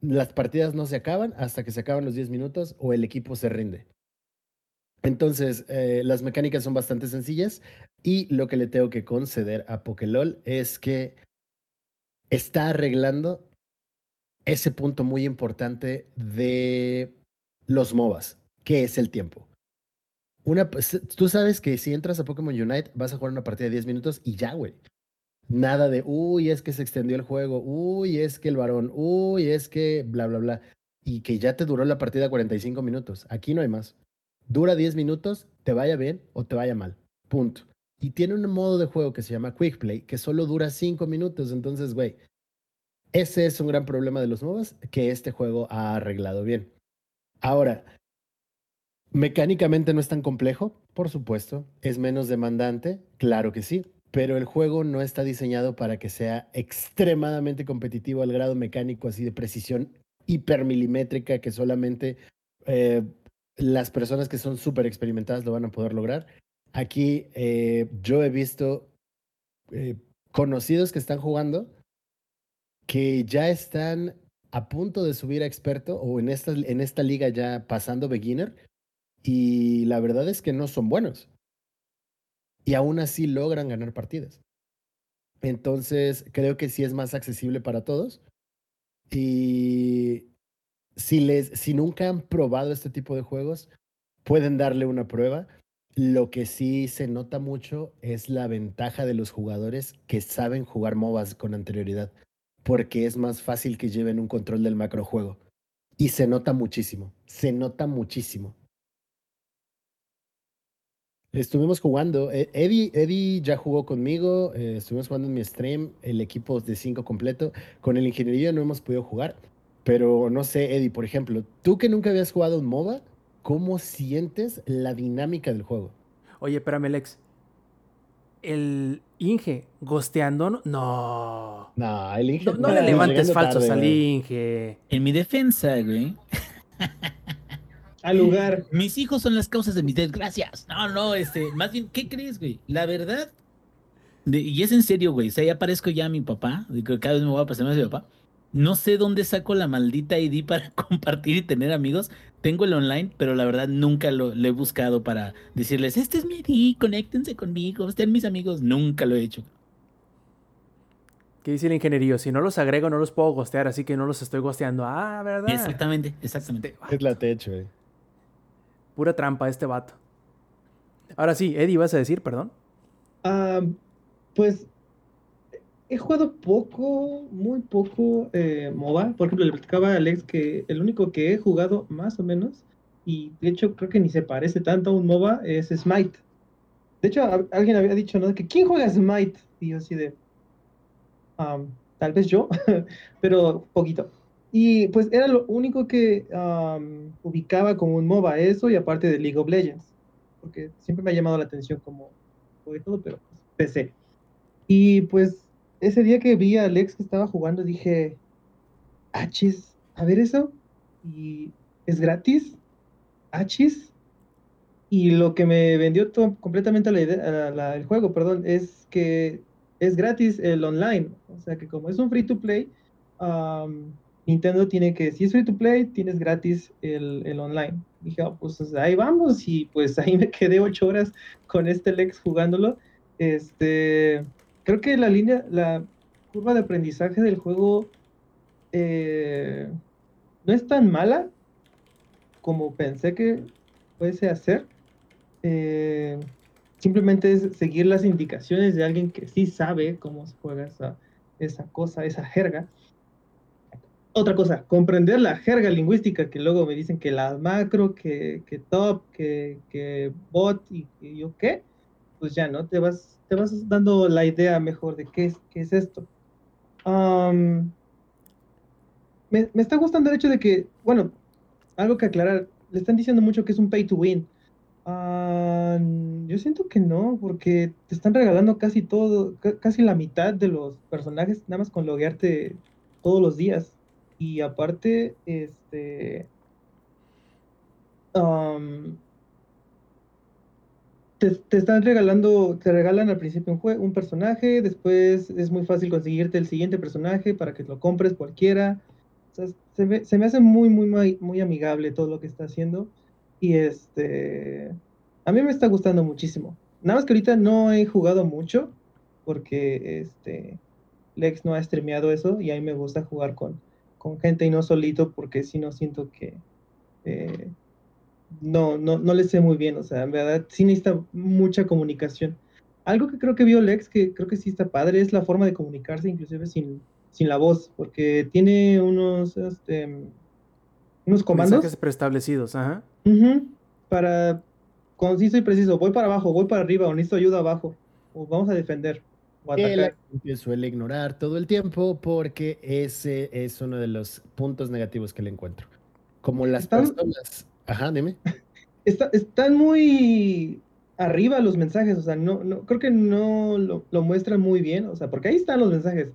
las partidas no se acaban hasta que se acaban los 10 minutos o el equipo se rinde. Entonces, eh, las mecánicas son bastante sencillas y lo que le tengo que conceder a Pokélol es que está arreglando ese punto muy importante de los MOBAs, que es el tiempo. Una, pues, tú sabes que si entras a Pokémon Unite vas a jugar una partida de 10 minutos y ya, güey. Nada de, uy, es que se extendió el juego, uy, es que el varón, uy, es que bla, bla, bla. Y que ya te duró la partida 45 minutos. Aquí no hay más. Dura 10 minutos, te vaya bien o te vaya mal. Punto. Y tiene un modo de juego que se llama Quick Play, que solo dura 5 minutos. Entonces, güey, ese es un gran problema de los MOBAs que este juego ha arreglado bien. Ahora, mecánicamente no es tan complejo, por supuesto. Es menos demandante, claro que sí. Pero el juego no está diseñado para que sea extremadamente competitivo al grado mecánico así de precisión hipermilimétrica que solamente eh, las personas que son súper experimentadas lo van a poder lograr. Aquí eh, yo he visto eh, conocidos que están jugando que ya están a punto de subir a experto o en esta, en esta liga ya pasando beginner y la verdad es que no son buenos. Y aún así logran ganar partidas. Entonces, creo que sí es más accesible para todos. Y si, les, si nunca han probado este tipo de juegos, pueden darle una prueba. Lo que sí se nota mucho es la ventaja de los jugadores que saben jugar MOBAs con anterioridad porque es más fácil que lleven un control del macrojuego. Y se nota muchísimo, se nota muchísimo. Estuvimos jugando, eh, Eddie, Eddie ya jugó conmigo, eh, estuvimos jugando en mi stream, el equipo de 5 completo. Con el ingeniería no hemos podido jugar, pero no sé, Eddie, por ejemplo, tú que nunca habías jugado un MOBA, ¿cómo sientes la dinámica del juego? Oye, espérame, Lex. El, Inge, gosteando, no. No, el Inge. No, le levantes falsos al Inge. En mi defensa, güey. Al lugar. Mis hijos son las causas de mis desgracias. No, no, este, más bien, ¿qué crees, güey? La verdad, y es en serio, güey. O sea, ya parezco ya a mi papá. Cada vez me voy a pasar más a mi papá. No sé dónde saco la maldita ID para (laughs) compartir y tener amigos. Tengo el online, pero la verdad nunca lo, he buscado para decirles, este es mi ID, conéctense conmigo, estén mis amigos. Nunca lo he hecho. ¿Qué dice el ingeniería? Si no los agrego, no los puedo gostear, así que no los estoy gosteando. Ah, ¿verdad? Exactamente, exactamente. Este es la techo, eh. Pura trampa este vato. Ahora sí, Eddie, ¿vas a decir, perdón? Ah, pues he jugado poco, muy poco eh, MOBA. Por ejemplo, le platicaba a Alex que el único que he jugado más o menos, y de hecho creo que ni se parece tanto a un MOBA, es Smite. De hecho, alguien había dicho, ¿no? Que ¿quién juega Smite? Y yo así de, tal vez yo, (laughs) pero poquito. Y pues era lo único que ubicaba como un MOBA, eso y aparte de League of Legends. Porque siempre me ha llamado la atención como todo, pero pues, PC. Y pues ese día que vi a Alex que estaba jugando, dije, achis, a ver eso. Y es gratis. Achis. Y lo que me vendió completamente la idea, el juego, perdón, es que es gratis el online. O sea que como es un free to play, Nintendo tiene que, si es free to play, tienes gratis el, el online. dije, oh, pues ahí vamos. Y pues ahí me quedé ocho horas con este Lex jugándolo. Este, creo que la línea, la curva de aprendizaje del juego eh, no es tan mala como pensé que fuese hacer. Eh, simplemente es seguir las indicaciones de alguien que sí sabe cómo se juega esa, cosa, esa jerga. Otra cosa, comprender la jerga lingüística que luego me dicen que la macro, que, que top, que, que bot y, y yo qué, pues ya no te vas te vas dando la idea mejor de qué es, qué es esto. me, está gustando el hecho de que, bueno, algo que aclarar, le están diciendo mucho que es un pay to win. Yo siento que no, porque te están regalando casi todo, ca- casi la mitad de los personajes, nada más con loguearte todos los días. Y aparte, este, te, te están regalando, te regalan al principio un, jue- un personaje, después es muy fácil conseguirte el siguiente personaje para que lo compres cualquiera. O sea, se me, se me hace muy, muy, muy amigable todo lo que está haciendo. Y este, a mí me está gustando muchísimo. Nada más que ahorita no he jugado mucho porque este, Lex no ha streameado eso y a mí me gusta jugar con, con gente y no solito porque si no siento que eh, no, no, no le sé muy bien. O sea, en verdad sí necesita mucha comunicación. Algo que creo que vio Lex, que creo que sí está padre, es la forma de comunicarse inclusive sin, sin la voz, porque tiene unos, este, unos comandos. Mensajes preestablecidos, ajá. Ujú, Para conciso y preciso, voy para abajo, voy para arriba, o necesito ayuda abajo, o vamos a defender, o Que atacar. gente suele ignorar todo el tiempo porque ese es uno de los puntos negativos que le encuentro. Como las Están- personas... Ajá, dime. (laughs) Está- están muy arriba los mensajes, o sea, no, no, creo que no lo, lo muestran muy bien, o sea, porque ahí están los mensajes,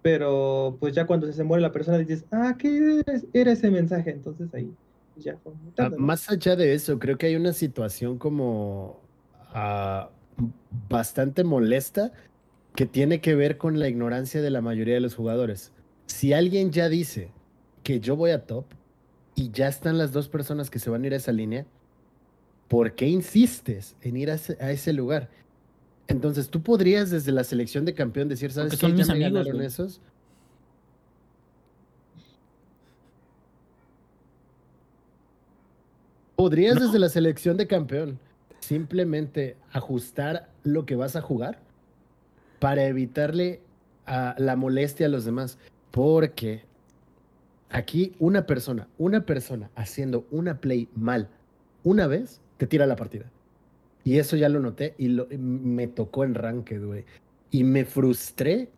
pero pues ya cuando se muere la persona dices, ah, ¿qué era ese mensaje? Entonces ahí pues, ya fue Ah. Más allá de eso, creo que hay una situación como ah, bastante molesta que tiene que ver con la ignorancia de la mayoría de los jugadores. Si alguien ya dice que yo voy a top y ya están las dos personas que se van a ir a esa línea, ¿por qué insistes en ir a ese, a ese lugar? Entonces tú podrías desde la selección de campeón decir, ¿sabes Porque qué? son Ya mis me amigos, ganaron güey. esos. Podrías No. desde la selección de campeón simplemente ajustar lo que vas a jugar para evitarle a la molestia a los demás. Porque aquí una persona, una persona haciendo una play mal una vez, te tira la partida. Y eso ya lo noté y lo- me tocó en ranked, güey. Y me frustré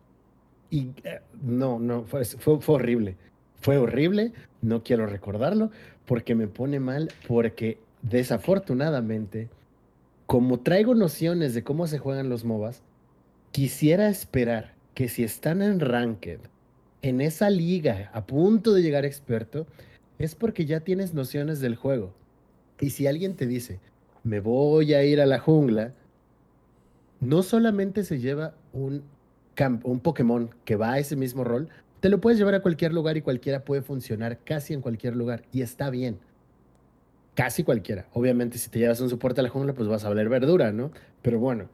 y eh, no, no, fue, fue, fue horrible. Fue horrible, no quiero recordarlo porque me pone mal, porque desafortunadamente, como traigo nociones de cómo se juegan los MOBAs, quisiera esperar que si están en Ranked, en esa liga, a punto de llegar experto, es porque ya tienes nociones del juego. Y si alguien te dice, me voy a ir a la jungla, no solamente se lleva un, un Pokémon que va a ese mismo rol, te lo puedes llevar a cualquier lugar y cualquiera puede funcionar casi en cualquier lugar. Y está bien. Casi cualquiera. Obviamente, si te llevas un soporte a la jungla, pues vas a valer verdura, ¿no? Pero bueno,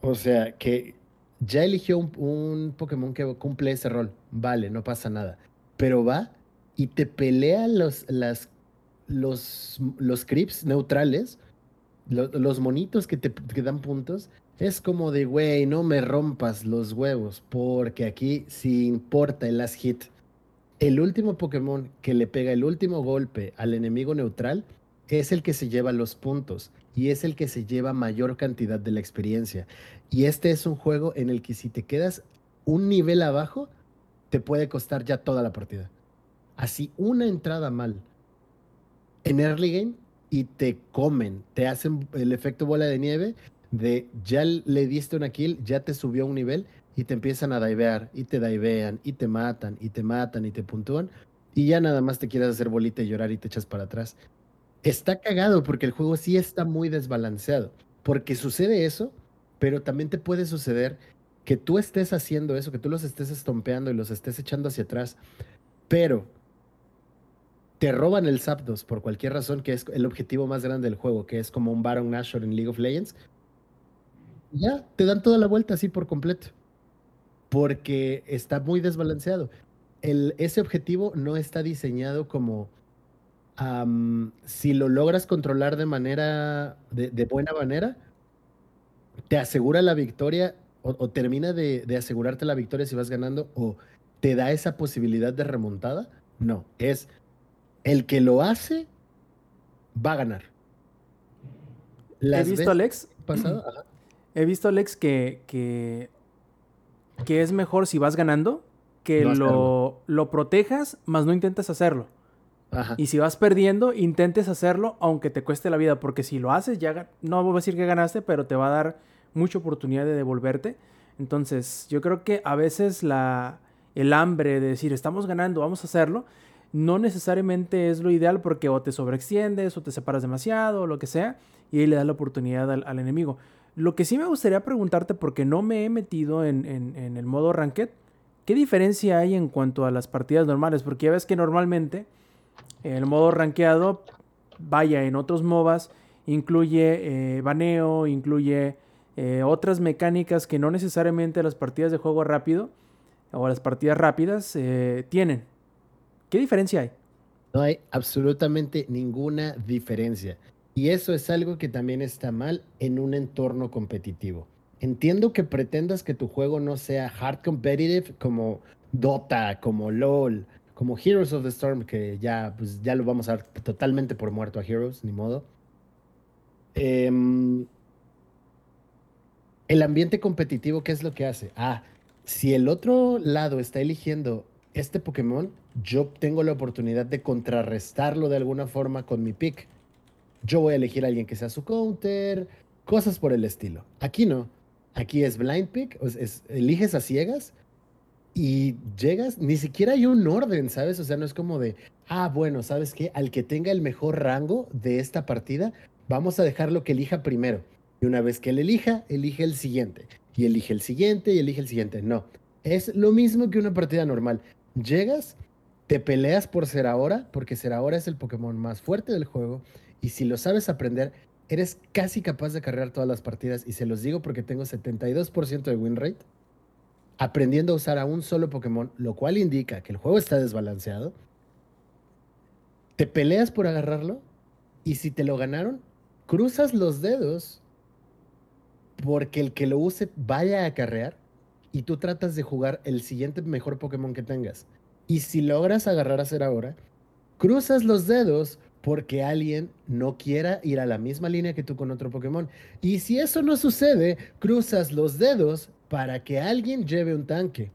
o sea, que ya eligió un, Pokémon que cumple ese rol. Vale, no pasa nada. Pero va y te pelea los, las, los, los creeps neutrales, lo- los monitos que te que dan puntos. Es como de, güey, no me rompas los huevos, porque aquí sí importa el last hit. El último Pokémon que le pega el último golpe al enemigo neutral es el que se lleva los puntos y es el que se lleva mayor cantidad de la experiencia. Y este es un juego en el que si te quedas un nivel abajo, te puede costar ya toda la partida. Así una entrada mal en early game y te comen, te hacen el efecto bola de nieve de ya le diste una kill, ya te subió un nivel y te empiezan a divear y te divean y te matan y te matan y te puntúan y ya nada más te quieres hacer bolita y llorar y te echas para atrás. Está cagado porque el juego sí está muy desbalanceado, porque sucede eso, pero también te puede suceder que tú estés haciendo eso, que tú los estés estompeando y los estés echando hacia atrás, pero te roban el Zapdos por cualquier razón, que es el objetivo más grande del juego, que es como un Baron Nashor en League of Legends, ya te dan toda la vuelta así por completo, porque está muy desbalanceado. El, ese objetivo no está diseñado como si lo logras controlar de manera, de buena manera, te asegura la victoria o, o termina de, de asegurarte la victoria si vas ganando o te da esa posibilidad de remontada. No, es el que lo hace va a ganar. He visto, Alex, pasado, (clears throat) ajá, he visto, Alex, que, que, que es mejor si vas ganando que No lo, lo protejas, más no intentes hacerlo. Y si vas perdiendo, intentes hacerlo aunque te cueste la vida, porque si lo haces, ya no voy a decir que ganaste, pero te va a dar mucha oportunidad de devolverte. Entonces, yo creo que a veces la, el hambre de decir, estamos ganando, vamos a hacerlo, no necesariamente es lo ideal porque o te sobreextiendes o te separas demasiado o lo que sea, y ahí le das la oportunidad al, al enemigo. Lo que sí me gustaría preguntarte, porque no me he metido en, en- en el modo ranked, ¿qué diferencia hay en cuanto a las partidas normales? Porque ya ves que normalmente el modo rankeado, vaya, en otros MOBAs, incluye eh, baneo, incluye eh, otras mecánicas que no necesariamente las partidas de juego rápido o las partidas rápidas eh, tienen. ¿Qué diferencia hay? No hay absolutamente ninguna diferencia. Y eso es algo que también está mal en un entorno competitivo. Entiendo que pretendas que tu juego no sea hard competitive como Dota, como LOL, como Heroes of the Storm, que ya, pues, ya lo vamos a dar totalmente por muerto a Heroes, ni modo. Em, el ambiente competitivo, ¿qué es lo que hace? Ah, si el otro lado está eligiendo este Pokémon, yo tengo la oportunidad de contrarrestarlo de alguna forma con mi pick. Yo voy a elegir a alguien que sea su counter, cosas por el estilo. Aquí no. Aquí es blind pick, es- eliges a ciegas y llegas, ni siquiera hay un orden, ¿sabes? O sea, no es como de, ah, bueno, ¿sabes qué? Al que tenga el mejor rango de esta partida, vamos a dejarlo que elija primero. Y una vez que él elija, elige el siguiente. Y elige el siguiente y elige el siguiente. No. Es lo mismo que una partida normal. Llegas, te peleas por ser ahora, porque ser ahora es el Pokémon más fuerte del juego. Y si lo sabes aprender, eres casi capaz de cargar todas las partidas. Y se los digo porque tengo 72% de win rate. Aprendiendo a usar a un solo Pokémon, lo cual indica que el juego está desbalanceado. Te peleas por agarrarlo. Y si te lo ganaron, cruzas los dedos porque el que lo use vaya a acarrear y tú tratas de jugar el siguiente mejor Pokémon que tengas. Y si logras agarrar a ser ahora, cruzas los dedos porque alguien no quiera ir a la misma línea que tú con otro Pokémon. Y si eso no sucede, cruzas los dedos para que alguien lleve un tanque.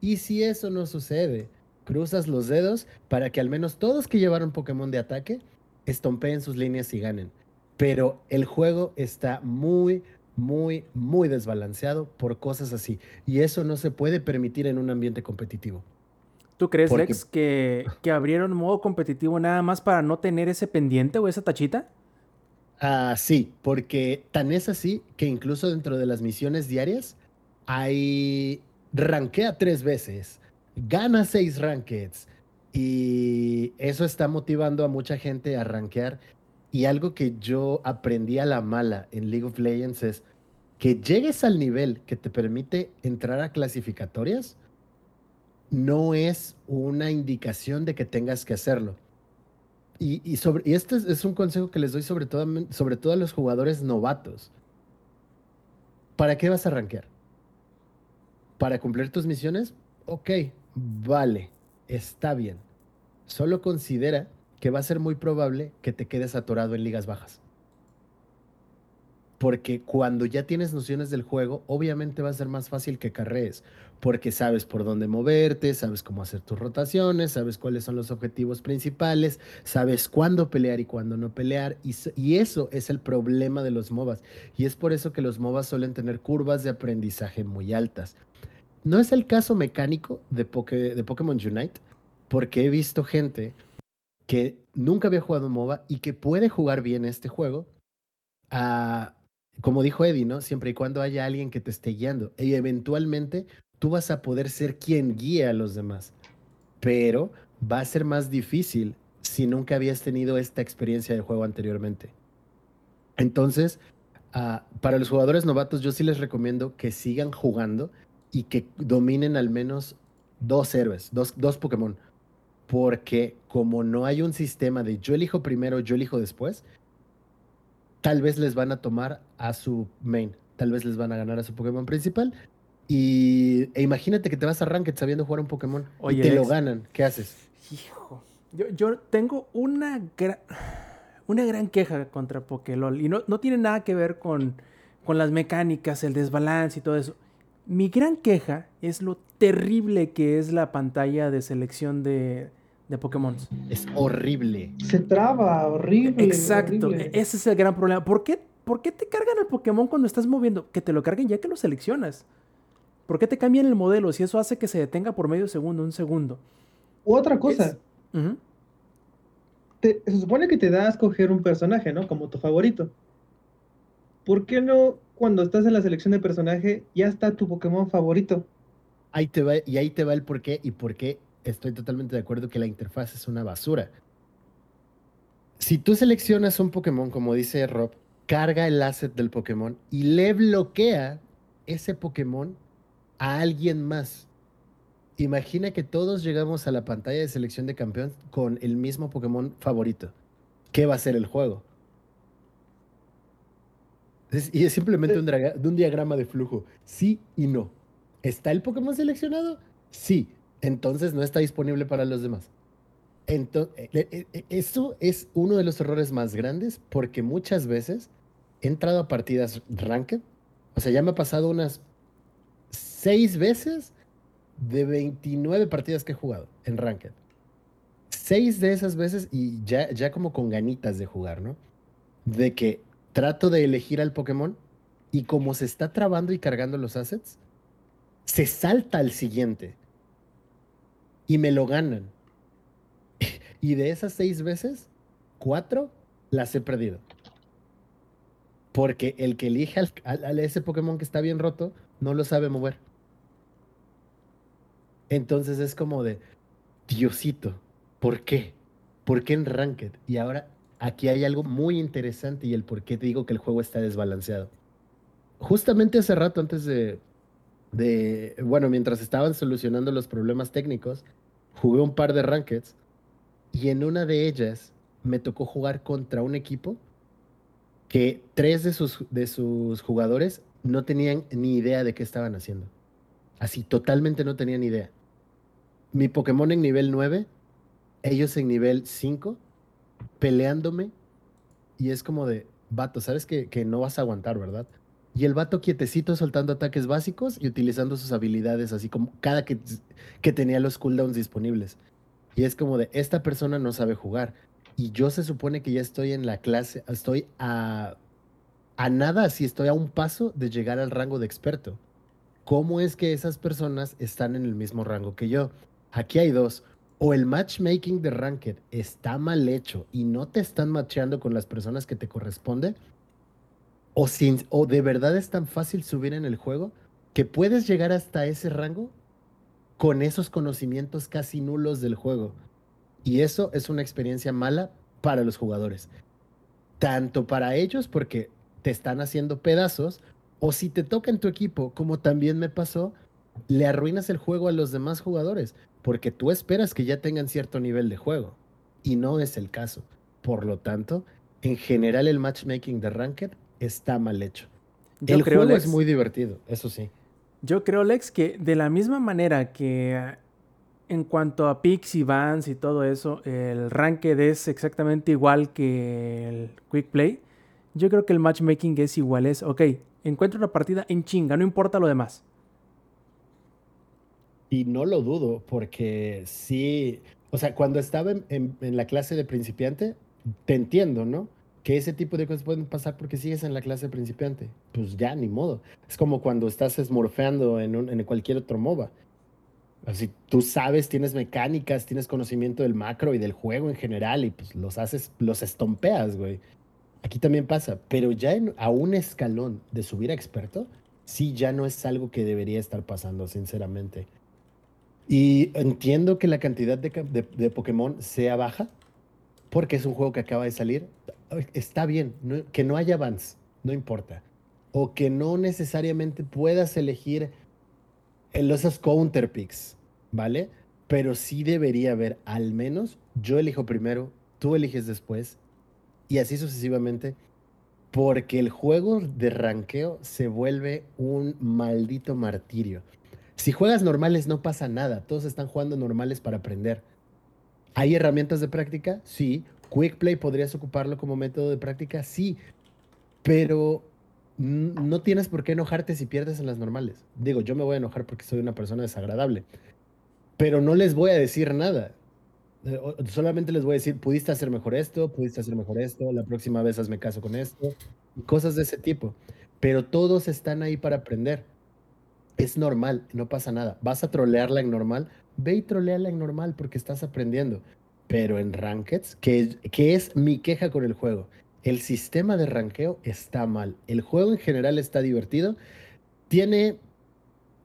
Y si eso no sucede, cruzas los dedos para que al menos todos que llevaron Pokémon de ataque estompeen sus líneas y ganen. Pero el juego está muy, muy, muy desbalanceado por cosas así. Y eso no se puede permitir en un ambiente competitivo. ¿Tú crees, Porque- Lex, que, que abrieron modo competitivo nada más para no tener ese pendiente o esa tachita? Ah, sí, porque tan es así que incluso dentro de las misiones diarias hay rankea tres veces, gana seis rankeds y eso está motivando a mucha gente a rankear. Y algo que yo aprendí a la mala en League of Legends es que llegues al nivel que te permite entrar a clasificatorias no es una indicación de que tengas que hacerlo. Y, sobre, y este es, un consejo que les doy sobre todo, sobre todo a los jugadores novatos. ¿Para qué vas a rankear? ¿Para cumplir tus misiones? Ok, vale, está bien. Solo considera que va a ser muy probable que te quedes atorado en ligas bajas. Porque cuando ya tienes nociones del juego, obviamente va a ser más fácil que carrees, porque sabes por dónde moverte, sabes cómo hacer tus rotaciones, sabes cuáles son los objetivos principales, sabes cuándo pelear y cuándo no pelear, y, eso es el problema de los MOBAs. Y es por eso que los MOBAs suelen tener curvas de aprendizaje muy altas. No es el caso mecánico de, de Pokémon Unite, porque he visto gente que nunca había jugado MOBA y que puede jugar bien este juego. ah, como dijo Eddie, ¿no? Siempre y cuando haya alguien que te esté guiando. Y eventualmente tú vas a poder ser quien guíe a los demás. Pero va a ser más difícil si nunca habías tenido esta experiencia de juego anteriormente. Entonces, ah, para los jugadores novatos, yo sí les recomiendo que sigan jugando y que dominen al menos dos héroes, dos, dos Pokémon. Porque como no hay un sistema de yo elijo primero, yo elijo después, tal vez les van a tomar a su main, tal vez les van a ganar a su Pokémon principal. Y e imagínate que te vas a Ranked sabiendo jugar un Pokémon Oye, y te lo ganan. ¿Qué haces? Hijo. Yo, yo tengo una, gra- una gran queja contra Pokélol. Y no, no tiene nada que ver con, con las mecánicas, el desbalance y todo eso. Mi gran queja es lo terrible que es la pantalla de selección de, de Pokémon. Es horrible. Se traba, horrible. Exacto, horrible. e- ese es el gran problema. ¿Por qué, ¿Por qué te cargan el Pokémon cuando estás moviendo? Que te lo carguen ya que lo seleccionas. ¿Por qué te cambian el modelo si eso hace que se detenga por medio segundo, un segundo? Otra cosa, Es- te- se supone que te da a escoger un personaje, ¿no? Como tu favorito. ¿Por qué no cuando estás en la selección de personaje ya está tu Pokémon favorito? Ahí te va, y ahí te va el por qué y por qué estoy totalmente de acuerdo que la interfaz es una basura. Si tú seleccionas un Pokémon, como dice Rob, carga el asset del Pokémon y le bloquea ese Pokémon a alguien más. Imagina que todos llegamos a la pantalla de selección de campeón con el mismo Pokémon favorito. ¿Qué va a ser el juego? Y es simplemente un, un diagrama de flujo. Sí y no. ¿Está el Pokémon seleccionado? Sí. Entonces no está disponible para los demás. Ento- eh, eh, eh, eso es uno de los errores más grandes porque muchas veces he entrado a partidas ranked. O sea, ya me ha pasado unas seis veces de 29 partidas que he jugado en ranked. Seis de esas veces y ya, ya como con ganitas de jugar, ¿no? De que trato de elegir al Pokémon y como se está trabando y cargando los assets, se salta al siguiente y me lo ganan. (laughs) Y de esas seis veces, cuatro las he perdido. Porque el que elige al, ese Pokémon que está bien roto, no lo sabe mover. Entonces es como de, Diosito, ¿por qué? ¿Por qué en Ranked? Y ahora aquí hay algo muy interesante y el por qué te digo que el juego está desbalanceado. Justamente hace rato, antes de, de, bueno, mientras estaban solucionando los problemas técnicos, jugué un par de Rankeds y en una de ellas me tocó jugar contra un equipo que tres de sus, de sus jugadores no tenían ni idea de qué estaban haciendo. Así, totalmente no tenían idea. Mi Pokémon en nivel 9, ellos en nivel 5, peleándome. Y es como de, vato, sabes que, que no vas a aguantar, ¿verdad? Y el vato quietecito soltando ataques básicos y utilizando sus habilidades así como cada que, que tenía los cooldowns disponibles. Y es como de, esta persona no sabe jugar. Y yo se supone que ya estoy en la clase, estoy a, a nada, si estoy a un paso de llegar al rango de experto. ¿Cómo es que esas personas están en el mismo rango que yo? Aquí hay dos. O el matchmaking de Ranked está mal hecho y no te están matcheando con las personas que te corresponde. O, sin, o de verdad es tan fácil subir en el juego que puedes llegar hasta ese rango con esos conocimientos casi nulos del juego. Y eso es una experiencia mala para los jugadores. Tanto para ellos porque te están haciendo pedazos, o si te toca en tu equipo, como también me pasó, le arruinas el juego a los demás jugadores, porque tú esperas que ya tengan cierto nivel de juego, y no es el caso. Por lo tanto, en general el matchmaking de Ranked está mal hecho. Yo el creo, juego Lex, es muy divertido, eso sí. yo creo, Lex, que de la misma manera que ah, en cuanto a picks y bans y todo eso, el ranked es exactamente igual que el quick play. Yo creo que el matchmaking es igual, es, ok, encuentro una partida en chinga, no importa lo demás. Y no lo dudo, porque sí, o sea, cuando estaba en, en- en la clase de principiante, te entiendo, ¿no? Que ese tipo de cosas pueden pasar porque sigues en la clase principiante. Pues ya, ni modo. Es como cuando estás smurfeando en, cualquier otro MOBA. Así, tú sabes, tienes mecánicas, tienes conocimiento del macro y del juego en general y pues los haces, los estompeas, güey. Aquí también pasa, pero ya a un escalón de subir a experto, sí ya no es algo que debería estar pasando, sinceramente. Y entiendo que la cantidad de, ca- de- de Pokémon sea baja, porque es un juego que acaba de salir. Está bien, que no haya avance, no importa. O que no necesariamente puedas elegir esos counter picks, ¿vale? Pero sí debería haber, al menos, yo elijo primero, tú eliges después, y así sucesivamente, porque el juego de ranqueo se vuelve un maldito martirio. Si juegas normales no pasa nada, todos están jugando normales para aprender. ¿Hay herramientas de práctica? Sí. ¿Quick Play podrías ocuparlo como método de práctica? Sí. Pero no tienes por qué enojarte si pierdes en las normales. Digo, yo me voy a enojar porque soy una persona desagradable. Pero no les voy a decir nada. Eh, Solamente les voy a decir, pudiste hacer mejor esto, pudiste hacer mejor esto, la próxima vez hazme caso con esto, cosas de ese tipo. Pero todos están ahí para aprender. Es normal, no pasa nada. Vas a trolearla en normal, ve y troleala en normal porque estás aprendiendo. Pero en Rankeds, que, que es mi queja con el juego, el sistema de ranqueo está mal. El juego en general está divertido, tiene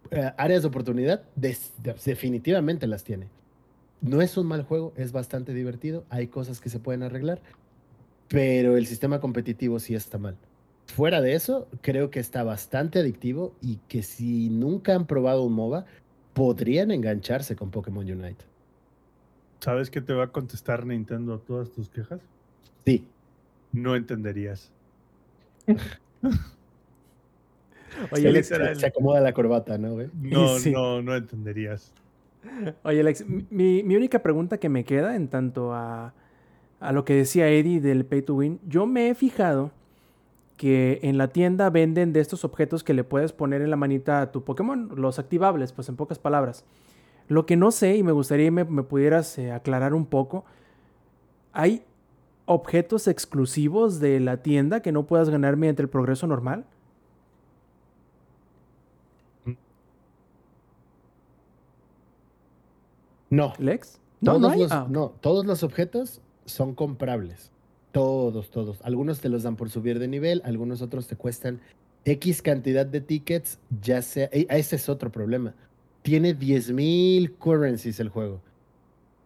eh, áreas de oportunidad, des- de- definitivamente las tiene. No es un mal juego, es bastante divertido, hay cosas que se pueden arreglar, pero el sistema competitivo sí está mal. Fuera de eso, creo que está bastante adictivo y que si nunca han probado un MOBA, podrían engancharse con Pokémon Unite. ¿Sabes qué te va a contestar Nintendo a todas tus quejas? Sí, No entenderías. (laughs) Oye, Alex, se acomoda la corbata, ¿no? güey? No, (laughs) Sí. no, no entenderías. Oye, Alex, mi, mi única pregunta que me queda en tanto a, a lo que decía Eddie del Pay to Win, yo me he fijado que en la tienda venden de estos objetos que le puedes poner en la manita a tu Pokémon, los activables, pues en pocas palabras. Lo que no sé y me gustaría que me, me pudieras eh, aclarar un poco, ¿hay objetos exclusivos de la tienda que no puedas ganar mediante el progreso normal? No, Lex? No, todos, no hay. los, Ah, no, todos los objetos son comprables. Todos, todos. Algunos te los dan por subir de nivel, algunos otros te cuestan X cantidad de tickets, ya sea... e- Ese es otro problema. Tiene 10.000 currencies el juego.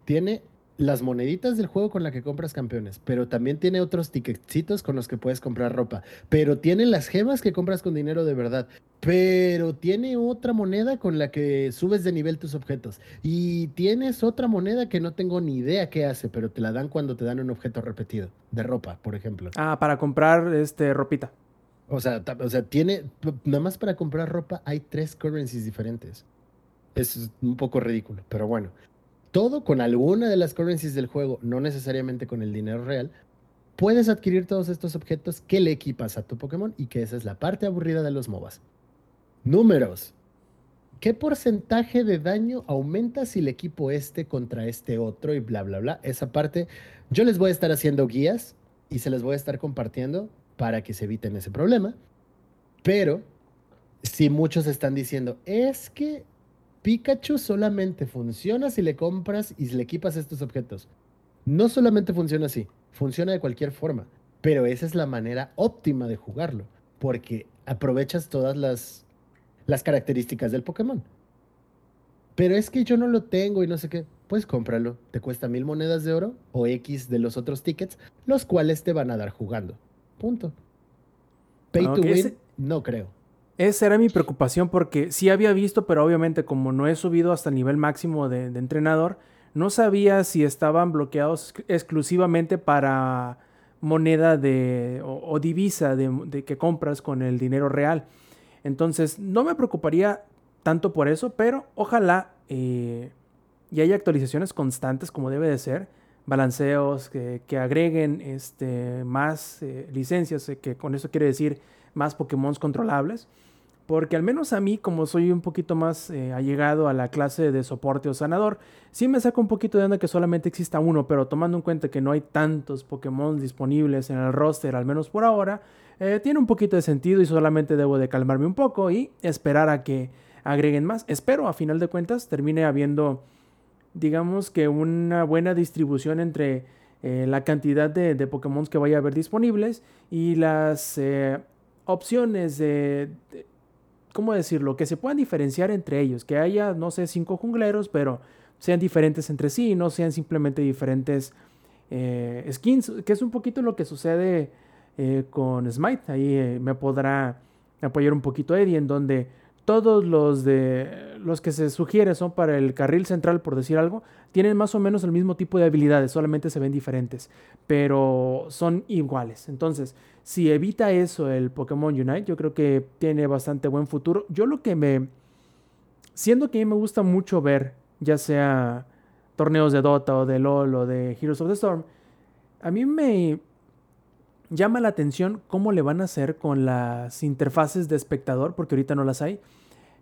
Tiene las moneditas del juego con la que compras campeones, pero también tiene otros ticketcitos con los que puedes comprar ropa, pero tiene las gemas que compras con dinero de verdad, pero tiene otra moneda con la que subes de nivel tus objetos y tienes otra moneda que no tengo ni idea qué hace, pero te la dan cuando te dan un objeto repetido, de ropa, por ejemplo. ah, para comprar este ropita. O sea, o sea, tiene, nada más para comprar ropa hay tres currencies diferentes. Es un poco ridículo, pero bueno. Todo con alguna de las currencies del juego, no necesariamente con el dinero real, puedes adquirir todos estos objetos que le equipas a tu Pokémon y que esa es la parte aburrida de los MOBAs. Números. ¿Qué porcentaje de daño aumenta si le equipo este contra este otro y bla, bla, bla? Esa parte yo les voy a estar haciendo guías y se les voy a estar compartiendo para que se eviten ese problema. Pero si muchos están diciendo, es que Pikachu solamente funciona si le compras y le equipas estos objetos. No solamente funciona así, funciona de cualquier forma, pero esa es la manera óptima de jugarlo, porque aprovechas todas las, las características del Pokémon. Pero es que yo no lo tengo y no sé qué. Pues cómpralo. Te cuesta mil monedas de oro o X de los otros tickets, los cuales te van a dar jugando. Punto. Pay Ah, to win, ese- no creo. Esa era mi preocupación porque sí había visto, pero obviamente como no he subido hasta el nivel máximo de, entrenador, no sabía si estaban bloqueados ex- exclusivamente para moneda de, o, divisa de, que compras con el dinero real. Entonces no me preocuparía tanto por eso, pero ojalá eh, y haya actualizaciones constantes como debe de ser, balanceos que, que agreguen este, más eh, licencias, eh, que con eso quiere decir más Pokémon controlables. Porque al menos a mí, como soy un poquito más eh, allegado a la clase de soporte o sanador, sí me saca un poquito de onda que solamente exista uno, pero tomando en cuenta que no hay tantos Pokémon disponibles en el roster, al menos por ahora, eh, tiene un poquito de sentido y solamente debo de calmarme un poco y esperar a que agreguen más. Espero a final de cuentas termine habiendo, digamos que una buena distribución entre eh, la cantidad de, Pokémon que vaya a haber disponibles y las opciones de- ¿cómo decirlo? Que se puedan diferenciar entre ellos, que haya, no sé, cinco jungleros, pero sean diferentes entre sí, y no sean simplemente diferentes eh, skins, que es un poquito lo que sucede eh, con Smite. Ahí eh, me podrá apoyar un poquito Eddie, en donde todos los de los que se sugiere son para el carril central, por decir algo, tienen más o menos el mismo tipo de habilidades, solamente se ven diferentes, pero son iguales. Entonces, si evita eso el Pokémon Unite, yo creo que tiene bastante buen futuro. Yo lo que me... Siendo que a mí me gusta mucho ver, ya sea torneos de Dota o de LoL o de Heroes of the Storm, a mí me llama la atención cómo le van a hacer con las interfaces de espectador, porque ahorita no las hay.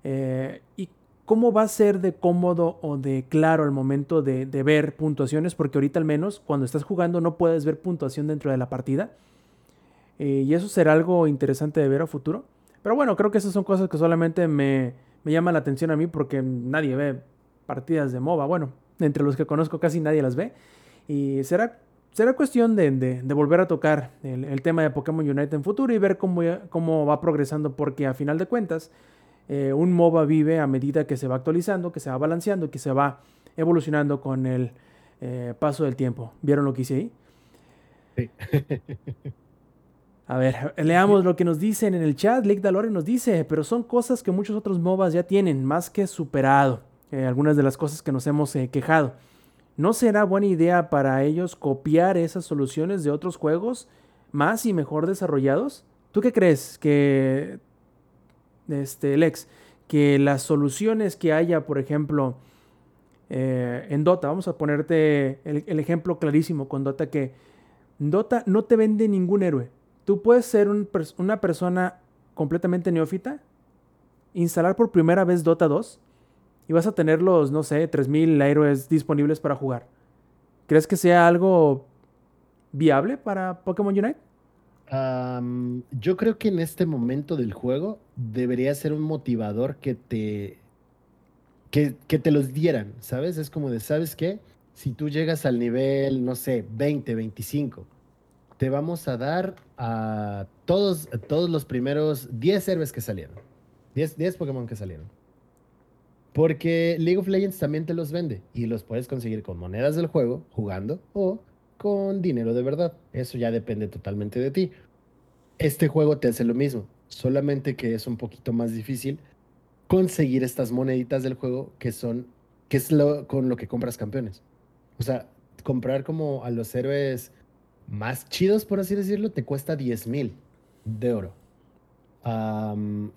Eh, y ¿cómo va a ser de cómodo o de claro al momento de, ver puntuaciones? Porque ahorita al menos cuando estás jugando no puedes ver puntuación dentro de la partida. Eh, y eso será algo interesante de ver a futuro. Pero bueno, creo que esas son cosas que solamente me, me llaman la atención a mí porque nadie ve partidas de MOBA. Bueno, entre los que conozco casi nadie las ve. Y será, será cuestión de, de- de volver a tocar el, el tema de Pokémon Unite en futuro y ver cómo, cómo va progresando porque a final de cuentas eh, un MOBA vive a medida que se va actualizando, que se va balanceando, que se va evolucionando con el eh, paso del tiempo. ¿Vieron lo que hice ahí? Sí. A ver, leamos lo que nos dicen en el chat. Lick Dalore nos dice, pero son cosas que muchos otros MOBAs ya tienen, más que superado. eh, algunas de las cosas que nos hemos quejado. ¿No será buena idea para ellos copiar esas soluciones de otros juegos más y mejor desarrollados? ¿Tú qué crees que, este, Lex, que las soluciones que haya, por ejemplo, eh, en Dota, vamos a ponerte el, ejemplo clarísimo con Dota, que Dota no te vende ningún héroe. Tú puedes ser una persona completamente neófita, instalar por primera vez Dota 2 y vas a tener los, no sé, 3000 héroes disponibles para jugar. ¿Crees que sea algo viable para Pokémon Unite? Am, yo creo que en este momento del juego debería ser un motivador que te, que, te los dieran, ¿sabes? Es como de, ¿sabes qué? Si tú llegas al nivel, no sé, 20, 25, te vamos a dar a todos, todos los primeros 10 héroes que salieron. 10, 10 Pokémon que salieron. Porque League of Legends también te los vende y los puedes conseguir con monedas del juego, jugando, o con dinero de verdad. Eso ya depende totalmente de ti. Este juego te hace lo mismo, solamente que es un poquito más difícil conseguir estas moneditas del juego que son, que es lo, con lo que compras campeones. O sea, comprar como a los héroes más chidos, por así decirlo, te cuesta 10 mil de oro.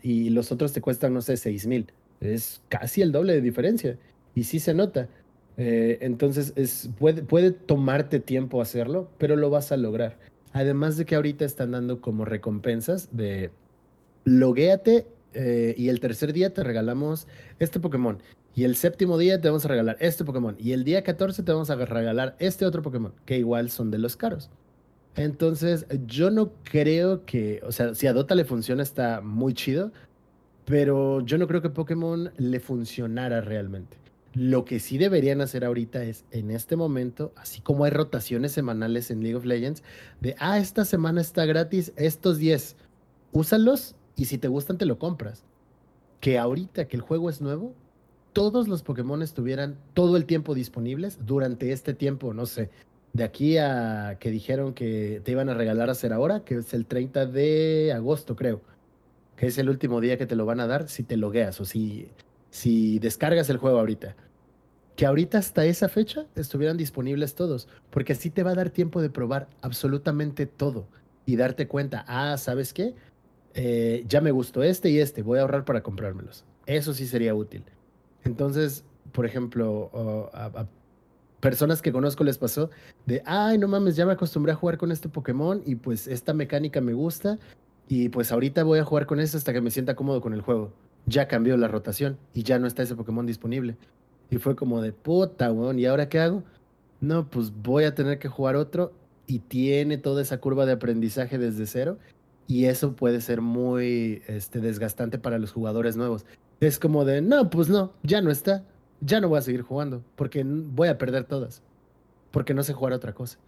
Y los otros te cuestan, no sé, 6 mil. Es casi el doble de diferencia. Y sí se nota. Eh, entonces, es, puede, puede tomarte tiempo hacerlo, pero lo vas a lograr. Además de que ahorita están dando como recompensas de loguéate eh, y el tercer día te regalamos este Pokémon. Y el séptimo día te vamos a regalar este Pokémon. Y el día 14 te vamos a regalar este otro Pokémon, que igual son de los caros. Entonces, yo no creo que, o sea, si a Dota le funciona está muy chido, pero yo no creo que Pokémon le funcionara realmente. Lo que sí deberían hacer ahorita es, en este momento, así como hay rotaciones semanales en League of Legends, de, ah, esta semana está gratis estos 10, úsalos y si te gustan te lo compras. Que ahorita que el juego es nuevo, todos los Pokémon estuvieran todo el tiempo disponibles durante este tiempo, no sé, de aquí a que dijeron que te iban a regalar a hacer ahora, que es el 30 de agosto, creo, que es el último día que te lo van a dar si te logueas o si, si descargas el juego ahorita. Que ahorita hasta esa fecha estuvieran disponibles todos, porque así te va a dar tiempo de probar absolutamente todo y darte cuenta, ah, ¿sabes qué? Eh, ya me gustó este y este, voy a ahorrar para comprármelos. Eso sí sería útil. Entonces, por ejemplo, a, personas que conozco les pasó de, ay, no mames, ya me acostumbré a jugar con este Pokémon y pues esta mecánica me gusta y pues ahorita voy a jugar con este hasta que me sienta cómodo con el juego. Ya cambió la rotación y ya no está ese Pokémon disponible. Y fue como de puta, weón, ¿y ahora qué hago? No, pues voy a tener que jugar otro y tiene toda esa curva de aprendizaje desde cero y eso puede ser muy este, desgastante para los jugadores nuevos. Es como de, no, pues no, ya no está, ya no voy a seguir jugando porque voy a perder todas, porque no sé jugar otra cosa.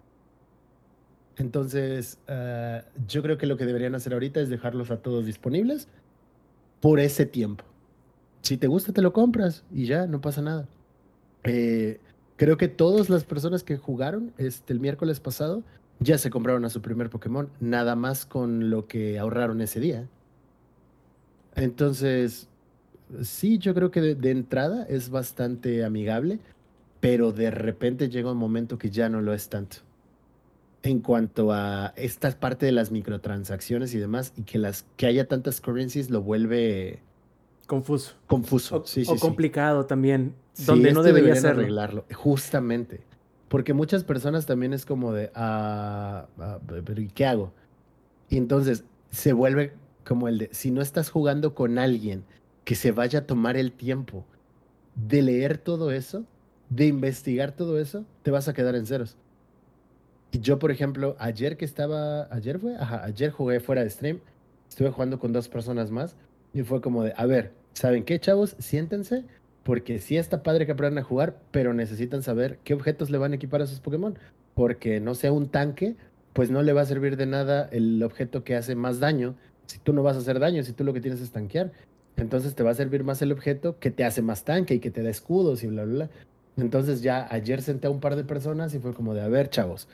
Entonces, ah, yo creo que lo que deberían hacer ahorita es dejarlos a todos disponibles por ese tiempo. Si te gusta, te lo compras y ya, no pasa nada. Eh, creo que todas las personas que jugaron este, el miércoles pasado ya se compraron a su primer Pokémon, nada más con lo que ahorraron ese día. Entonces, sí, yo creo que de, entrada es bastante amigable, pero de repente llega un momento que ya no lo es tanto. En cuanto a esta parte de las microtransacciones y demás, y que, las, que haya tantas currencies lo vuelve Confuso. confuso. O, sí, o sí, sí. complicado también. Sí, donde no este debería serlo. arreglarlo, justamente. Porque muchas personas también es como de, ah, ah, pero ¿y qué hago? Y entonces se vuelve como el de, si no estás jugando con alguien que se vaya a tomar el tiempo de leer todo eso, de investigar todo eso, te vas a quedar en ceros. Y yo, por ejemplo, ayer que estaba, ayer fue, ajá, ayer jugué fuera de stream, estuve jugando con dos personas más y fue como de, a ver, ¿saben qué, chavos? Siéntense, porque sí está padre que aprendan a jugar, pero necesitan saber qué objetos le van a equipar a sus Pokémon, porque no sea un tanque, pues no le va a servir de nada el objeto que hace más daño, si tú no vas a hacer daño, si tú lo que tienes es tanquear. Entonces te va a servir más el objeto que te hace más tanque y que te da escudos y bla, bla, bla. Entonces ya ayer senté a un par de personas y fue como de, a ver, chavos,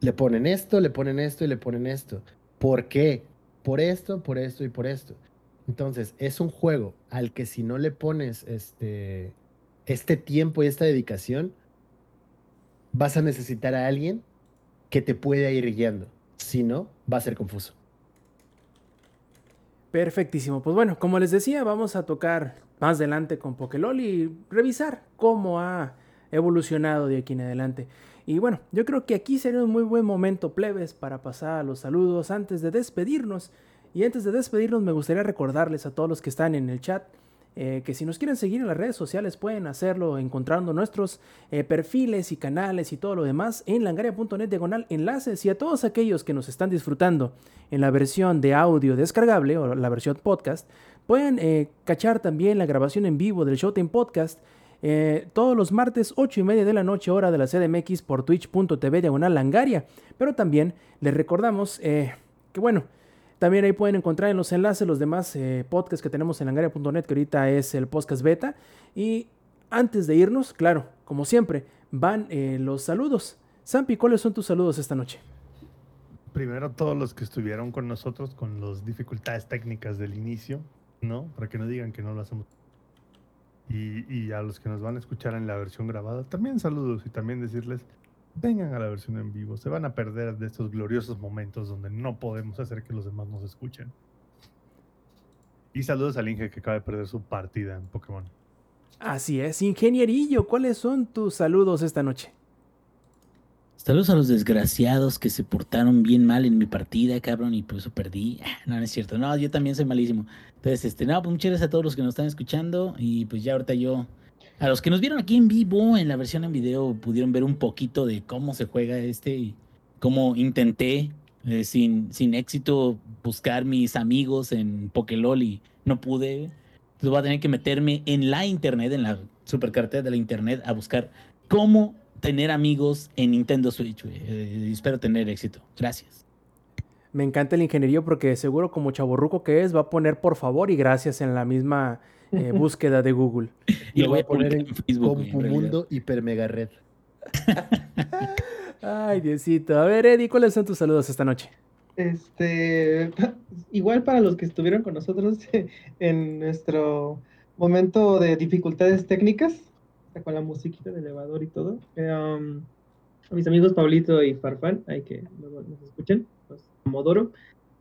le ponen esto, le ponen esto y le ponen esto. ¿Por qué? Por esto, por esto y por esto. Entonces, es un juego al que si no le pones este, este tiempo y esta dedicación, vas a necesitar a alguien que te pueda ir guiando. Si no, va a ser confuso. Perfectísimo. Pues bueno, como les decía, vamos a tocar más adelante con Pokélol y revisar cómo ha evolucionado de aquí en adelante. Y bueno, yo creo que aquí sería un muy buen momento, plebes, para pasar a los saludos antes de despedirnos. Y antes de despedirnos, me gustaría recordarles a todos los que están en el chat eh, que si nos quieren seguir en las redes sociales pueden hacerlo encontrando nuestros eh, perfiles y canales y todo lo demás en langaria.net diagonal enlaces. Y a todos aquellos que nos están disfrutando en la versión de audio descargable o la versión podcast pueden eh, cachar también la grabación en vivo del Showtime Podcast todos los martes 8 y media de la noche hora de la CDMX por twitch.tv diagonal langaria. Pero también les recordamos que bueno también ahí pueden encontrar en los enlaces los demás eh, podcasts que tenemos en langaria.net, que ahorita es el podcast beta. Y antes de irnos, claro, como siempre, van eh, los saludos. Sampi, ¿cuáles son tus saludos esta noche? Primero, todos los que estuvieron con nosotros con las dificultades técnicas del inicio, ¿no? Para que no digan que no lo hacemos. Y, y a los que nos van a escuchar en la versión grabada, también saludos y también decirles vengan a la versión en vivo. Se van a perder de estos gloriosos momentos donde no podemos hacer que los demás nos escuchen. Y saludos al Inge que acaba de perder su partida en Pokémon. Así es, ingenierillo, ¿cuáles son tus saludos esta noche? Saludos a los desgraciados que se portaron bien mal en mi partida, cabrón, y por eso perdí. Ah, no, no es cierto. No, yo también soy malísimo. Entonces, este, no, pues muchas gracias a todos los que nos están escuchando. Y pues ya ahorita yo a los que nos vieron aquí en vivo, en la versión en video, pudieron ver un poquito de cómo se juega este y cómo intenté eh, sin, sin éxito buscar mis amigos en Pokélol y no pude. Entonces voy a tener que meterme en la internet, en la supercartera de la internet, a buscar cómo tener amigos en Nintendo Switch. Eh, espero tener éxito. Gracias. Me encanta el ingeniería porque seguro como chaborruco que es va a poner por favor y gracias en la misma eh, (laughs) búsqueda de Google. Y lo voy a poner en Facebook. Mundo Hiper Mega Red. (laughs) Ay, Diosito. A ver, Eddie, ¿cuáles son tus saludos esta noche? Este, (laughs) igual para los que estuvieron con nosotros en nuestro momento de dificultades técnicas, con la musiquita de elevador y todo. Eh, um, a mis amigos Pablito y Farfán, hay que nos escuchen, los Modoro.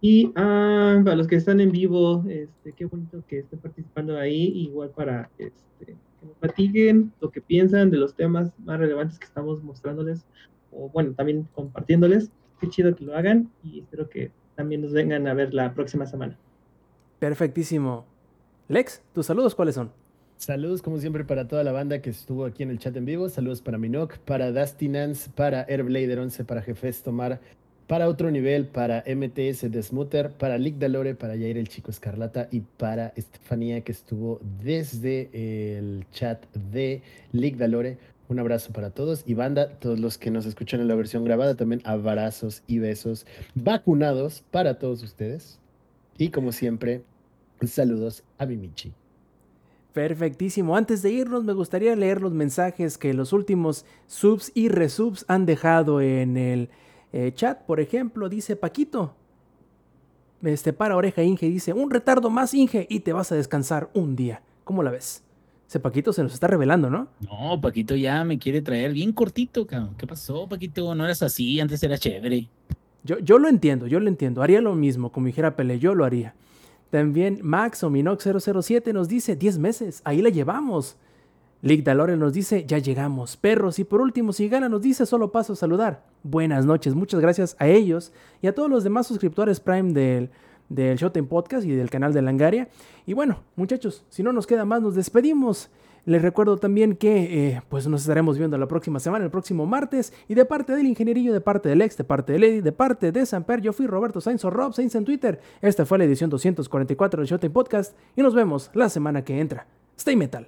Y ah, para los que están en vivo, este, qué bonito que estén participando ahí, igual para este, que nos platiguen lo que piensan de los temas más relevantes que estamos mostrándoles, o bueno, también compartiéndoles. Qué chido que lo hagan y espero que también nos vengan a ver la próxima semana. Perfectísimo. Lex, ¿tus saludos cuáles son? Saludos como siempre para toda la banda que estuvo aquí en el chat en vivo. Saludos para Minok, para Dusty Nance, para Airblader 11, para Jefes Tomar, para otro nivel, para MTS de Smutter, para Lick Dalore, para Jair el Chico Escarlata y para Estefanía que estuvo desde el chat de Lick Dalore. Un abrazo para todos y banda, todos los que nos escuchan en la versión grabada, también abrazos y besos vacunados para todos ustedes. Y como siempre, saludos a Mimichi. Perfectísimo. Antes de irnos, me gustaría leer los mensajes que los últimos subs y resubs han dejado en el eh, chat, por ejemplo, dice Paquito. Este para oreja Inge dice, un retardo más Inge y te vas a descansar un día. ¿Cómo la ves? Ese Paquito se nos está revelando, ¿no? No, Paquito ya me quiere traer bien cortito, cabrón. ¿Qué pasó, Paquito? No eras así, antes era chévere. Yo, yo lo entiendo, yo lo entiendo. Haría lo mismo, como dijera Pele, yo lo haría. También Max o Minox007 nos dice 10 meses, ahí la llevamos. Lick Dalore nos dice, ya llegamos, perros. Y por último, si gana nos dice, solo paso a saludar. Buenas noches, muchas gracias a ellos y a todos los demás suscriptores Prime del, del Showtime Podcast y del canal de Langaria. Y bueno, muchachos, si no nos queda más, nos despedimos. Les recuerdo también que eh, pues nos estaremos viendo la próxima semana, el próximo martes. Y de parte del ingenierillo, de parte del ex, de parte de Lady, de parte de Samper, yo fui Roberto Sainz o Rob Sainz en Twitter. Esta fue la edición 244 del Showtime Podcast y nos vemos la semana que entra. Stay Metal.